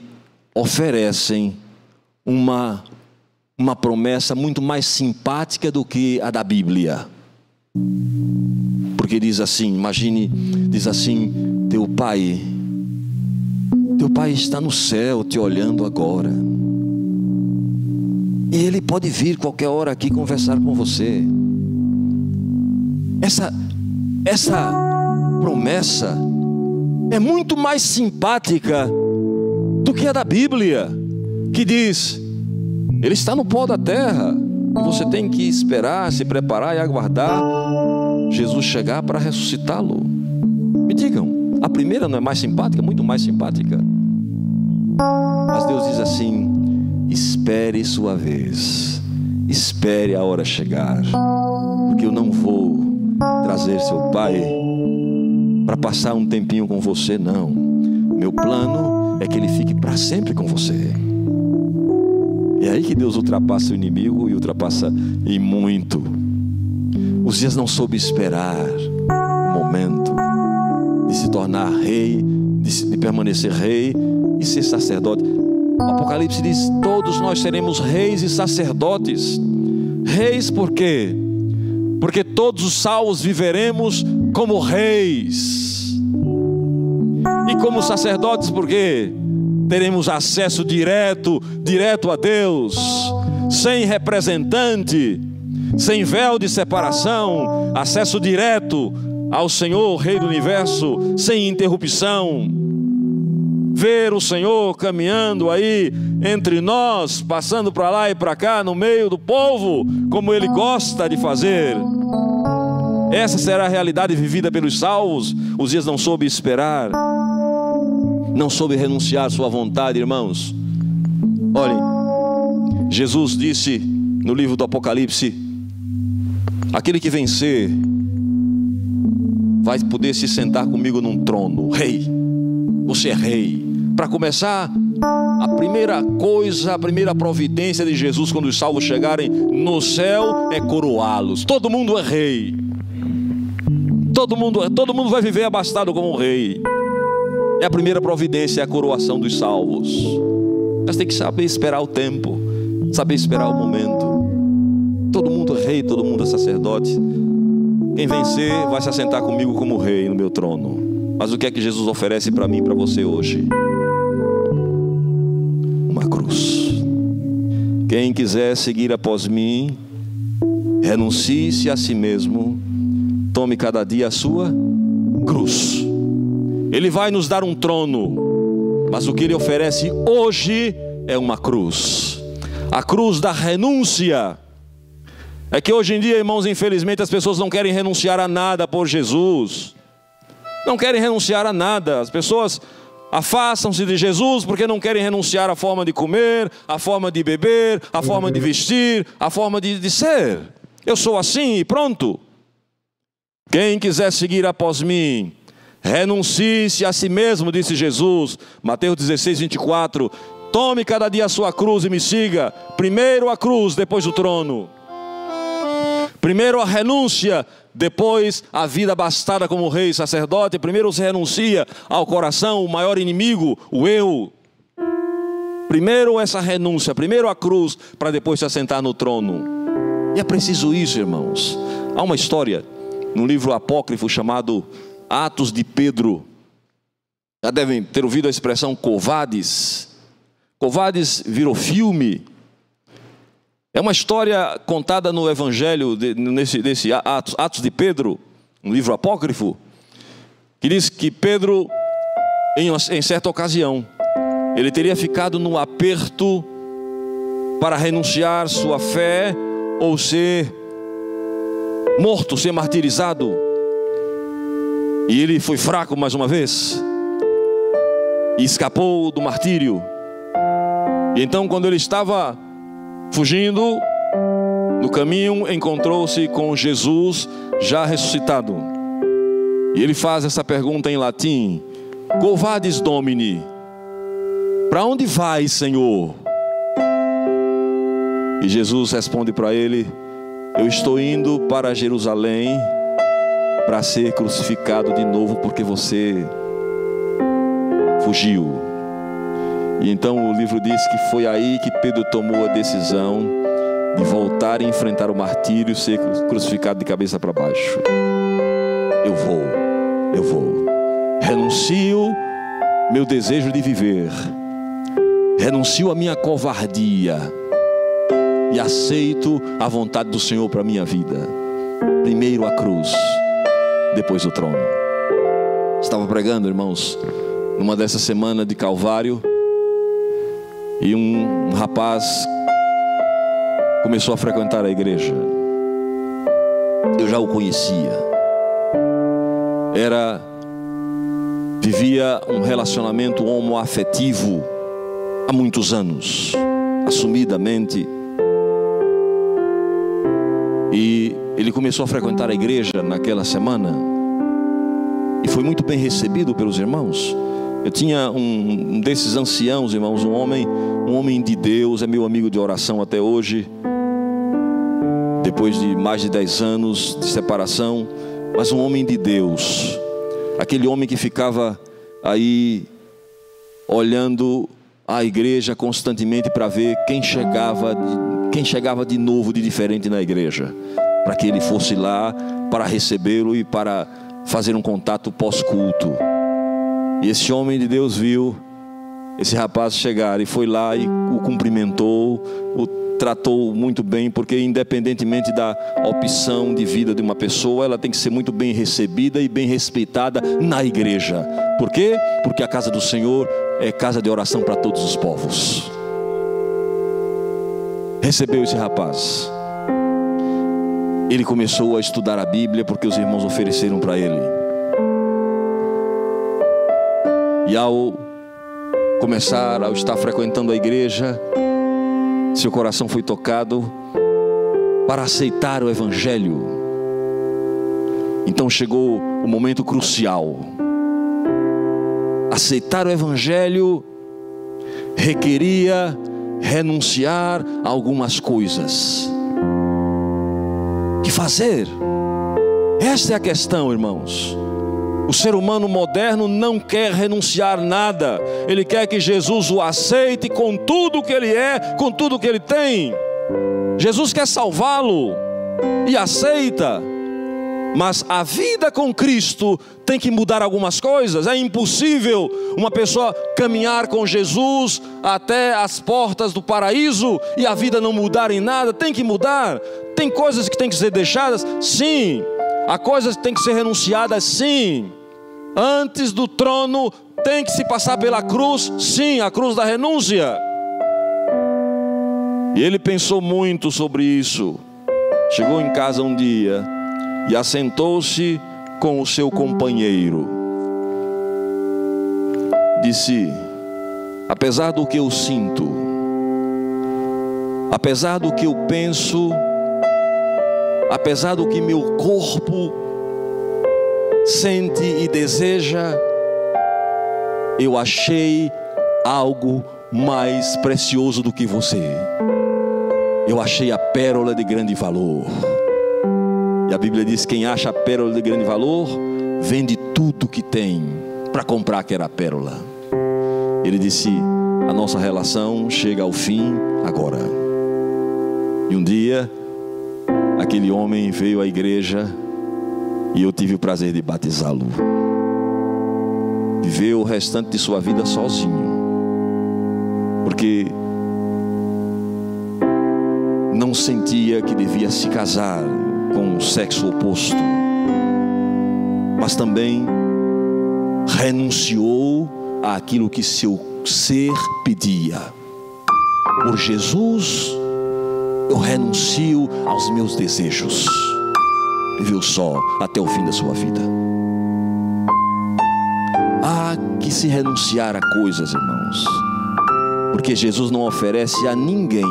oferecem uma, uma promessa muito mais simpática do que a da Bíblia. Porque diz assim, imagine, diz assim, teu pai, teu pai está no céu te olhando agora. E ele pode vir qualquer hora aqui conversar com você. Essa essa promessa é muito mais simpática do que a da Bíblia, que diz: Ele está no pó da terra, e você tem que esperar, se preparar e aguardar Jesus chegar para ressuscitá-lo. Me digam, a primeira não é mais simpática? Muito mais simpática. Mas Deus diz assim: espere sua vez, espere a hora chegar, porque eu não vou trazer seu pai para passar um tempinho com você, não. Meu plano é que ele fique para sempre com você. É aí que Deus ultrapassa o inimigo e ultrapassa em muito. Os dias não soube esperar o momento de se tornar rei, de, de permanecer rei e ser sacerdote. O Apocalipse diz: todos nós seremos reis e sacerdotes. Reis por quê? Porque todos os salvos viveremos como reis. E como sacerdotes, porque teremos acesso direto, direto a Deus, sem representante, sem véu de separação, acesso direto ao Senhor, Rei do universo, sem interrupção. Ver o Senhor caminhando aí entre nós, passando para lá e para cá, no meio do povo, como Ele gosta de fazer. Essa será a realidade vivida pelos salvos. Os dias não soube esperar, não soube renunciar à sua vontade, irmãos. Olhem, Jesus disse no livro do Apocalipse: aquele que vencer vai poder se sentar comigo num trono, rei. Você é rei. Para começar, a primeira coisa, a primeira providência de Jesus quando os salvos chegarem no céu é coroá-los. Todo mundo é rei. Todo mundo, todo mundo vai viver abastado como um rei. É a primeira providência, é a coroação dos salvos. Mas tem que saber esperar o tempo, saber esperar o momento. Todo mundo é rei, todo mundo é sacerdote. Quem vencer vai se assentar comigo como rei no meu trono. Mas o que é que Jesus oferece para mim e para você hoje? Uma cruz. Quem quiser seguir após mim, renuncie-se a si mesmo Tome cada dia a sua cruz. Ele vai nos dar um trono, mas o que ele oferece hoje é uma cruz a cruz da renúncia. É que hoje em dia, irmãos, infelizmente as pessoas não querem renunciar a nada por Jesus. Não querem renunciar a nada. As pessoas afastam-se de Jesus porque não querem renunciar à forma de comer, à forma de beber, à forma de vestir, à forma de, de ser. Eu sou assim e pronto. Quem quiser seguir após mim, renuncie-se a si mesmo, disse Jesus, Mateus 16, 24. Tome cada dia a sua cruz e me siga. Primeiro a cruz, depois o trono. Primeiro a renúncia, depois a vida bastada como rei e sacerdote. Primeiro se renuncia ao coração, o maior inimigo, o eu. Primeiro essa renúncia, primeiro a cruz, para depois se assentar no trono. E é preciso isso, irmãos. Há uma história num livro apócrifo chamado Atos de Pedro. Já devem ter ouvido a expressão covades. Covades virou filme. É uma história contada no Evangelho, de, nesse, nesse Atos, Atos de Pedro, um livro apócrifo, que diz que Pedro, em, em certa ocasião, ele teria ficado no aperto para renunciar sua fé ou ser morto, ser martirizado. E ele foi fraco mais uma vez. E escapou do martírio. E então, quando ele estava Fugindo, no caminho encontrou-se com Jesus já ressuscitado. E ele faz essa pergunta em latim: Quo vadis Domini? Para onde vai, Senhor? E Jesus responde para ele: Eu estou indo para Jerusalém para ser crucificado de novo porque você fugiu. E então o livro diz que foi aí que Pedro tomou a decisão de voltar e enfrentar o martírio ser crucificado de cabeça para baixo. Eu vou, eu vou. Renuncio meu desejo de viver. Renuncio a minha covardia e aceito a vontade do Senhor para minha vida. Primeiro a cruz, depois o trono. Estava pregando, irmãos, numa dessa semana de Calvário, e um, rapaz começou a frequentar a igreja. Eu já o conhecia. Era vivia um relacionamento homoafetivo há muitos anos, assumidamente. E ele começou a frequentar a igreja naquela semana e foi muito bem recebido pelos irmãos. Eu tinha um, um desses anciãos, irmãos, um homem, um homem de Deus, é meu amigo de oração até hoje. Depois de mais de 10 anos de separação, mas um homem de Deus. Aquele homem que ficava aí olhando a igreja constantemente para ver quem chegava, quem chegava de novo de diferente na igreja, para que ele fosse lá para recebê-lo e para fazer um contato pós-culto. E esse homem de Deus viu esse rapaz chegar e foi lá e o cumprimentou, o tratou muito bem, porque independentemente da opção de vida de uma pessoa, ela tem que ser muito bem recebida e bem respeitada na igreja. Por quê? Porque a casa do Senhor é casa de oração para todos os povos. Recebeu esse rapaz. Ele começou a estudar a Bíblia porque os irmãos ofereceram para ele. E ao começar, ao estar frequentando a igreja, seu coração foi tocado para aceitar o Evangelho. Então chegou o momento crucial. Aceitar o Evangelho requeria renunciar a algumas coisas. Que fazer? Esta é a questão, irmãos. O ser humano moderno não quer renunciar nada, ele quer que Jesus o aceite com tudo que ele é, com tudo que ele tem. Jesus quer salvá-lo e aceita, mas a vida com Cristo tem que mudar algumas coisas. É impossível uma pessoa caminhar com Jesus até as portas do paraíso e a vida não mudar em nada. Tem que mudar. Tem coisas que têm que ser deixadas? Sim. Há coisas que têm que ser renunciadas? Sim. Antes do trono tem que se passar pela cruz? Sim, a cruz da renúncia. E ele pensou muito sobre isso. Chegou em casa um dia e assentou-se com o seu companheiro. Disse: Apesar do que eu sinto, apesar do que eu penso, apesar do que meu corpo sente e deseja, eu achei algo mais precioso do que você. Eu achei a pérola de grande valor. E a Bíblia diz: quem acha a pérola de grande valor, vende tudo que tem para comprar aquela pérola. Ele disse: a nossa relação chega ao fim agora. E um dia, aquele homem veio à igreja e eu tive o prazer de batizá-lo. Viveu o restante de sua vida sozinho, porque não sentia que devia se casar com o sexo oposto, mas também renunciou àquilo que seu ser pedia. Por Jesus, eu renuncio aos meus desejos. Viveu só até o fim da sua vida. Há que se renunciar a coisas, irmãos, porque Jesus não oferece a ninguém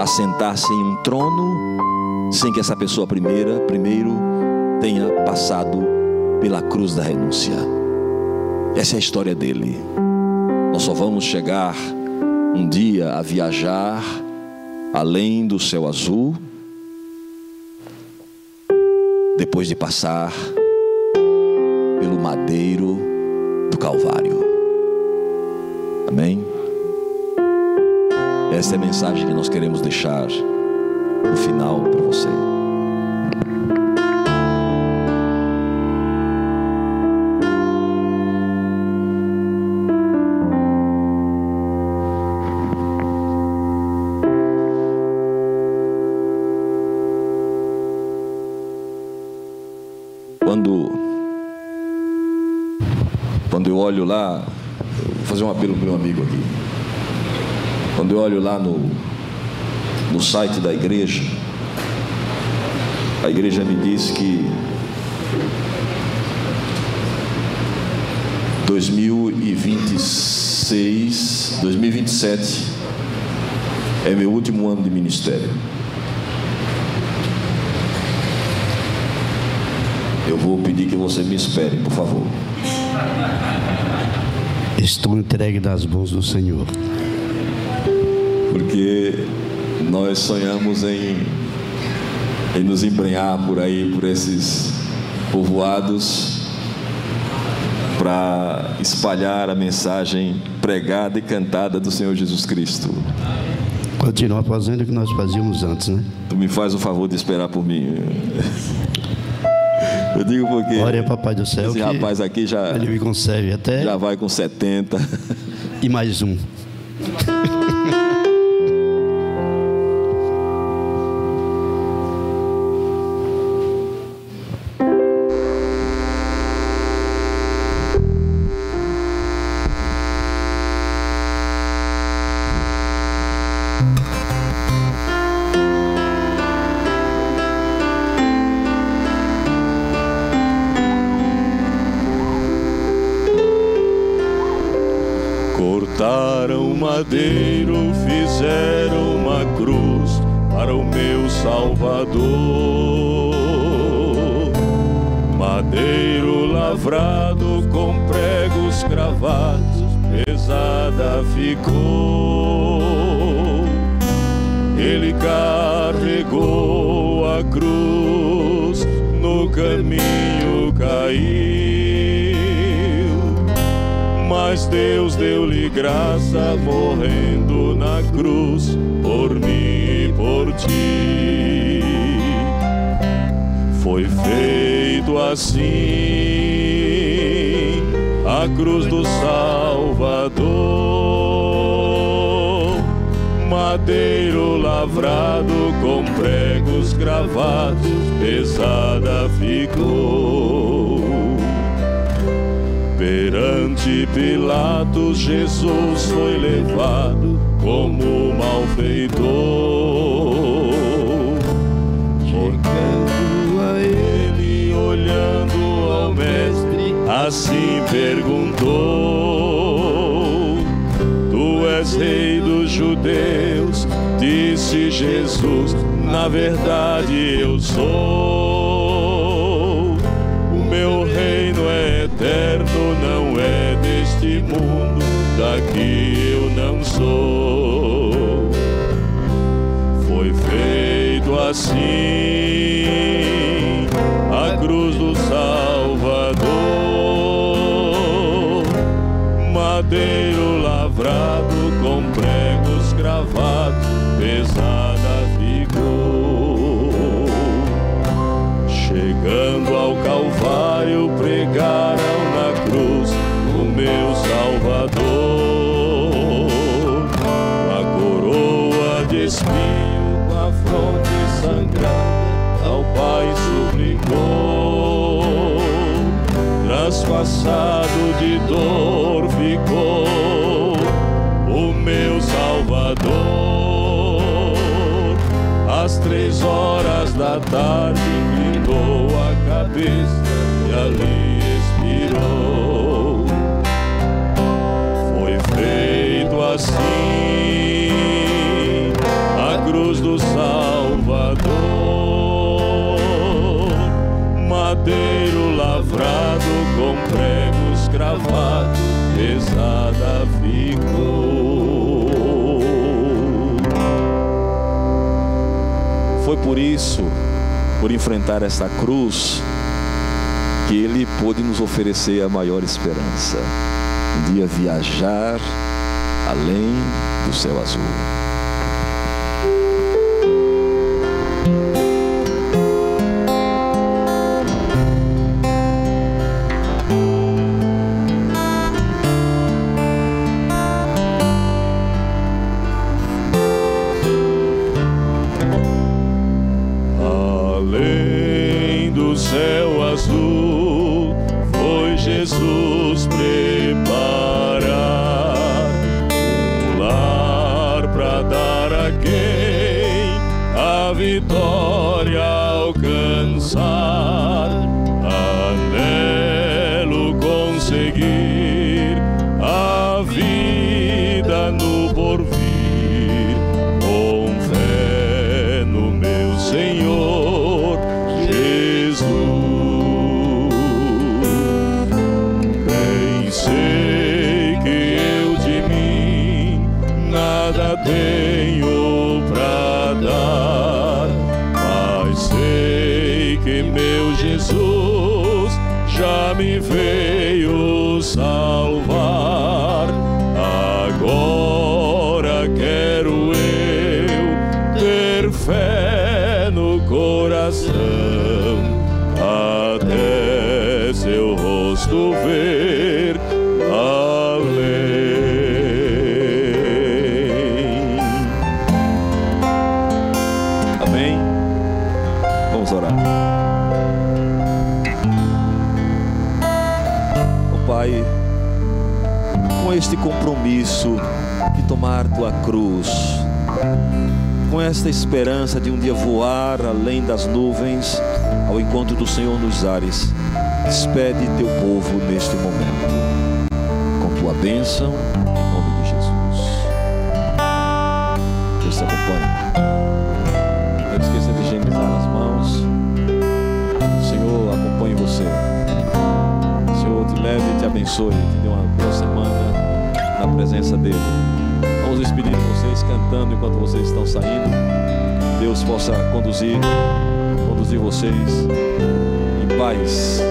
assentar-se em um trono sem que essa pessoa primeira, primeiro tenha passado pela cruz da renúncia. Essa é a história dele. Nós só vamos chegar um dia a viajar além do céu azul depois de passar pelo madeiro do Calvário. Amém? Essa é a mensagem que nós queremos deixar no final para você. Olho lá, vou fazer um apelo para meu amigo aqui. Quando eu olho lá no, no site da igreja, a igreja me diz que 2026, 2027 é meu último ano de ministério. Eu vou pedir que você me espere, por favor. Estou entregue nas mãos do Senhor. Porque nós sonhamos em, em nos embrenhar por aí, por esses povoados, para espalhar a mensagem pregada e cantada do Senhor Jesus Cristo. Continuar fazendo o que nós fazíamos antes, né? Tu me faz o favor de esperar por mim. Eu digo porque. Glória, Papai do Céu. Esse rapaz aqui já. Ele me conserve até. Já vai com 70. E mais um. Jesus foi levado como malfeitor. Chegando a ele, olhando ao Mestre, assim perguntou: Tu és rei dos judeus? Disse Jesus: Na verdade eu sou. Eu não sou. Foi feito assim Transpassado de dor ficou o meu Salvador. Às três horas da tarde inclinou a cabeça cravado, pesada ficou. Foi por isso, por enfrentar esta cruz, que ele pôde nos oferecer a maior esperança. Um dia viajar além do céu azul. conduzir, conduzir vocês em paz.